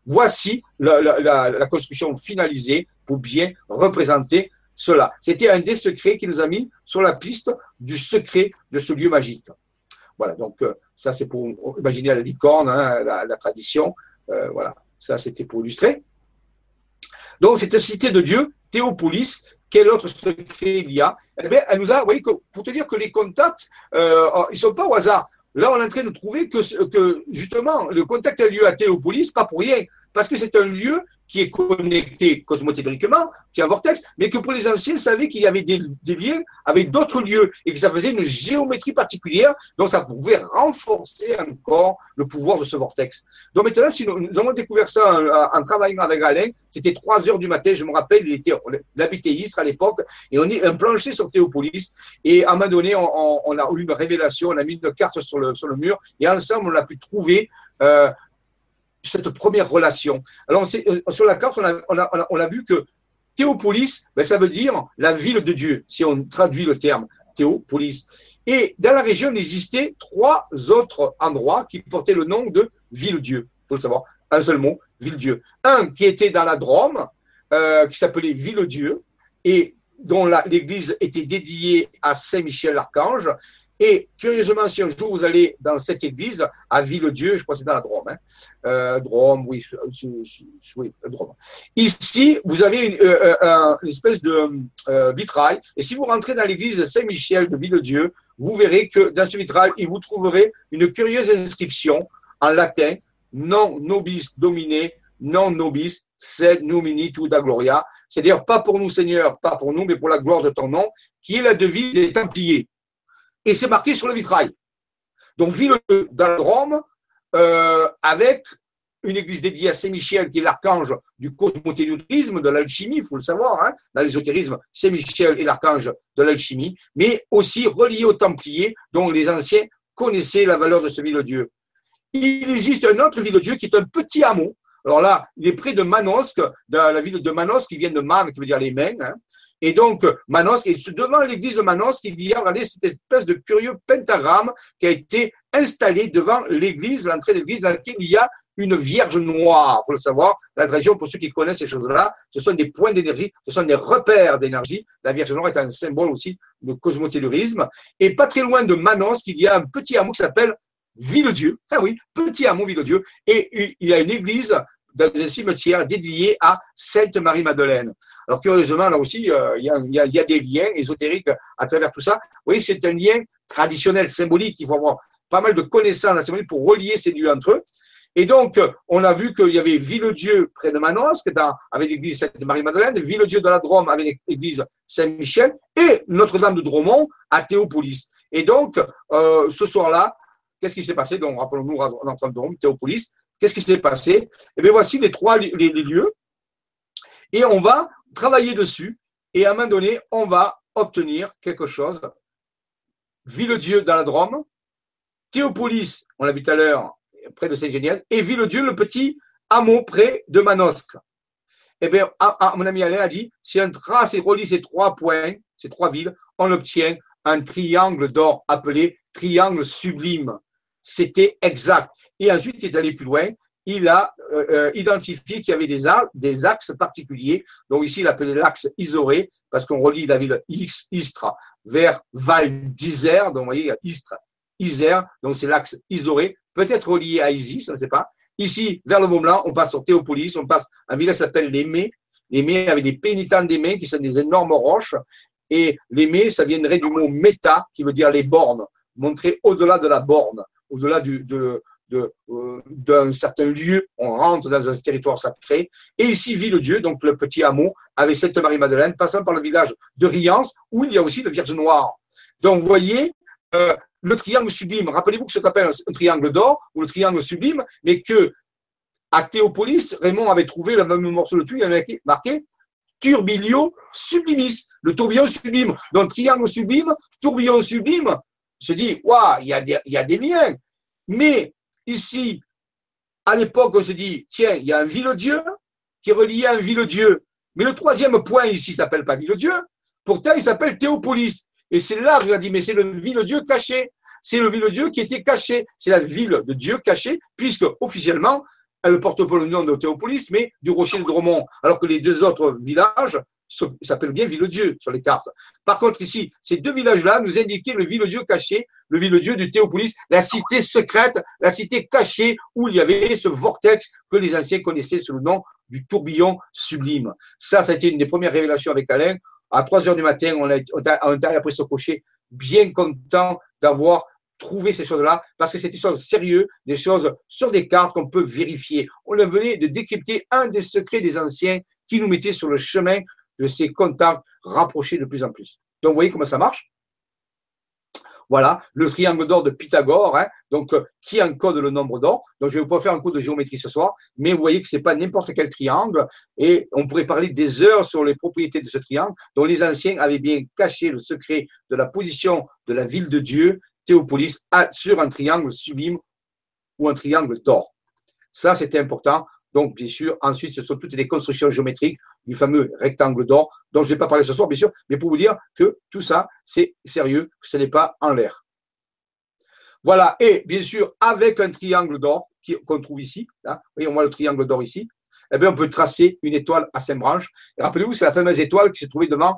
Voici la, construction finalisée pour bien représenter cela. C'était un des secrets qui nous a mis sur la piste du secret de ce lieu magique. Voilà, donc ça c'est pour imaginer la licorne, hein, la, tradition. voilà, ça c'était pour illustrer. Donc cette cité de Dieu, Théopolis, quel autre secret il y a? Eh bien, Elle nous a, vous voyez, pour te dire que les contacts, ils ne sont pas au hasard. Là, on est en train de trouver que justement, le contact a lieu à Théopolis, pas pour rien, parce que c'est un lieu qui est connecté cosmothéoriquement, qui est un vortex, mais que pour les anciens, ils savaient qu'il y avait des, liens avec d'autres lieux et que ça faisait une géométrie particulière, donc ça pouvait renforcer encore le pouvoir de ce vortex. Donc maintenant, si nous, avons découvert ça en, travaillant avec Alain, c'était 3 heures du matin, je me rappelle, il était, Istres à l'époque, et on est un plancher sur Théopolis, et à un moment donné, on, a eu une révélation, on a mis une carte sur le, sur le mur, et ensemble, on a pu trouver euh, cette première relation. Alors, euh, sur la carte, on a, vu que Théopolis, ben, ça veut dire la ville de Dieu, si on traduit le terme Théopolis. Et dans la région, il existait trois autres endroits qui portaient le nom de Ville-Dieu. Il faut le savoir, un seul mot, Ville-Dieu. Un qui était dans la Drôme, euh, qui s'appelait Ville-Dieu, et dont l'église était dédiée à Saint-Michel l'Archange, et curieusement, si un jour vous allez dans cette église, à Ville-Dieu, je crois que c'est dans la Drôme, hein, euh, Drôme, oui, oui, Drôme. Ici, vous avez une, euh, euh, espèce de vitrail, et si vous rentrez dans l'église Saint-Michel de Ville-Dieu, vous verrez que dans ce vitrail, il vous trouverez une curieuse inscription en latin, non nobis domine, non nobis, sed numini da gloria, c'est-à-dire pas pour nous Seigneur, pas pour nous, mais pour la gloire de ton nom, qui est la devise des Templiers et c'est marqué sur le vitrail. Donc, ville dans euh, avec une église dédiée à Saint-Michel, qui est l'archange du cosmothéisme, de l'alchimie, il faut le savoir, hein, dans l'ésotérisme, Saint-Michel est l'archange de l'alchimie, mais aussi relié aux Templiers, dont les anciens connaissaient la valeur de ce ville-dieu. Il existe un autre ville-dieu qui est un petit hameau. Alors là, il est près de Manosque, de la ville de Manosque, qui vient de Man, qui veut dire les mains, hein, et donc, Manos, et devant l'église de Manos, il y a, regardez, cette espèce de curieux pentagramme qui a été installé devant l'église, l'entrée de l'église, dans laquelle il y a une vierge noire. Il faut le savoir, la région, pour ceux qui connaissent ces choses-là, ce sont des points d'énergie, ce sont des repères d'énergie. La vierge noire est un symbole aussi de cosmotélurisme. Et pas très loin de Manos, il y a un petit hameau qui s'appelle Ville-Dieu. Ah oui, petit hameau Ville-Dieu. Et il y a une église dans un cimetière dédié à Sainte Marie-Madeleine. Alors curieusement, là aussi, euh, il y, a, des liens ésotériques à travers tout ça. Oui, c'est un lien traditionnel, symbolique. Il faut avoir pas mal de connaissances pour relier ces lieux entre eux. Et donc, on a vu qu'il y avait Ville-Dieu près de Manosque, avec l'église Sainte-Marie-Madeleine, Ville-Dieu de la Drôme avec l'église Saint-Michel, et Notre-Dame de Dromont à Théopolis. Et donc, euh, ce soir-là, qu'est-ce qui s'est passé? Donc, rappelons-nous, Notre-Dame de Drôme, Théopolis, Qu'est-ce qui s'est passé? Eh bien voici les trois lieux. Et on va travailler dessus. Et à un moment donné, on va obtenir quelque chose. Ville-Dieu dans la Drôme, Théopolis, on l'a vu tout à l'heure, près de Saint-Génial, et Ville-Dieu, le petit hameau près de Manosque. Eh bien, mon ami Alain a dit, si un trace et relie ces trois points, ces trois villes, on obtient un triangle d'or appelé triangle sublime. C'était exact. Et ensuite, il est allé plus loin. Il a euh, euh, identifié qu'il y avait des, axes particuliers. Donc ici, il appelait l'axe Isoré, parce qu'on relie la ville Istres vers Val d'Isère. Donc vous voyez, Istres, Isère, donc c'est l'axe Isoré, peut-être relié à Isis, on ne sait pas. Ici, vers le Mont-Blanc, on passe sur Théopolis, on passe à un village qui s'appelle les Mets. Les avec des pénitents des qui sont des énormes roches. Et les ça viendrait du mot méta, qui veut dire les bornes, montrer au-delà de la borne, au-delà euh, d'un certain lieu, on rentre dans un territoire sacré. Et ici vit le Dieu, donc le petit hameau, avec Sainte Marie-Madeleine, passant par le village de Riance, où il y a aussi le Vierge Noire. Donc vous voyez, euh, le triangle sublime, rappelez-vous que ce appelle un triangle d'or, ou le triangle sublime, mais que à Théopolis, Raymond avait trouvé le même morceau de tuyau, il avait marqué turbilio sublimis, le tourbillon sublime. Donc triangle sublime, tourbillon sublime, se dit, waouh, il y a des liens. Mais Ici, à l'époque, on se dit, tiens, il y a un ville-dieu qui est relié à un ville-dieu. Mais le troisième point ici s'appelle pas ville-dieu. Pourtant, il s'appelle Théopolis. Et c'est là je dit, mais c'est le ville-dieu caché. C'est le ville-dieu qui était caché. C'est la ville de Dieu cachée, puisque officiellement, elle porte pas le nom de Théopolis, mais du rocher de Dromont. Alors que les deux autres villages s'appelle bien Ville-Dieu sur les cartes. Par contre, ici, ces deux villages-là nous indiquaient le Ville-Dieu caché, le Ville-Dieu de Théopolis, la cité secrète, la cité cachée où il y avait ce vortex que les anciens connaissaient sous le nom du tourbillon sublime. Ça, ça a été une des premières révélations avec Alain. À 3 heures du matin, on, on, allé après ce cocher, bien content d'avoir trouvé ces choses-là, parce que c'est des choses sérieuses, des choses sur des cartes qu'on peut vérifier. On venait de décrypter un des secrets des anciens qui nous mettait sur le chemin de ces contacts rapprochés de plus en plus. Donc, vous voyez comment ça marche? Voilà, le triangle d'or de Pythagore, hein, donc euh, qui encode le nombre d'or? Donc, je vais pas faire un cours de géométrie ce soir, mais vous voyez que c'est pas n'importe quel triangle, et on pourrait parler des heures sur les propriétés de ce triangle, dont les anciens avaient bien caché le secret de la position de la ville de Dieu, Théopolis, sur un triangle sublime ou un triangle d'or. Ça, c'était important. Donc, bien sûr, ensuite, ce sont toutes les constructions géométriques du fameux rectangle d'or, dont je ne vais pas parler ce soir, bien sûr, mais pour vous dire que tout ça, c'est sérieux, que ce n'est pas en l'air. Voilà, et bien sûr, avec un triangle d'or qu'on trouve ici, là, voyez, on voit le triangle d'or ici, eh bien, on peut tracer une étoile à cinq branches. Rappelez-vous, c'est la fameuse étoile qui s'est trouvée devant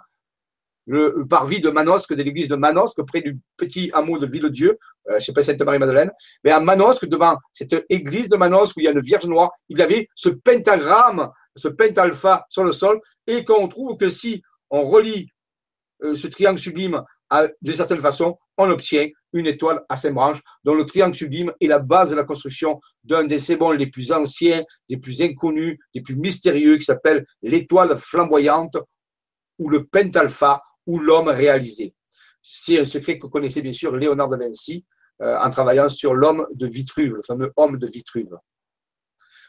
le, parvis de Manosque, de l'église de Manosque, près du petit hameau de Villedieu, euh, sais pas Sainte-Marie-Madeleine, mais à Manosque, devant cette église de Manosque où il y a une Vierge noire, il y avait ce pentagramme, ce pentalpha sur le sol, et qu'on trouve que si on relie euh, ce triangle sublime de certaine façon, on obtient une étoile à cinq branches, dont le triangle sublime est la base de la construction d'un des sébons les plus anciens, des plus inconnus, des plus mystérieux, qui s'appelle l'étoile flamboyante ou le pentalpha ou l'homme réalisé. C'est un secret que connaissait bien sûr Léonard de Vinci euh, en travaillant sur l'homme de Vitruve, le fameux homme de Vitruve.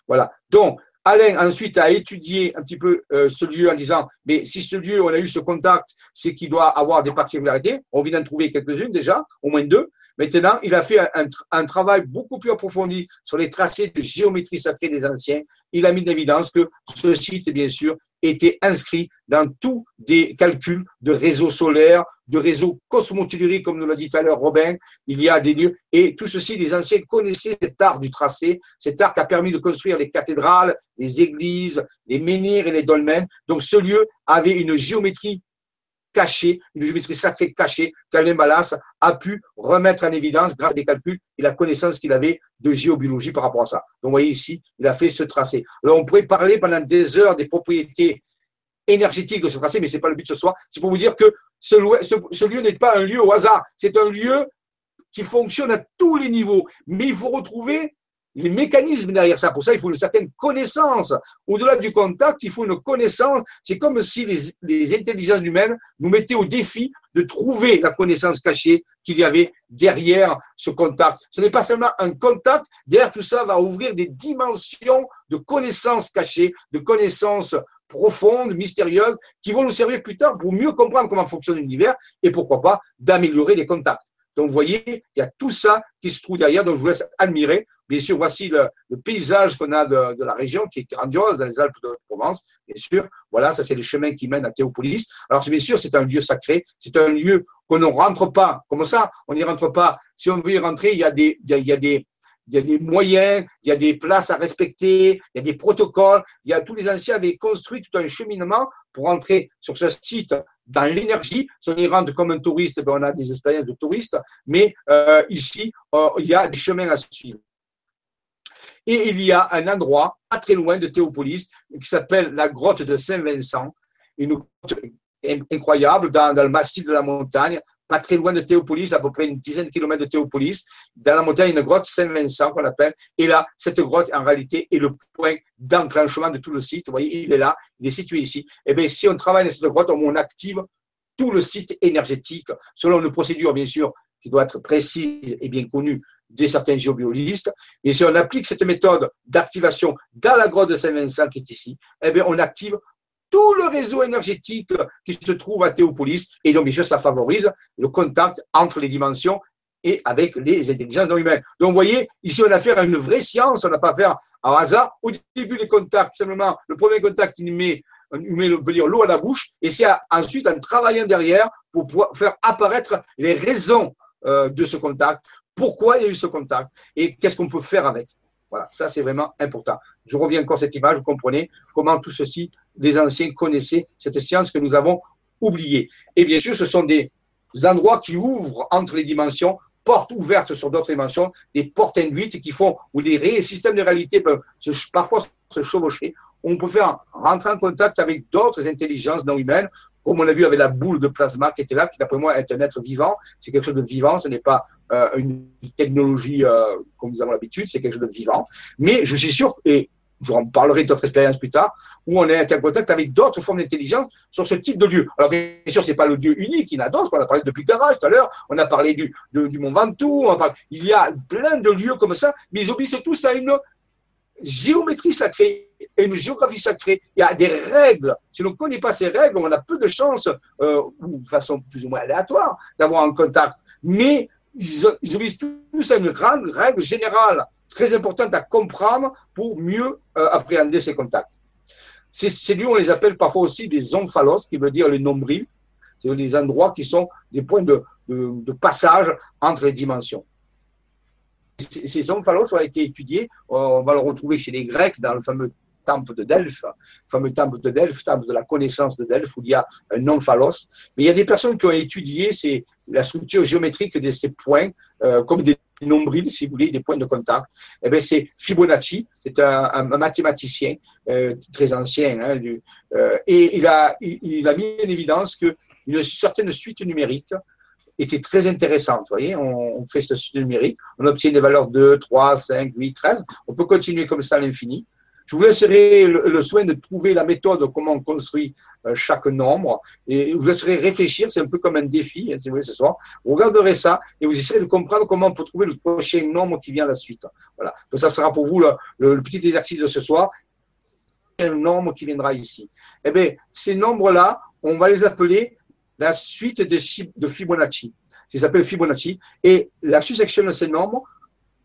Voilà. Donc, Alain ensuite a étudié un petit peu euh, ce lieu en disant, mais si ce lieu, on a eu ce contact, c'est qu'il doit avoir des particularités. On vient d'en trouver quelques-unes déjà, au moins deux. Maintenant, il a fait un, travail beaucoup plus approfondi sur les tracés de géométrie sacrée des anciens. Il a mis en évidence que ce site, bien sûr, était inscrit dans tous des calculs de réseaux solaires, de réseaux cosmotelluriques, comme nous l'a dit tout à l'heure Robin. Il y a des lieux. Et tout ceci, les anciens connaissaient cet art du tracé, cet art qui a permis de construire les cathédrales, les églises, les menhirs et les dolmens. Donc ce lieu avait une géométrie cachée, une géométrie sacrée cachée, qu'Alain Ballas a pu remettre en évidence grâce à des calculs et la connaissance qu'il avait de géobiologie par rapport à ça. Donc, vous voyez ici, il a fait ce tracé. Alors, on pourrait parler pendant des heures des propriétés énergétiques de ce tracé, mais ce n'est pas le but ce soir. C'est pour vous dire que ce lieu n'est pas un lieu au hasard. C'est un lieu qui fonctionne à tous les niveaux. Mais il faut retrouver les mécanismes derrière ça. Pour ça, il faut une certaine connaissance. Au-delà du contact, il faut une connaissance. C'est comme si les, intelligences humaines nous mettaient au défi de trouver la connaissance cachée qu'il y avait derrière ce contact. Ce n'est pas seulement un contact, derrière tout ça va ouvrir des dimensions de connaissances cachées, de connaissances profondes, mystérieuses, qui vont nous servir plus tard pour mieux comprendre comment fonctionne l'univers et pourquoi pas d'améliorer les contacts. Donc, vous voyez, il y a tout ça qui se trouve derrière. Donc, je vous laisse admirer. Bien sûr, voici le, paysage qu'on a de, la région qui est grandiose dans les Alpes de Provence. Bien sûr, voilà, ça c'est les chemins qui mènent à Théopolis. Alors, bien sûr, c'est un lieu sacré. C'est un lieu qu'on ne rentre pas. Comment ça? On n'y rentre pas. Si on veut y rentrer, il y a des, moyens, il y a des places à respecter, il y a des protocoles. Il y a tous les anciens avaient construit tout un cheminement pour entrer sur ce site dans l'énergie. Si on y rentre comme un touriste, ben on a des expériences de touristes, mais euh, ici, euh, il y a des chemins à suivre. Et il y a un endroit pas très loin de Théopolis qui s'appelle la grotte de Saint-Vincent, une grotte incroyable dans, le massif de la montagne, pas très loin de Théopolis, à peu près une dizaine de kilomètres de Théopolis. Dans la montagne, une grotte Saint-Vincent qu'on appelle. Et là, cette grotte, en réalité, est le point d'enclenchement de tout le site. Vous voyez, il est là, il est situé ici. Et eh bien, si on travaille dans cette grotte, on active tout le site énergétique, selon une procédure, bien sûr, qui doit être précise et bien connue des certains géobiologistes. Et si on applique cette méthode d'activation dans la grotte de Saint-Vincent qui est ici, eh bien, on active tout le réseau énergétique qui se trouve à Théopolis. Et donc, bien sûr, ça favorise le contact entre les dimensions et avec les intelligences non humaines. Donc, vous voyez, ici, on a affaire à une vraie science, on n'a pas affaire à hasard. Au début, les contacts, simplement, le premier contact, il met, met l'eau à la bouche, et c'est ensuite en travaillant derrière pour pouvoir faire apparaître les raisons euh, de ce contact, pourquoi il y a eu ce contact, et qu'est-ce qu'on peut faire avec. Voilà, ça c'est vraiment important. Je reviens encore à cette image, vous comprenez comment tout ceci, les anciens connaissaient cette science que nous avons oubliée. Et bien sûr, ce sont des endroits qui ouvrent entre les dimensions, portes ouvertes sur d'autres dimensions, des portes induites qui font, où les systèmes de réalité peuvent parfois se chevaucher. On peut faire rentrer en contact avec d'autres intelligences non humaines, comme on l'a vu avec la boule de plasma qui était là, qui d'après moi est un être vivant. C'est quelque chose de vivant, ce n'est pas une technologie euh, comme nous avons l'habitude, c'est quelque chose de vivant. Mais je suis sûr, et je en parlerai d'autres expériences plus tard, où on est en contact avec d'autres formes d'intelligence sur ce type de lieu. Alors bien sûr, c'est pas le Dieu unique, il y en a d'autres, on a parlé depuis garage tout à l'heure, on a parlé du, du Mont Ventoux, il y a plein de lieux comme ça, mais ils obéissent tous à une géométrie sacrée et une géographie sacrée. Il y a des règles. Si l'on ne connaît pas ces règles, on a peu de chances, euh, ou de façon plus ou moins aléatoire, d'avoir un contact. Mais ils, obéissent tous à une grande règle générale, très importante à comprendre pour mieux euh, appréhender ces contacts. Ces, lieux, on les appelle parfois aussi des omphalos, qui veut dire les nombrils. C'est des endroits qui sont des points de, passage entre les dimensions ces omphalos ont été étudiés. On va le retrouver chez les Grecs dans le fameux temple de Delphes, le fameux temple de Delphes, temple de la connaissance de Delphes, où il y a un omphalos. Mais il y a des personnes qui ont étudié la structure géométrique de ces points, euh, comme des nombrils, si vous voulez, des points de contact. Eh c'est Fibonacci, c'est un, mathématicien euh, très ancien, hein, euh, et il a, il, a mis en évidence qu'une certaine suite numérique était très intéressante. Vous voyez, on, fait ce suite numérique, on obtient des valeurs 2, 3, 5, 8, 13. On peut continuer comme ça à l'infini. Je vous laisserai le, soin de trouver la méthode comment on construit euh, chaque nombre et vous laisserai réfléchir. C'est un peu comme un défi, hein, si vous voulez, ce soir. Vous regarderez ça et vous essaierez de comprendre comment on peut trouver le prochain nombre qui vient à la suite. Voilà. Donc, ça sera pour vous le, petit exercice de ce soir. Un nombre qui viendra ici? Eh bien, ces nombres-là, on va les appeler la suite de, de Fibonacci. Ça s'appelle Fibonacci. Et la succession de ces nombres,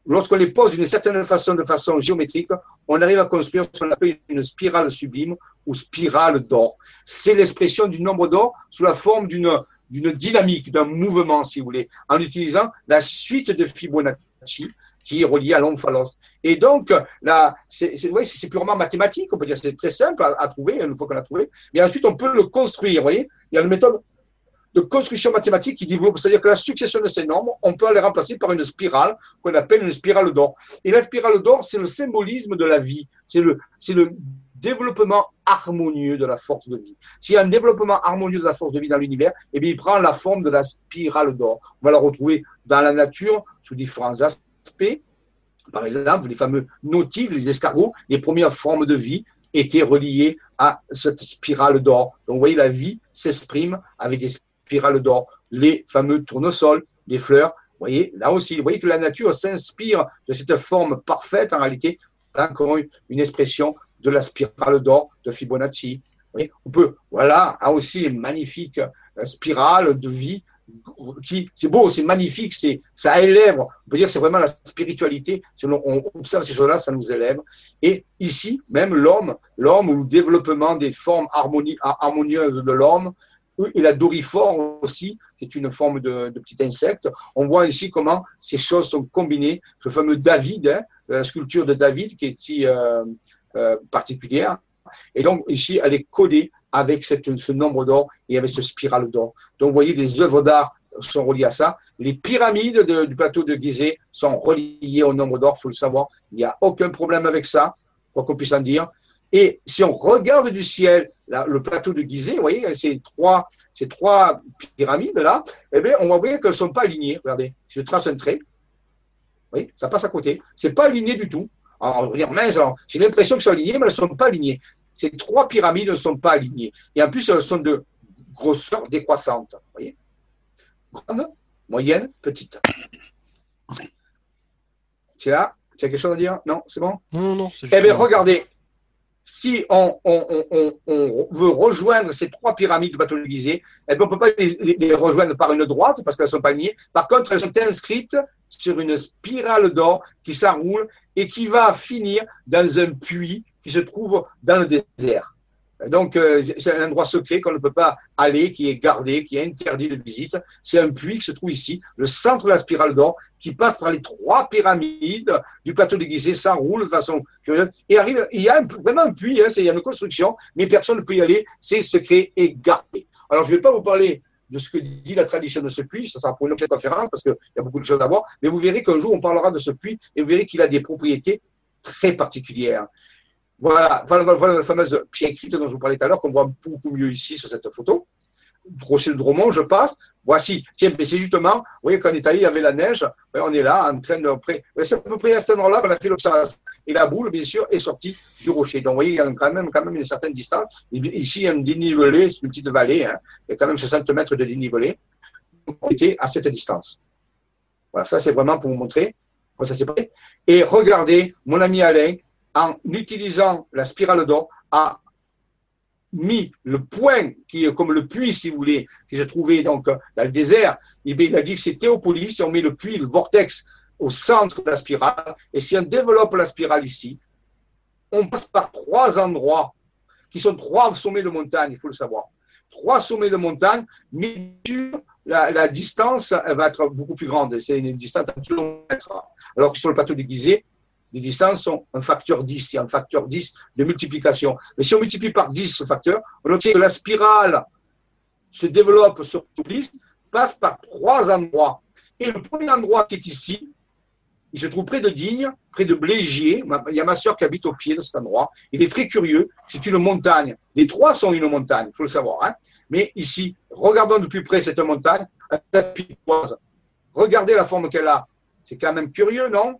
lorsqu'on les pose d'une certaine façon, de façon géométrique, on arrive à construire ce qu'on appelle une spirale sublime ou spirale d'or. C'est l'expression du nombre d'or sous la forme d'une d'une dynamique, d'un mouvement, si vous voulez, en utilisant la suite de Fibonacci qui est reliée à l'omphalos. Et donc, là, c'est purement mathématique, on peut dire, c'est très simple à, trouver, une fois qu'on a trouvé, mais ensuite on peut le construire, vous voyez. Il y a une méthode de construction mathématique qui développe, c'est-à-dire que la succession de ces nombres, on peut les remplacer par une spirale qu'on appelle une spirale d'or. Et la spirale d'or, c'est le symbolisme de la vie, c'est le, développement harmonieux de la force de vie. S'il y a un développement harmonieux de la force de vie dans l'univers, eh bien, il prend la forme de la spirale d'or. On va la retrouver dans la nature sous différents aspects. Par exemple, les fameux nautiles, les escargots, les premières formes de vie étaient reliées à cette spirale d'or. Donc, vous voyez, la vie s'exprime avec des spirale d'or, les fameux tournesols, les fleurs. Vous voyez, là aussi, vous voyez que la nature s'inspire de cette forme parfaite, en réalité, encore une expression de la spirale d'or de Fibonacci. on peut, voilà, a aussi une magnifique euh, spirale de vie qui, c'est beau, c'est magnifique, c'est, ça élève. On peut dire c'est vraiment la spiritualité. Si on, observe ces choses-là, ça nous élève. Et ici, même l'homme, l'homme ou le développement des formes harmonieuses de l'homme, et la dorifor aussi, qui est une forme de, petit insecte. On voit ici comment ces choses sont combinées. Ce fameux David, hein, la sculpture de David, qui est si euh, euh, particulière. Et donc, ici, elle est codée avec cette, ce nombre d'or et avec ce spirale d'or. Donc, vous voyez, les œuvres d'art sont reliées à ça. Les pyramides du plateau de Gizeh sont reliées au nombre d'or, il faut le savoir. Il n'y a aucun problème avec ça, quoi qu'on puisse en dire. Et si on regarde du ciel le plateau de Gizeh, vous voyez, ces trois, ces trois pyramides-là, eh bien, on va voir qu'elles ne sont pas alignées. Regardez, je trace un trait. Oui, ça passe à côté. Ce n'est pas aligné du tout. Alors, on va dire, mince, j'ai l'impression qu'elles sont alignées, mais elles ne sont pas alignées. Ces trois pyramides ne sont pas alignées. Et en plus, elles sont de grosseur décroissante. Vous voyez Grande, moyenne, petite. Tu as, tu as quelque chose à dire? Non, c'est bon? Non, non, c'est Eh bien, regardez, si on, veut rejoindre ces trois pyramides bateaulisées, eh ben, on ne peut pas les, rejoindre par une droite parce qu'elles sont pas liées. Par contre, elles sont inscrites sur une spirale d'or qui s'enroule et qui va finir dans un puits qui se trouve dans le désert. Donc, euh, c'est un endroit secret qu'on ne peut pas aller, qui est gardé, qui est interdit de visite. C'est un puits qui se trouve ici, le centre de la spirale d'or, qui passe par les trois pyramides du plateau Gizeh. Ça roule de façon curieuse. Et il y a vraiment un puits, hein, il y a une construction, mais personne ne peut y aller. C'est secret et gardé. Alors, je ne vais pas vous parler de ce que dit la tradition de ce puits, ça sera pour une autre conférence parce qu'il y a beaucoup de choses à voir, mais vous verrez qu'un jour on parlera de ce puits et vous verrez qu'il a des propriétés très particulières. Voilà, voilà, la fameuse pierre écrite dont je vous parlais tout à l'heure, qu'on voit beaucoup mieux ici sur cette photo. Rocher de Dromont, je passe. Voici. Tiens, mais c'est justement, vous voyez, est allé, il y avait la neige. On est là, en train de. C'est à peu près à cet endroit-là qu'on a fait l'observation. Et la boule, bien sûr, est sortie du rocher. Donc, vous voyez, il y a quand même, une certaine distance. Ici, il y a un dénivelé, c'est une petite vallée. Hein. Il y a quand même 60 mètres de dénivelé. On était à cette distance. Voilà, ça, c'est vraiment pour vous montrer. Ça, c'est Et regardez, mon ami Alain, en utilisant la spirale d'or, a mis le point qui est comme le puits, si vous voulez, qui se trouvait donc dans le désert. Il a dit que c'est Théopolis, si on met le puits, le vortex au centre de la spirale, et si on développe la spirale ici, on passe par trois endroits qui sont trois sommets de montagne, il faut le savoir. Trois sommets de montagne, mais la, distance va être beaucoup plus grande. C'est une distance d'un kilomètre. Alors que sur le plateau déguisé, les distances sont un facteur 10. Il y a un facteur 10 de multiplication. Mais si on multiplie par 10 ce facteur, on obtient que la spirale se développe sur toute liste, passe par trois endroits. Et le premier endroit qui est ici, il se trouve près de Digne, près de Blégier. Il y a ma soeur qui habite au pied de cet endroit. Il est très curieux. C'est une montagne. Les trois sont une montagne, il faut le savoir. Hein. Mais ici, regardons de plus près cette montagne, Regardez la forme qu'elle a. C'est quand même curieux, non?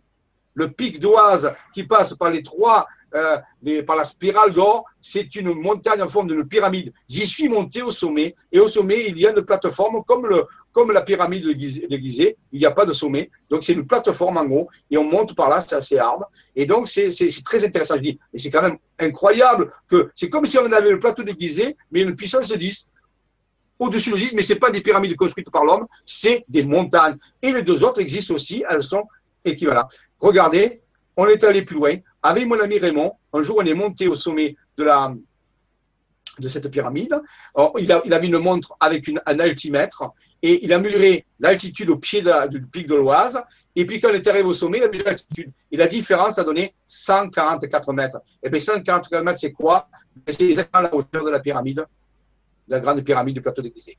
Le pic d'Oise qui passe par les trois, euh, par la spirale d'or, c'est une montagne en forme d'une pyramide. J'y suis monté au sommet, et au sommet, il y a une plateforme comme, la pyramide de Gizeh, il n'y a pas de sommet, donc c'est une plateforme en haut, et on monte par là, c'est assez hard, et donc c'est très intéressant, je dis, et c'est quand même incroyable que c'est comme si on avait le plateau de Gizeh, mais une puissance de 10 au-dessus de 10, mais ce pas des pyramides construites par l'homme, c'est des montagnes. Et les deux autres existent aussi, elles sont équivalentes. Regardez, on est allé plus loin. Avec mon ami Raymond, un jour, on est monté au sommet de, la, de cette pyramide. il, a, il a mis une montre avec un altimètre et il a mesuré l'altitude au pied du pic de l'Oise. Et puis, quand on est arrivé au sommet, il a mesuré l'altitude. Et la différence a donné 144 mètres. Et bien, 144 mètres, c'est quoi? Ben, C'est exactement la hauteur de la pyramide, de la grande pyramide du plateau de Il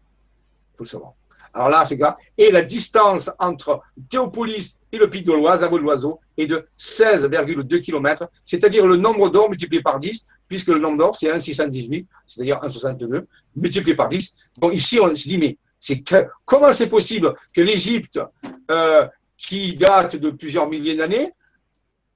faut le savoir. Alors là, c'est grave. Et la distance entre Théopolis et le pic de l'Oise, à vol l'oiseau, est de 16,2 km, c'est-à-dire le nombre d'or multiplié par 10, puisque le nombre d'or, c'est 1,618, c'est-à-dire 1,62, multiplié par 10. Donc ici, on se dit, mais c'est comment c'est possible que l'Égypte, euh, qui date de plusieurs milliers d'années,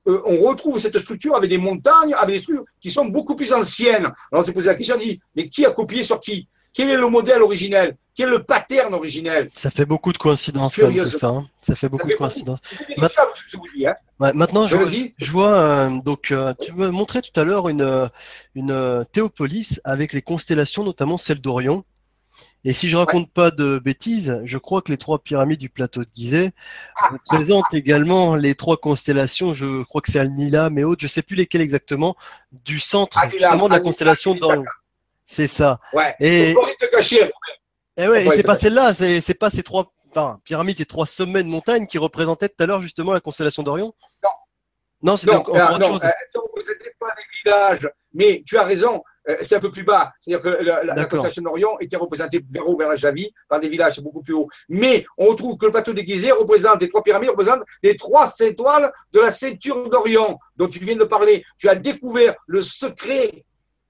euh, on retrouve cette structure avec des montagnes, avec des structures qui sont beaucoup plus anciennes? Alors on s'est posé la question, on dit, mais qui a copié sur qui? Quel est le modèle originel? Quel est le pattern originel? Ça fait beaucoup de coïncidences comme tout ça. Hein. Ça fait beaucoup de coïncidences. Hein. maintenant, je, vois, euh, donc euh, tu me montrais tout à l'heure une, une euh, théopolis avec les constellations, notamment celle d'Orion. Et si je raconte pas de bêtises, je crois que les trois pyramides du plateau de Gizeh représentent également les trois constellations. Je crois que c'est Al-Nila, mais autres, je sais plus lesquelles exactement, du centre justement de la constellation d'Orion. C'est ça. Ouais. Et, cacher. Et ouais, et c'est pas celle-là, c'est pas ces trois enfin, pyramides, ces trois sommets de montagne qui représentaient tout à l'heure justement la constellation d'Orion? Non. Non, c'est encore autre non, chose. Euh, pas des villages, mais tu as raison, euh, c'est un peu plus bas. C'est-à-dire que la, constellation d'Orion était représentée vers haut, vers la Javi, par des villages beaucoup plus hauts. Mais on retrouve que le plateau déguisé représente, les trois pyramides représentent les trois étoiles de la ceinture d'Orion dont tu viens de parler. Tu as découvert le secret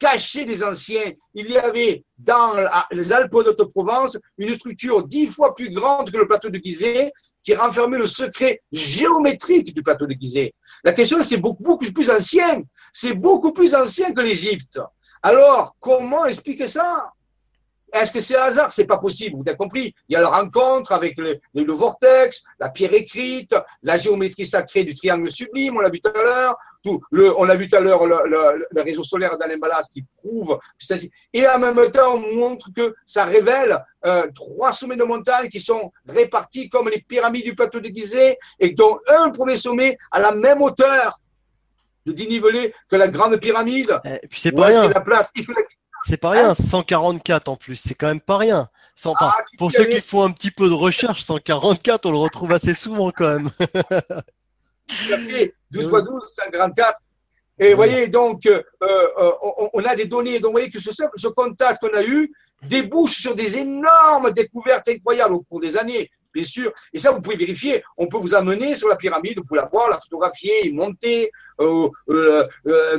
caché des anciens, il y avait dans les Alpes de Provence une structure dix fois plus grande que le plateau de Gizeh qui renfermait le secret géométrique du plateau de Gizeh. La question, c'est beaucoup, beaucoup plus ancien. C'est beaucoup plus ancien que l'Égypte. Alors, comment expliquer ça? Est-ce que c'est un hasard? C'est pas possible, vous avez compris. Il y a la rencontre avec le, vortex, la pierre écrite, la géométrie sacrée du triangle sublime, on l'a vu tout à l'heure. on a vu tout à l'heure le, réseau solaire d'Alain Ballas qui prouve. Et en même temps, on montre que ça révèle euh, trois sommets de montagne qui sont répartis comme les pyramides du plateau de Gizeh et dont un premier sommet à la même hauteur de dénivelé que la grande pyramide. Et puis c'est pas rien. La place? C'est pas rien. 144 en plus, c'est quand même pas rien. Ah, pour ceux qui font un petit peu de recherche, 144, on le retrouve assez souvent quand même. 12 fois 12, 144. Et vous voyez, donc, euh, euh, on, a des données. Donc, vous voyez que ce, ce contact qu'on a eu débouche sur des énormes découvertes incroyables au cours des années, bien sûr. Et ça, vous pouvez vérifier. On peut vous amener sur la pyramide, vous pouvez la voir, la photographier, monter, euh,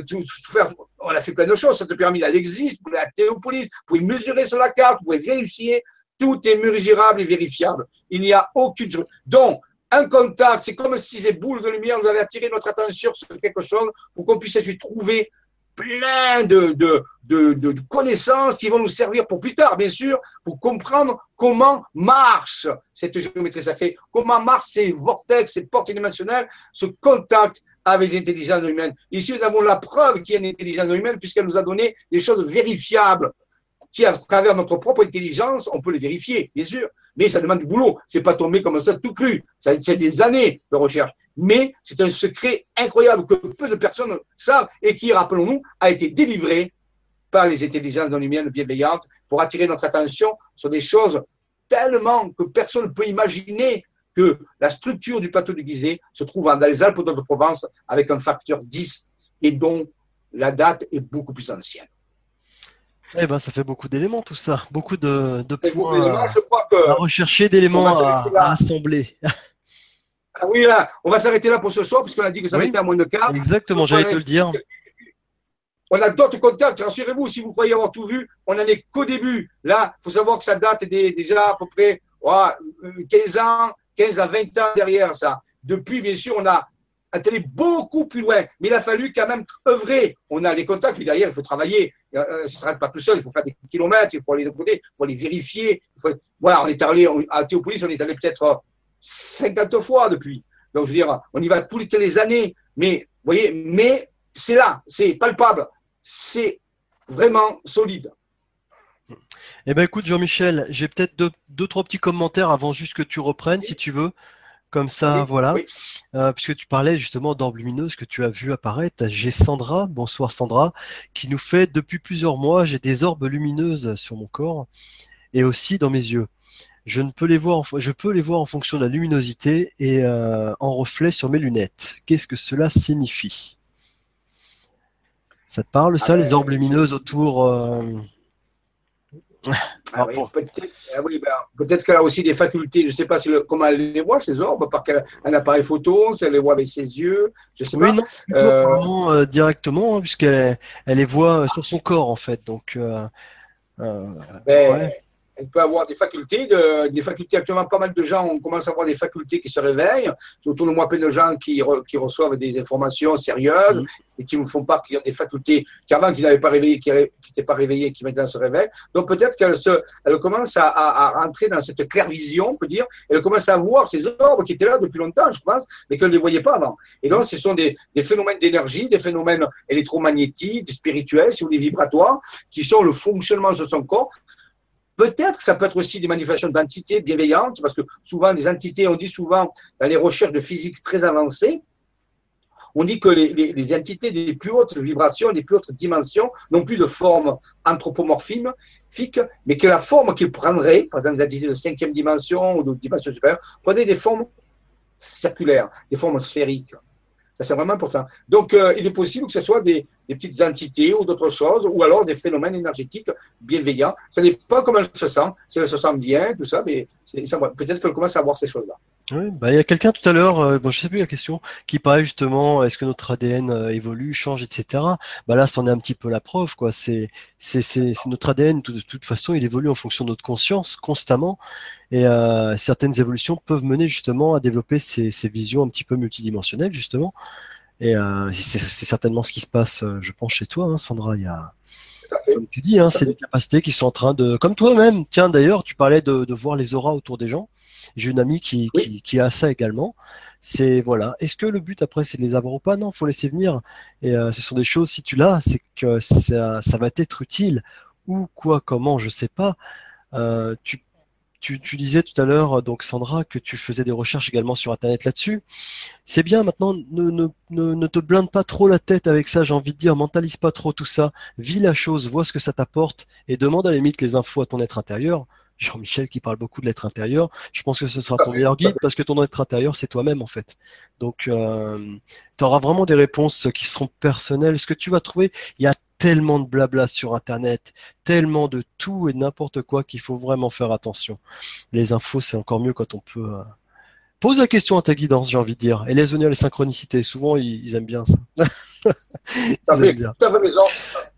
tout, faire. On a fait plein de choses. Cette pyramide, elle existe. Vous pouvez la théopolis, vous pouvez mesurer sur la carte, vous pouvez vérifier. Tout est mesurable et vérifiable. Il n'y a aucune. Donc, un contact, c'est comme si ces boules de lumière nous avaient attiré notre attention sur quelque chose pour qu'on puisse y trouver plein de, connaissances qui vont nous servir pour plus tard, bien sûr, pour comprendre comment marche cette géométrie sacrée, comment marchent ces vortex, ces portes dimensionnelles, ce contact avec les intelligences humaines. Ici, nous avons la preuve qu'il y a une intelligence humaine puisqu'elle nous a donné des choses vérifiables qui, à travers notre propre intelligence, on peut les vérifier, bien sûr. Mais ça demande du boulot. C'est pas tombé comme ça tout cru. C'est des années de recherche. Mais c'est un secret incroyable que peu de personnes savent et qui, rappelons-nous, a été délivré par les intelligences non humaines bienveillantes pour attirer notre attention sur des choses tellement que personne ne peut imaginer que la structure du plateau de Gizeh se trouve dans les Alpes de Provence avec un facteur 10 et dont la date est beaucoup plus ancienne. Eh ben, ça fait beaucoup d'éléments tout ça, beaucoup de, points à, rechercher, d'éléments à, assembler. Ah oui, là, on va s'arrêter là pour ce soir, puisqu'on a dit que ça oui. à moins de quart. Exactement, j'allais te le dire. On a d'autres contacts, rassurez-vous, si vous croyez avoir tout vu, on n'en est qu'au début. Là, il faut savoir que ça date déjà à peu près 15 ans, 15 à 20 ans derrière ça. Depuis, bien sûr, on a aller beaucoup plus loin. Mais il a fallu quand même œuvrer. On a les contacts, mais derrière, il faut travailler. Euh, euh, ça ne s'arrête pas tout seul. Il faut faire des kilomètres, il faut aller de côté, il faut aller vérifier. Voilà, on est allé à Théopolis, on est allé peut-être 50 fois depuis. Donc, je veux dire, on y va toutes les années. Mais, vous voyez, mais c'est là, c'est palpable, c'est vraiment solide. Eh bien, écoute, Jean-Michel, j'ai peut-être deux, deux, trois petits commentaires avant juste que tu reprennes, si tu veux. Comme ça, voilà. Euh, puisque tu parlais justement d'orbes lumineuses que tu as vu apparaître, j'ai Sandra, bonsoir Sandra, qui nous fait depuis plusieurs mois, j'ai des orbes lumineuses sur mon corps et aussi dans mes yeux. Je ne peux les voir, en, je peux les voir en fonction de la luminosité et euh, en reflet sur mes lunettes. Qu'est-ce que cela signifie? Ça te parle ça, ah les ben, orbes lumineuses autour euh, ah ah ben, peut-être qu'elle a aussi des facultés, je ne sais pas si comment elle les voit, ces orbes, par un appareil photo, si elle les voit avec ses yeux, je sais oui, Non, euh... euh directement, hein, puisqu'elle elle les voit sur son corps, en fait. Donc, euh, euh elle peut avoir des facultés, de, des facultés. Actuellement, pas mal de gens on commence à avoir des facultés qui se réveillent. Autour de moi, plein de gens qui, qui reçoivent des informations sérieuses mm. et qui me font part qu'ils ont des facultés qu'avant qu'ils n'avaient pas réveillées, qui n'étaient pas réveillées, qui maintenant se réveillent. Donc peut-être qu'elle se, elle commence à, à, rentrer dans cette claire vision, on peut dire. Elle commence à voir ces orbes qui étaient là depuis longtemps, je pense, mais qu'elle ne les voyait pas avant. Et donc, ce sont des, des phénomènes d'énergie, des phénomènes électromagnétiques, spirituels, ou des vibratoires, qui sont le fonctionnement de son corps Peut-être que ça peut être aussi des manifestations d'entités bienveillantes, parce que souvent, des entités, on dit souvent dans les recherches de physique très avancées, on dit que les, entités des plus hautes vibrations, des plus hautes dimensions, n'ont plus de forme anthropomorphique, mais que la forme qu'ils prendraient, par exemple des entités de cinquième dimension ou de dimension supérieure, prenaient des formes circulaires, des formes sphériques. Ça, c'est vraiment important. Donc, euh, il est possible que ce soit des, petites entités ou d'autres choses, ou alors des phénomènes énergétiques bienveillants. Ça n'est pas comme elle se sent. Si elle se sent bien, tout ça, mais peut-être qu'elle commence à voir ces choses-là. Oui, bah, il y a quelqu'un tout à l'heure, euh, bon, je sais plus la question, qui parlait justement, est-ce que notre ADN euh, évolue, change, etc. Bah là, c'en est un petit peu la preuve, quoi. C'est, c'est, c'est, notre ADN, de toute façon, il évolue en fonction de notre conscience constamment, et euh, certaines évolutions peuvent mener justement à développer ces, ces visions un petit peu multidimensionnelles, justement. Et euh, c'est, certainement ce qui se passe, euh, je pense, chez toi, hein, Sandra. Il comme tu dis, hein, c'est des capacités qui sont en train de, comme toi-même. Tiens, d'ailleurs, tu parlais de, de voir les auras autour des gens. J'ai une amie qui, qui, a ça également. C'est voilà. Est-ce que le but après c'est de les avoir ou pas? Non, faut laisser venir. Et euh, ce sont des choses. Si tu l'as, c'est que ça, ça va t'être utile ou quoi, comment, je sais pas. Euh, tu tu, tu, disais tout à l'heure, donc Sandra, que tu faisais des recherches également sur Internet là-dessus. C'est bien, maintenant, ne, ne, ne, te blinde pas trop la tête avec ça, j'ai envie de dire, mentalise pas trop tout ça, vis la chose, vois ce que ça t'apporte et demande à la limite les infos à ton être intérieur. Jean-Michel qui parle beaucoup de l'être intérieur, je pense que ce sera ton meilleur guide parce que ton être intérieur, c'est toi-même en fait. Donc, euh, tu auras vraiment des réponses qui seront personnelles. Ce que tu vas trouver, il y a tellement de blabla sur Internet, tellement de tout et n'importe quoi qu'il faut vraiment faire attention. Les infos, c'est encore mieux quand on peut... Euh, pose la question à ta guidance, j'ai envie de dire, et laisse venir les synchronicités. Souvent, ils, aiment bien ça. ça fait, bien. raison.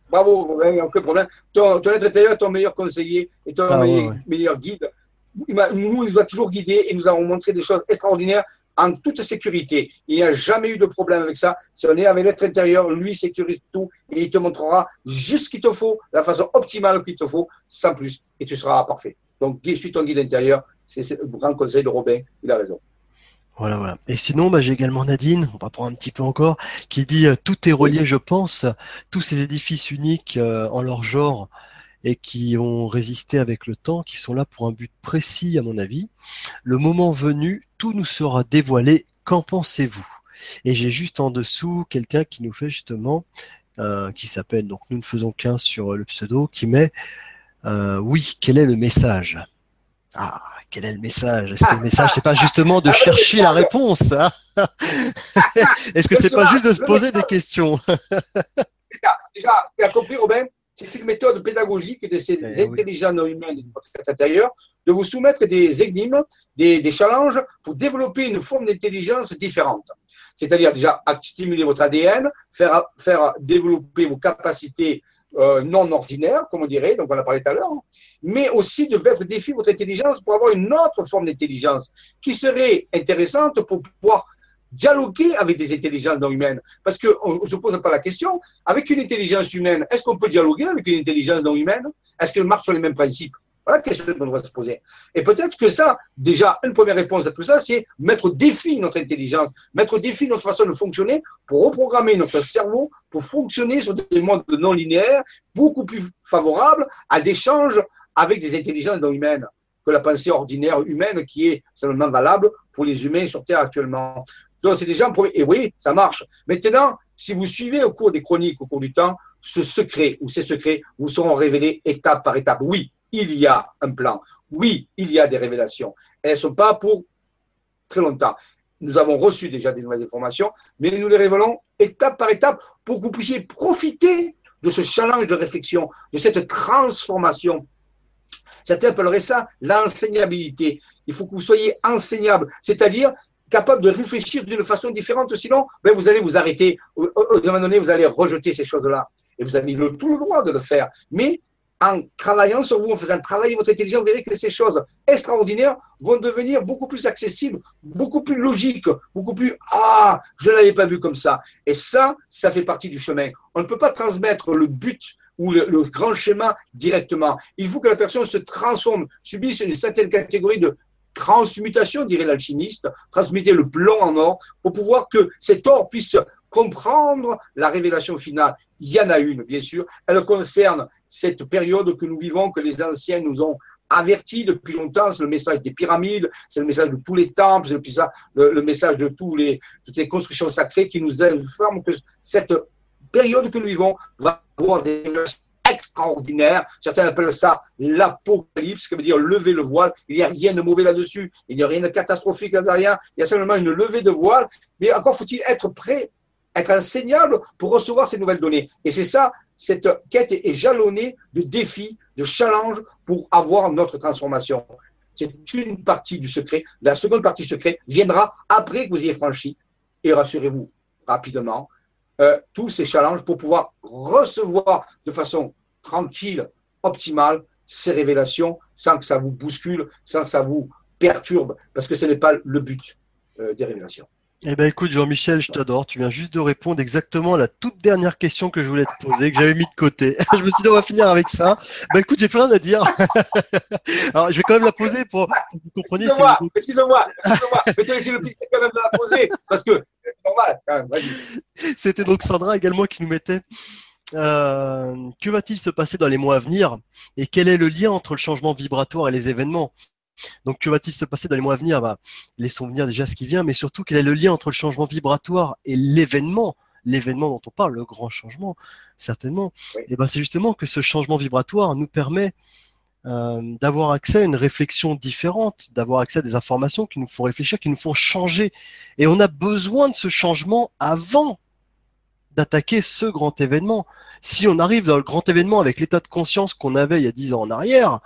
Bravo, il n'y a aucun problème. Ton, être intérieur ton meilleur conseiller et ton ah, meilleur, guide. Nous, il nous a toujours guidés et nous avons montré des choses extraordinaires en toute sécurité. Il n'y a jamais eu de problème avec ça. Si on est avec l'être intérieur, lui sécurise tout et il te montrera juste ce qu'il te faut, la façon optimale qu'il te faut, sans plus, et tu seras parfait. Donc, suis ton guide intérieur. C'est le grand conseil de Robin. Il a raison. Voilà, voilà. Et sinon, bah, j'ai également Nadine, on va prendre un petit peu encore, qui dit euh, tout est relié, je pense, tous ces édifices uniques euh, en leur genre et qui ont résisté avec le temps, qui sont là pour un but précis, à mon avis. Le moment venu, tout nous sera dévoilé. Qu'en pensez-vous? Et j'ai juste en dessous quelqu'un qui nous fait justement, euh, qui s'appelle, donc nous ne faisons qu'un sur le pseudo, qui met oui, quel est le message? Ah, quel est le message? Est-ce que le message, c'est pas justement de chercher la réponse hein? Est-ce que c'est pas juste de se poser des questions? Déjà, tu as compris, Robin? C'est une méthode pédagogique de ces eh intelligences non humaines de votre intérieur de vous soumettre des énigmes, des, des challenges pour développer une forme d'intelligence différente. C'est-à-dire déjà stimuler votre ADN, faire, faire développer vos capacités euh, non ordinaire, comme on dirait, donc on a parlé tout à l'heure, mais aussi de mettre défi votre intelligence pour avoir une autre forme d'intelligence qui serait intéressante pour pouvoir dialoguer avec des intelligences non humaines. Parce qu'on ne se pose pas la question, avec une intelligence humaine, est-ce qu'on peut dialoguer avec une intelligence non humaine? Est-ce qu'elle marche sur les mêmes principes? Voilà la question qu'on devrait se poser. Et peut-être que ça, déjà, une première réponse à tout ça, c'est mettre au défi notre intelligence, mettre au défi notre façon de fonctionner pour reprogrammer notre cerveau pour fonctionner sur des modes non linéaires beaucoup plus favorables à d'échanges avec des intelligences non humaines que la pensée ordinaire humaine qui est seulement valable pour les humains sur Terre actuellement. Donc, c'est déjà un premier. Et oui, ça marche. Maintenant, si vous suivez au cours des chroniques, au cours du temps, ce secret ou ces secrets vous seront révélés étape par étape. Oui, il y a un plan. Oui, il y a des révélations. Elles ne sont pas pour très longtemps. Nous avons reçu déjà des nouvelles informations, mais nous les révélons étape par étape pour que vous puissiez profiter de ce challenge de réflexion, de cette transformation. Certains appelleraient ça l'enseignabilité. Il faut que vous soyez enseignable, c'est-à-dire capable de réfléchir d'une façon différente, sinon ben, vous allez vous arrêter. À un moment donné, vous allez rejeter ces choses-là. Et vous avez le, tout le droit de le faire. Mais en travaillant sur vous, en faisant travailler votre intelligence, vous verrez que ces choses extraordinaires vont devenir beaucoup plus accessibles, beaucoup plus logiques, beaucoup plus Ah, je ne l'avais pas vu comme ça. Et ça, ça fait partie du chemin. On ne peut pas transmettre le but ou le, grand schéma directement. Il faut que la personne se transforme, subisse une certaine catégorie de transmutation, dirait l'alchimiste, transmuter le blanc en or pour pouvoir que cet or puisse comprendre la révélation finale. Il y en a une, bien sûr. Elle concerne cette période que nous vivons, que les anciens nous ont averti depuis longtemps. C'est le message des pyramides, c'est le message de tous les temples, c'est le, le, message de tous les, toutes les constructions sacrées qui nous informent que cette période que nous vivons va avoir des extraordinaires. Certains appellent ça l'apocalypse, qui veut dire lever le voile. Il n'y a rien de mauvais là-dessus. Il n'y a rien de catastrophique derrière. Il y a simplement une levée de voile. Mais encore faut-il être prêt être enseignable pour recevoir ces nouvelles données. Et c'est ça, cette quête est jalonnée de défis, de challenges pour avoir notre transformation. C'est une partie du secret. La seconde partie du secret viendra après que vous ayez franchi, et rassurez-vous rapidement, euh, tous ces challenges pour pouvoir recevoir de façon tranquille, optimale, ces révélations sans que ça vous bouscule, sans que ça vous perturbe, parce que ce n'est pas le but euh, des révélations. Eh ben écoute Jean-Michel, je t'adore. Tu viens juste de répondre exactement à la toute dernière question que je voulais te poser, que j'avais mis de côté. je me suis dit on va finir avec ça. Ben écoute, j'ai plus rien à dire. Alors je vais quand même la poser pour, que vous compreniez. Excuse-moi, excuse-moi, excuse-moi. Mais tu laisser le plaisir quand même de la poser parce que c'est normal. C'était donc Sandra également qui nous mettait. Euh, que va-t-il se passer dans les mois à venir et quel est le lien entre le changement vibratoire et les événements? Donc, que va-t-il se passer dans les mois à venir? Bah, Laissons venir déjà ce qui vient, mais surtout quel est le lien entre le changement vibratoire et l'événement? L'événement dont on parle, le grand changement, certainement. Et ben c'est justement que ce changement vibratoire nous permet euh, d'avoir accès à une réflexion différente, d'avoir accès à des informations qui nous font réfléchir, qui nous font changer. Et on a besoin de ce changement avant d'attaquer ce grand événement. Si on arrive dans le grand événement avec l'état de conscience qu'on avait il y a dix ans en arrière,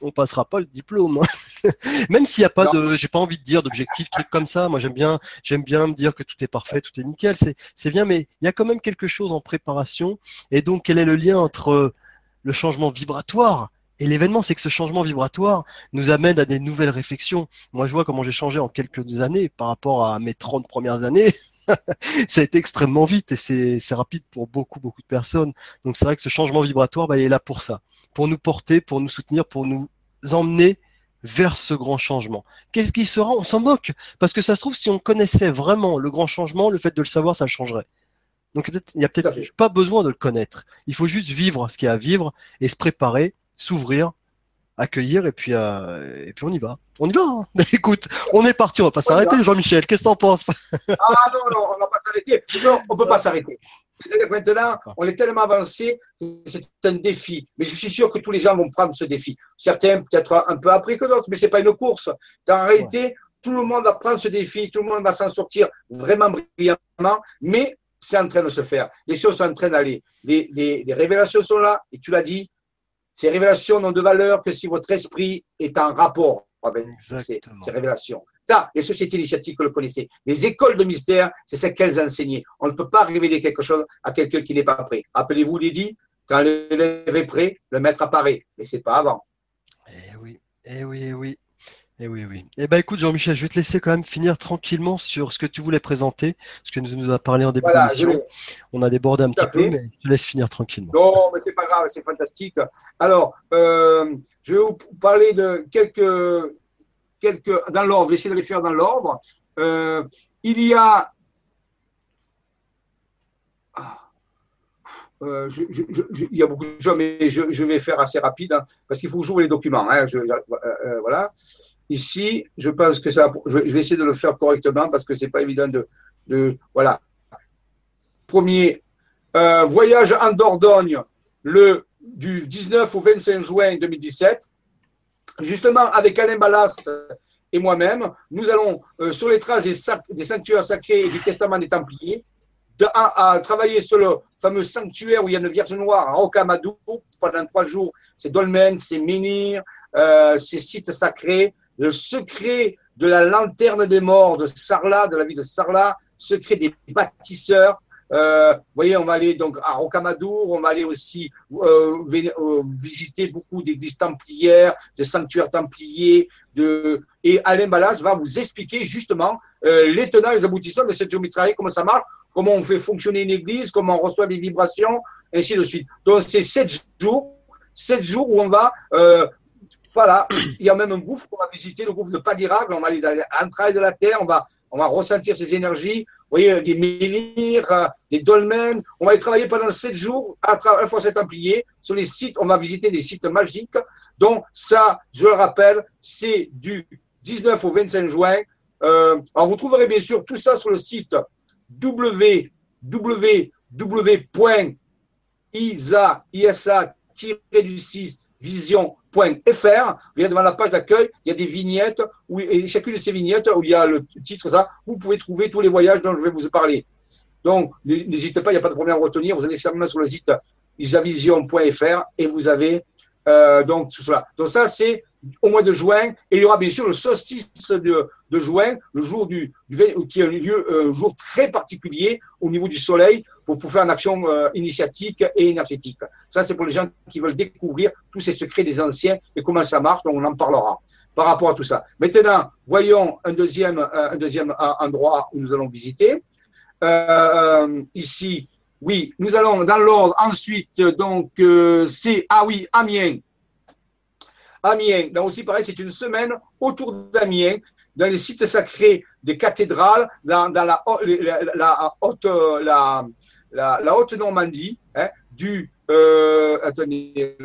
on passera pas le diplôme. Même s'il n'y a pas de, j'ai pas envie de dire d'objectifs, trucs comme ça. Moi, j'aime bien, j'aime bien me dire que tout est parfait, tout est nickel. C'est, c'est bien, mais il y a quand même quelque chose en préparation. Et donc, quel est le lien entre le changement vibratoire et l'événement, c'est que ce changement vibratoire nous amène à des nouvelles réflexions. Moi, je vois comment j'ai changé en quelques années par rapport à mes 30 premières années. ça a été extrêmement vite et c'est rapide pour beaucoup, beaucoup de personnes. Donc, c'est vrai que ce changement vibratoire, bah, il est là pour ça. Pour nous porter, pour nous soutenir, pour nous emmener vers ce grand changement. Qu'est-ce qui sera? On s'en moque. Parce que ça se trouve, si on connaissait vraiment le grand changement, le fait de le savoir, ça le changerait. Donc, il n'y a peut-être pas besoin de le connaître. Il faut juste vivre ce qu'il y a à vivre et se préparer s'ouvrir, accueillir et puis euh, et puis on y va. On y va. Hein. Écoute, on est parti, on va pas s'arrêter, Jean-Michel. Qu'est-ce que t'en penses? Ah non non, on va pas s'arrêter. Non, on peut pas s'arrêter. Maintenant, on est tellement avancé c'est un défi. Mais je suis sûr que tous les gens vont prendre ce défi. Certains peut-être un peu après que d'autres, mais c'est pas une course. En réalité, tout le monde va prendre ce défi, tout le monde va s'en sortir vraiment brillamment, mais c'est en train de se faire. Les choses sont en train d'aller. Les, les révélations sont là, et tu l'as dit, ces révélations n'ont de valeur que si votre esprit est en rapport avec ces, révélations. Ça, les sociétés initiatiques, le connaissez. Les écoles de mystère, c'est ce qu'elles enseignaient. On ne peut pas révéler quelque chose à quelqu'un qui n'est pas prêt. Rappelez-vous, Lydie, quand l'élève est prêt, le maître apparaît. Mais c'est pas avant. Eh oui, eh oui, eh oui. Eh oui, oui. Eh ben, écoute, Jean-Michel, je vais te laisser quand même finir tranquillement sur ce que tu voulais présenter, ce que nous nous a parlé en début d'émission. On a débordé un petit peu, mais je te laisse finir tranquillement. Non, mais c'est pas grave, c'est fantastique. Alors, euh, je vais vous parler de quelques, quelques dans l'ordre. Je vais essayer de les faire dans l'ordre. Euh, il y a ah, euh, il y a beaucoup de choses, mais je, vais faire assez rapide hein, parce qu'il faut que j'ouvre les documents. Hein, voilà. Ici, je pense que ça, je vais essayer de le faire correctement parce que c'est pas évident de, de, voilà. Premier, euh, voyage en Dordogne le du 19 au 25 juin 2017. Justement, avec Alain Ballast et moi-même, nous allons euh, sur les traces des, des, sanctuaires sacrés et du testament des Templiers, à, travailler sur le fameux sanctuaire où il y a une Vierge Noire à Rocamadour pendant trois jours. C'est dolmen, c'est menhir, euh, c'est sites sacrés le secret de la lanterne des morts de Sarlat, de la vie de Sarlat, secret des bâtisseurs. Euh, vous voyez, on va aller donc à Rocamadour, on va aller aussi euh, euh, visiter beaucoup d'églises templières, de sanctuaires templiers, de... et Alain Ballas va vous expliquer justement les tenants et les aboutissants de cette géométrie, comment ça marche, comment on fait fonctionner une église, comment on reçoit des vibrations, ainsi de suite. Donc c'est sept jours, sept jours où on va voilà, il y a même un gouffre qu'on va visiter, le gouffre de Padirac. On va aller dans l'entraille de la terre, on va, on va ressentir ces énergies. Vous voyez, des menhirs, euh, des dolmens. On va y travailler pendant sept jours à la fois templier. Sur les sites, on va visiter des sites magiques. Donc, ça, je le rappelle, c'est du 19 au 25 juin. Euh, alors, vous trouverez bien sûr tout ça sur le site www.isa-du-6 vision.fr. Vous devant la page d'accueil, il y a des vignettes, où, et chacune de ces vignettes, où il y a le titre, ça, vous pouvez trouver tous les voyages dont je vais vous parler. Donc, n'hésitez pas, il n'y a pas de problème à retenir. Vous allez simplement sur le site isavision.fr et vous avez euh, donc tout cela. Donc, ça, c'est au mois de juin. Et il y aura bien sûr le solstice de, juin, le jour du, du, qui a lieu, euh, un jour très particulier au niveau du soleil pour, faire une action euh, initiatique et énergétique. Ça, c'est pour les gens qui veulent découvrir tous ces secrets des anciens et comment ça marche. Donc, on en parlera par rapport à tout ça. Maintenant, voyons un deuxième, euh, un deuxième endroit où nous allons visiter. Euh, ici, oui, nous allons dans l'ordre. Ensuite, donc, c'est, ah oui, Amiens. Amiens, là aussi pareil, c'est une semaine autour d'Amiens, dans les sites sacrés des cathédrales, dans, la, la, haute, la, haute Normandie, hein, du. Euh, attendez,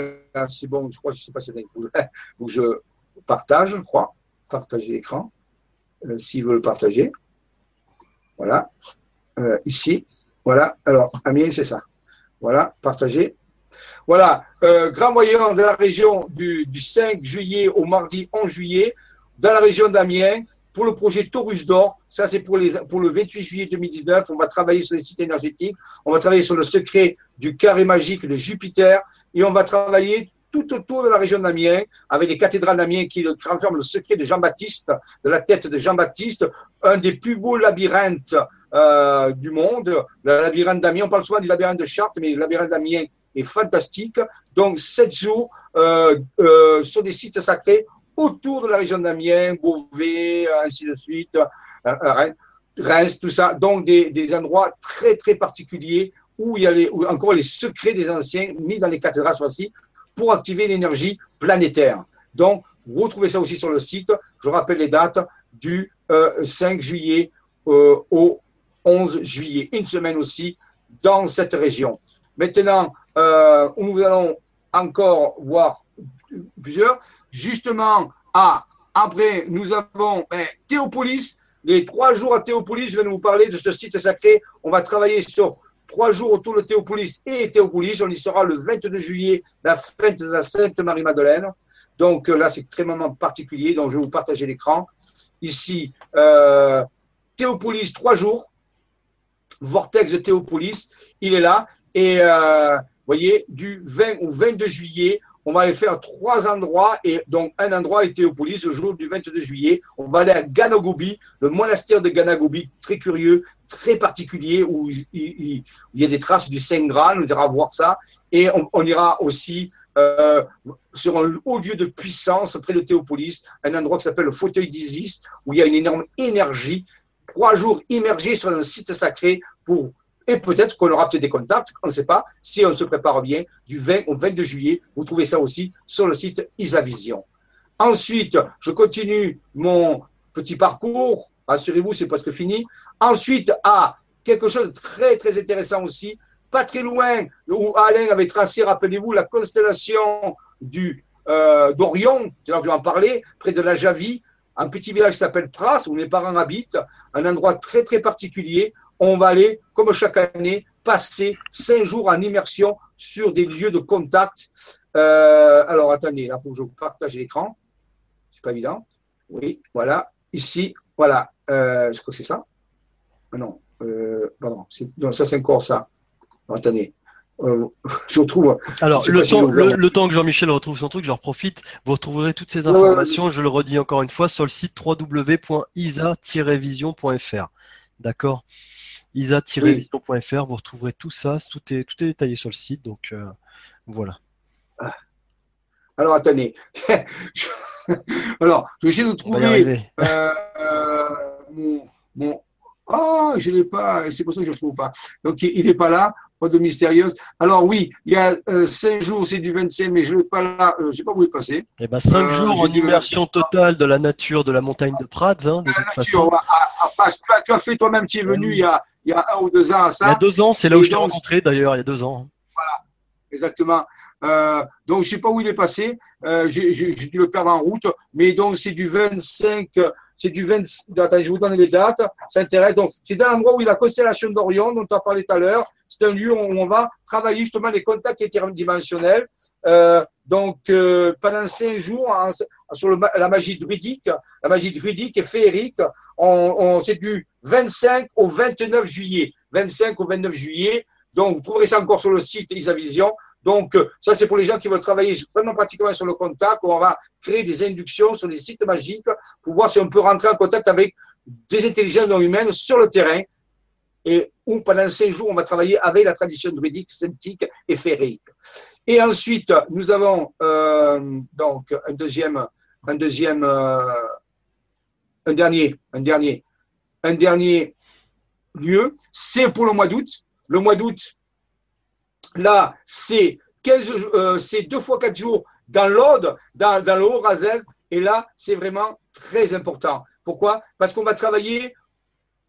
c'est bon, je crois, je ne sais pas si c'est que je. partage, je crois. Partager l'écran, euh, s'il veut le partager. Voilà. Euh, ici. Voilà. Alors, Amiens, c'est ça. Voilà, partager. Voilà. grand voyant de la région du, du 5 juillet au mardi 11 juillet, dans la région d'Amiens, pour le projet Taurus d'Or, ça c'est pour le 28 juillet 2019, on va travailler sur les sites énergétiques, on va travailler sur le secret du carré magique de Jupiter et on va travailler tout autour de la région d'Amiens, avec les cathédrales d'Amiens qui renferment le secret de Jean-Baptiste, de la tête de Jean-Baptiste, un des plus beaux labyrinthes euh, du monde. Le labyrinthe d'Amiens, on parle souvent du labyrinthe de Chartres, mais le labyrinthe d'Amiens est fantastique. Donc, sept jours euh, euh, sur des sites sacrés autour de la région d'Amiens, Beauvais, ainsi de suite, Reims, tout ça. Donc, des, endroits très, très particuliers où il y a les, encore les secrets des anciens mis dans les cathédrales, voici, pour activer l'énergie planétaire. Donc, vous retrouvez ça aussi sur le site. Je rappelle les dates du 5 euh, juillet euh, au 11 juillet, une semaine aussi dans cette région. Maintenant, euh, nous allons encore voir plusieurs. Justement, après, nous avons ben, Théopolis. Les trois jours à Théopolis, je vais vous parler de ce site sacré. On va travailler sur trois jours autour de Théopolis et Théopolis. On y sera le 22 juillet, la fête de la Sainte Marie-Madeleine. Donc euh, là, c'est extrêmement particulier. Donc je vais vous partager l'écran. Ici, euh, Théopolis, trois jours. Vortex de Théopolis, il est là. Et euh, voyez, du 20 au 22 juillet, on va aller faire trois endroits, et donc un endroit est Théopolis, le jour du 22 juillet. On va aller à Ganagobi, le monastère de Ganagobi, très curieux, très particulier, où il, y a des traces du Saint Graal, on ira voir ça. Et on, ira aussi euh, sur un haut lieu de puissance près de Théopolis, un endroit qui s'appelle le fauteuil d'Isis, où il y a une énorme énergie. Trois jours immergés sur un site sacré pour et peut-être qu'on aura peut-être des contacts, on ne sait pas, si on se prépare bien, du 20 au 22 juillet. Vous trouvez ça aussi sur le site Isavision. Ensuite, je continue mon petit parcours. Assurez-vous, c'est presque fini. Ensuite, à quelque chose de très, très intéressant aussi, pas très loin, où Alain avait tracé, rappelez-vous, la constellation du euh, d'Orion, tu as dû en parler, près de la Javie, un petit village qui s'appelle Pras, où mes parents habitent, un endroit très, très particulier on va aller, comme chaque année, passer cinq jours en immersion sur des lieux de contact. Euh, alors, attendez, là, il faut que je partage l'écran. C'est pas évident. Oui, voilà. Ici, voilà. Euh, je crois que c'est ça. Ah non, euh, pardon. ça, c'est encore ça. attendez. je retrouve. Alors, le temps, le, temps, que Jean-Michel retrouve son truc, j'en profite. Vous retrouverai toutes ces informations, je le redis encore une fois, sur le site www.isa-vision.fr. D'accord? isa-vision.fr, vous retrouverez tout ça, tout est, tout est détaillé sur le site, donc euh, voilà. Alors attendez, alors je vais essayer de trouver euh, euh, mon, mon, Oh, je ne l'ai pas, c'est pour ça que je ne le trouve pas. Donc il n'est pas là, pas de mystérieuse. Alors oui, il y a cinq jours, c'est du 25, mais je ne l'ai pas là, je ne sais pas où il est passé. Eh ben, cinq jours en immersion totale de la nature de la montagne de Prades, hein, de toute façon. tu, as, fait toi-même, tu es venu il y a il y a un ou deux ans à ça. Il y a deux ans, c'est là où je t'ai rencontré d'ailleurs, il y a deux ans. Voilà, exactement. Euh, donc, je ne sais pas où il est passé. Euh, J'ai dû le perdre en route. Mais donc, c'est du 25. C'est du 20. Attends, je vous donne les dates. Ça intéresse. Donc, c'est dans l'endroit où il y a la constellation d'Orion, dont tu as parlé tout à l'heure. C'est un lieu où on va travailler justement les contacts interdimensionnels. Euh, donc, euh, pendant cinq jours, sur la magie druidique, la magie druidique et féerique, on, on c'est du 25 au 29 juillet. 25 au 29 juillet. Donc, vous trouverez ça encore sur le site Isavision. Donc, euh, ça, c'est pour les gens qui veulent travailler vraiment pratiquement sur le contact. On va créer des inductions sur des sites magiques pour voir si on peut rentrer en contact avec des intelligences non humaines sur le terrain. Et où pendant cinq jours, on va travailler avec la tradition druidique, sceptique et féerique. Et ensuite, nous avons euh, donc un deuxième, un deuxième, euh, un dernier, un dernier, un dernier lieu. C'est pour le mois d'août. Le mois d'août, là, c'est 15, euh, deux fois quatre jours dans l'Aude, dans, dans le Haut-Razès. Et là, c'est vraiment très important. Pourquoi? Parce qu'on va travailler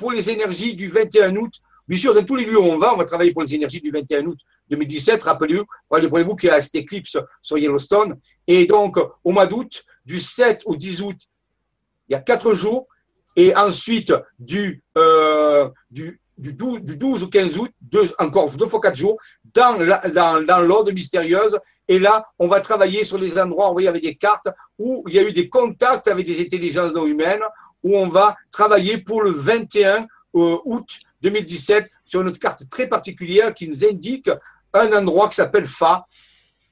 pour les énergies du 21 août Bien sûr, dans tous les lieux où on va, on va travailler pour les énergies du 21 août 2017. Rappelez-vous, rappelez-vous qu'il y a cette éclipse sur Yellowstone. Et donc, au mois d'août, du 7 au 10 août, il y a quatre jours. Et ensuite, du, euh, du, du, 12, du 12 au 15 août, deux, encore deux fois quatre jours, dans, dans, dans l'ordre mystérieuse. Et là, on va travailler sur les endroits, vous voyez, avec des cartes où il y a eu des contacts avec des intelligences non humaines, où on va travailler pour le 21 euh, août 2017 sur une carte très particulière qui nous indique un endroit qui s'appelle FA,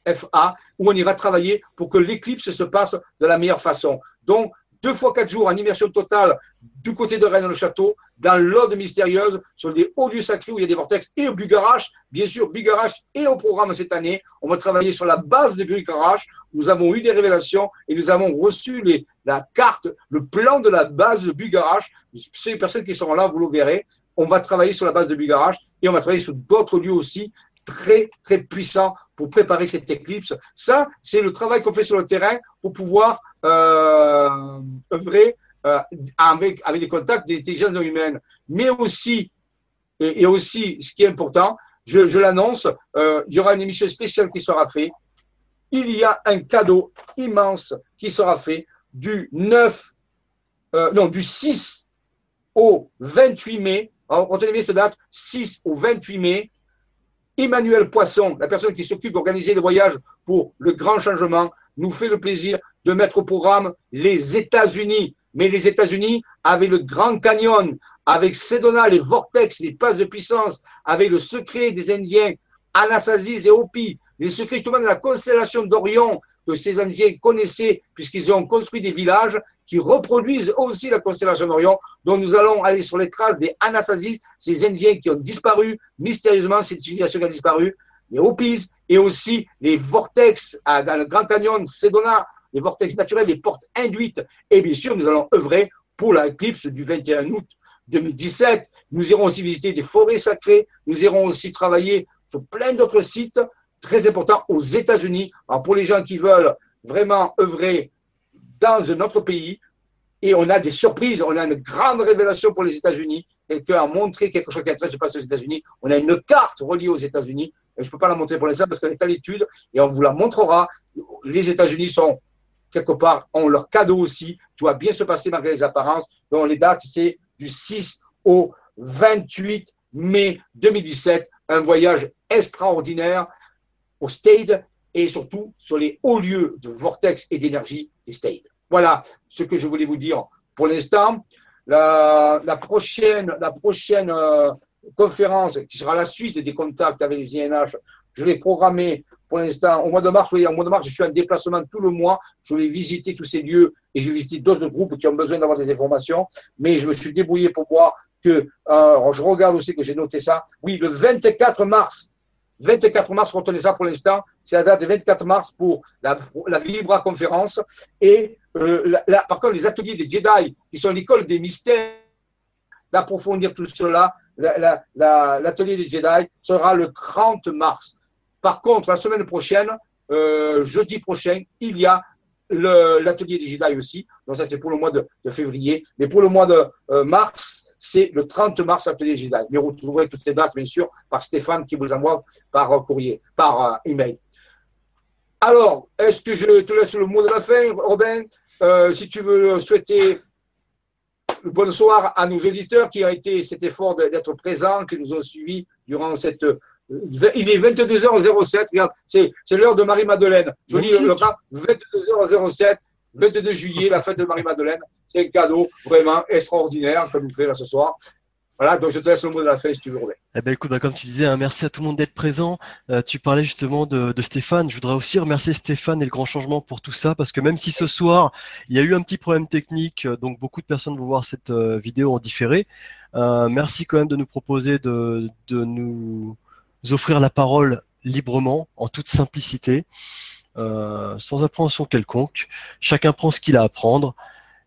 FA, où on ira travailler pour que l'éclipse se passe de la meilleure façon. Donc, deux fois quatre jours en immersion totale du côté de Rennes-le-Château, dans l'ordre mystérieuse, sur des hauts lieux sacrés où il y a des vortex, et au Bugarache, bien sûr, Bugarache est au programme cette année. On va travailler sur la base de Bugarache. Nous avons eu des révélations et nous avons reçu la carte, le plan de la base de Bugarache. Ces personnes qui seront là, vous le verrez. On va travailler sur la base de Bugarache et on va travailler sur d'autres lieux aussi très, très puissants pour préparer cette éclipse. Ça, c'est le travail qu'on fait sur le terrain pour pouvoir euh, œuvrer euh, avec, avec des contacts d'intelligence non humaine. Mais aussi, et, aussi, ce qui est important, je, je l'annonce, euh, il y aura une émission spéciale qui sera faite. Il y a un cadeau immense qui sera fait du 9, euh, non, du 6 au 28 mai. Retenez bien cette date, 6 au 28 mai. Emmanuel Poisson, la personne qui s'occupe d'organiser le voyage pour le grand changement, nous fait le plaisir de mettre au programme les États-Unis. Mais les États-Unis, avec le Grand Canyon, avec Sedona, les vortex, les passes de puissance, avec le secret des Indiens, Anasasis et Hopi, les secrets justement de la constellation d'Orion ces Indiens connaissaient puisqu'ils ont construit des villages qui reproduisent aussi la constellation d'Orion, dont nous allons aller sur les traces des Anasasis, ces Indiens qui ont disparu mystérieusement, cette civilisation qui a disparu, les Hopis et aussi les vortex dans le Grand Canyon, Sedona, les vortex naturels, les portes induites. Et bien sûr, nous allons œuvrer pour l'éclipse du 21 août 2017. Nous irons aussi visiter des forêts sacrées. Nous irons aussi travailler sur plein d'autres sites très importants aux États-Unis. Pour les gens qui veulent vraiment œuvrer dans un autre pays, et on a des surprises, on a une grande révélation pour les États-Unis. Quelqu'un a montré quelque chose qui est en train de se passer aux États-Unis. On a une carte reliée aux États-Unis. Je ne peux pas la montrer pour l'instant parce qu'elle est à l'étude et on vous la montrera. Les États-Unis sont quelque part, ont leur cadeau aussi. Tout va bien se passer malgré les apparences. Donc, les dates, c'est du 6 au 28 mai 2017. Un voyage extraordinaire au Stade et surtout sur les hauts lieux de vortex et d'énergie des Stade. Voilà ce que je voulais vous dire pour l'instant. La, prochaine, la prochaine euh, conférence, qui sera la suite des contacts avec les INH, je l'ai programmée pour l'instant, au mois de mars, oui, au mois de mars, je suis en déplacement tout le mois. Je vais visiter tous ces lieux et je vais visiter d'autres groupes qui ont besoin d'avoir des informations. Mais je me suis débrouillé pour voir que, euh, je regarde aussi que j'ai noté ça. Oui, le 24 mars, 24 mars, retenez ça pour l'instant, c'est la date du 24 mars pour la, Vibra conférence. Et euh, par contre, les ateliers des Jedi, qui sont l'école des mystères, d'approfondir tout cela, l'atelier des Jedi sera le 30 mars. Par contre, la semaine prochaine, euh, jeudi prochain, il y a l'atelier des Jedi aussi. Donc ça, c'est pour le mois de, février. Mais pour le mois de euh, mars, c'est le 30 mars, atelier Jedi. Mais vous retrouverez toutes ces dates, bien sûr, par Stéphane qui vous envoie par euh, courrier, par email. Alors, est-ce que je te laisse le mot de la fin, Robin? Si tu veux souhaiter bonsoir à nos auditeurs qui ont été cet effort d'être présents, qui nous ont suivis durant cette il est 22h07, regarde, c'est l'heure de Marie-Madeleine. Je lis le 22h07, 22 juillet, la fête de Marie-Madeleine. C'est un cadeau vraiment extraordinaire que nous fait là ce soir. Voilà, donc je te laisse le mot de la fin si tu veux, Eh ben, écoute, bah, comme tu disais, hein, merci à tout le monde d'être présent. Euh, tu parlais justement de, Stéphane. Je voudrais aussi remercier Stéphane et le Grand Changement pour tout ça, parce que même si ce soir il y a eu un petit problème technique, euh, donc beaucoup de personnes vont voir cette euh, vidéo en différé. merci quand même de nous proposer de, de nous offrir la parole librement, en toute simplicité, euh, sans appréhension quelconque. Chacun prend ce qu'il a à prendre.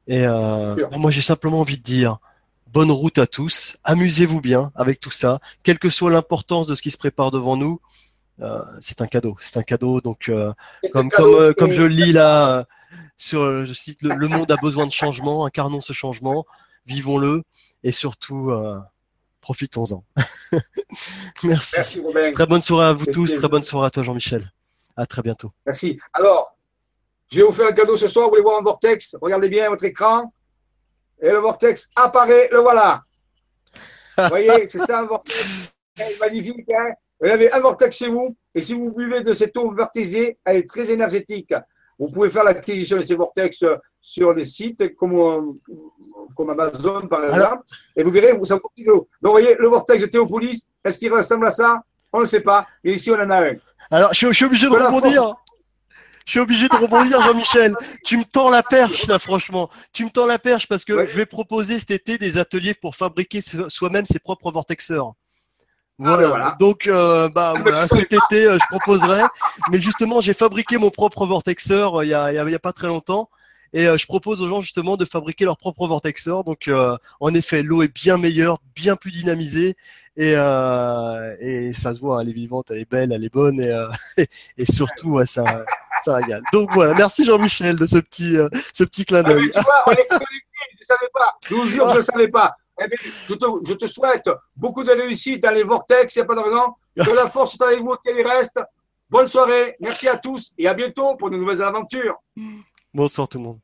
Et euh, moi, j'ai simplement envie de dire bonne route à tous. Amusez-vous bien avec tout ça, quelle que soit l'importance de ce qui se prépare devant nous. Euh, c'est un cadeau, c'est un cadeau. Donc, comme comme comme je lis là sur, je cite, le, monde a besoin de changement. Incarnons ce changement, vivons-le et surtout profitons-en. Merci. Très bonne soirée à vous tous. Très bonne soirée à toi, Jean-Michel. À très bientôt. Merci. Alors, je vais vous faire un cadeau ce soir. Vous voulez voir un vortex? Regardez bien votre écran. Et le vortex apparaît. Le voilà. Vous voyez, c'est ça un vortex. Magnifique. Hein vous avez un vortex chez vous. Et si vous buvez de cette eau vortisée, elle est très énergétique. Vous pouvez faire l'acquisition de ces vortex sur des sites comme, euh, comme Amazon, par exemple. Et vous verrez, vous ça vous de l'eau. Donc, vous voyez, le vortex de Théopolis, est-ce qu'il ressemble à ça? On ne sait pas. Et ici, on en a un. Alors, je, suis- je suis obligé de rebondir. Je suis obligé de rebondir, Jean-Michel. Tu me tends la perche, là, franchement. Tu me tends la perche parce que Ouais. je vais proposer cet été des ateliers pour fabriquer so- soi-même ses propres vortexeurs. ben Voilà. Donc, euh, bah, Ah, voilà, mais cet été, euh, je proposerai. Mais justement, j'ai fabriqué mon propre vortexeur euh, il y a, il y a, il y a pas très longtemps. Et euh, je propose aux gens justement de fabriquer leur propre vortexeur. Donc, euh, en effet, l'eau est bien meilleure, bien plus dynamisée. Et, euh, ça se voit, elle est vivante, elle est belle, elle est bonne. Et, surtout, ça, ça régale. Donc voilà, merci Jean-Michel de ce petit, ce petit clin Ah, d'œil. connectés, je vous jure, je savais pas. Eh je te souhaite beaucoup de réussite dans les vortex, il n'y a pas de raison. Que la force soit avec vous, qu'elle y reste. Bonne soirée, merci à tous et à bientôt pour de nouvelles aventures. Bonsoir tout le monde.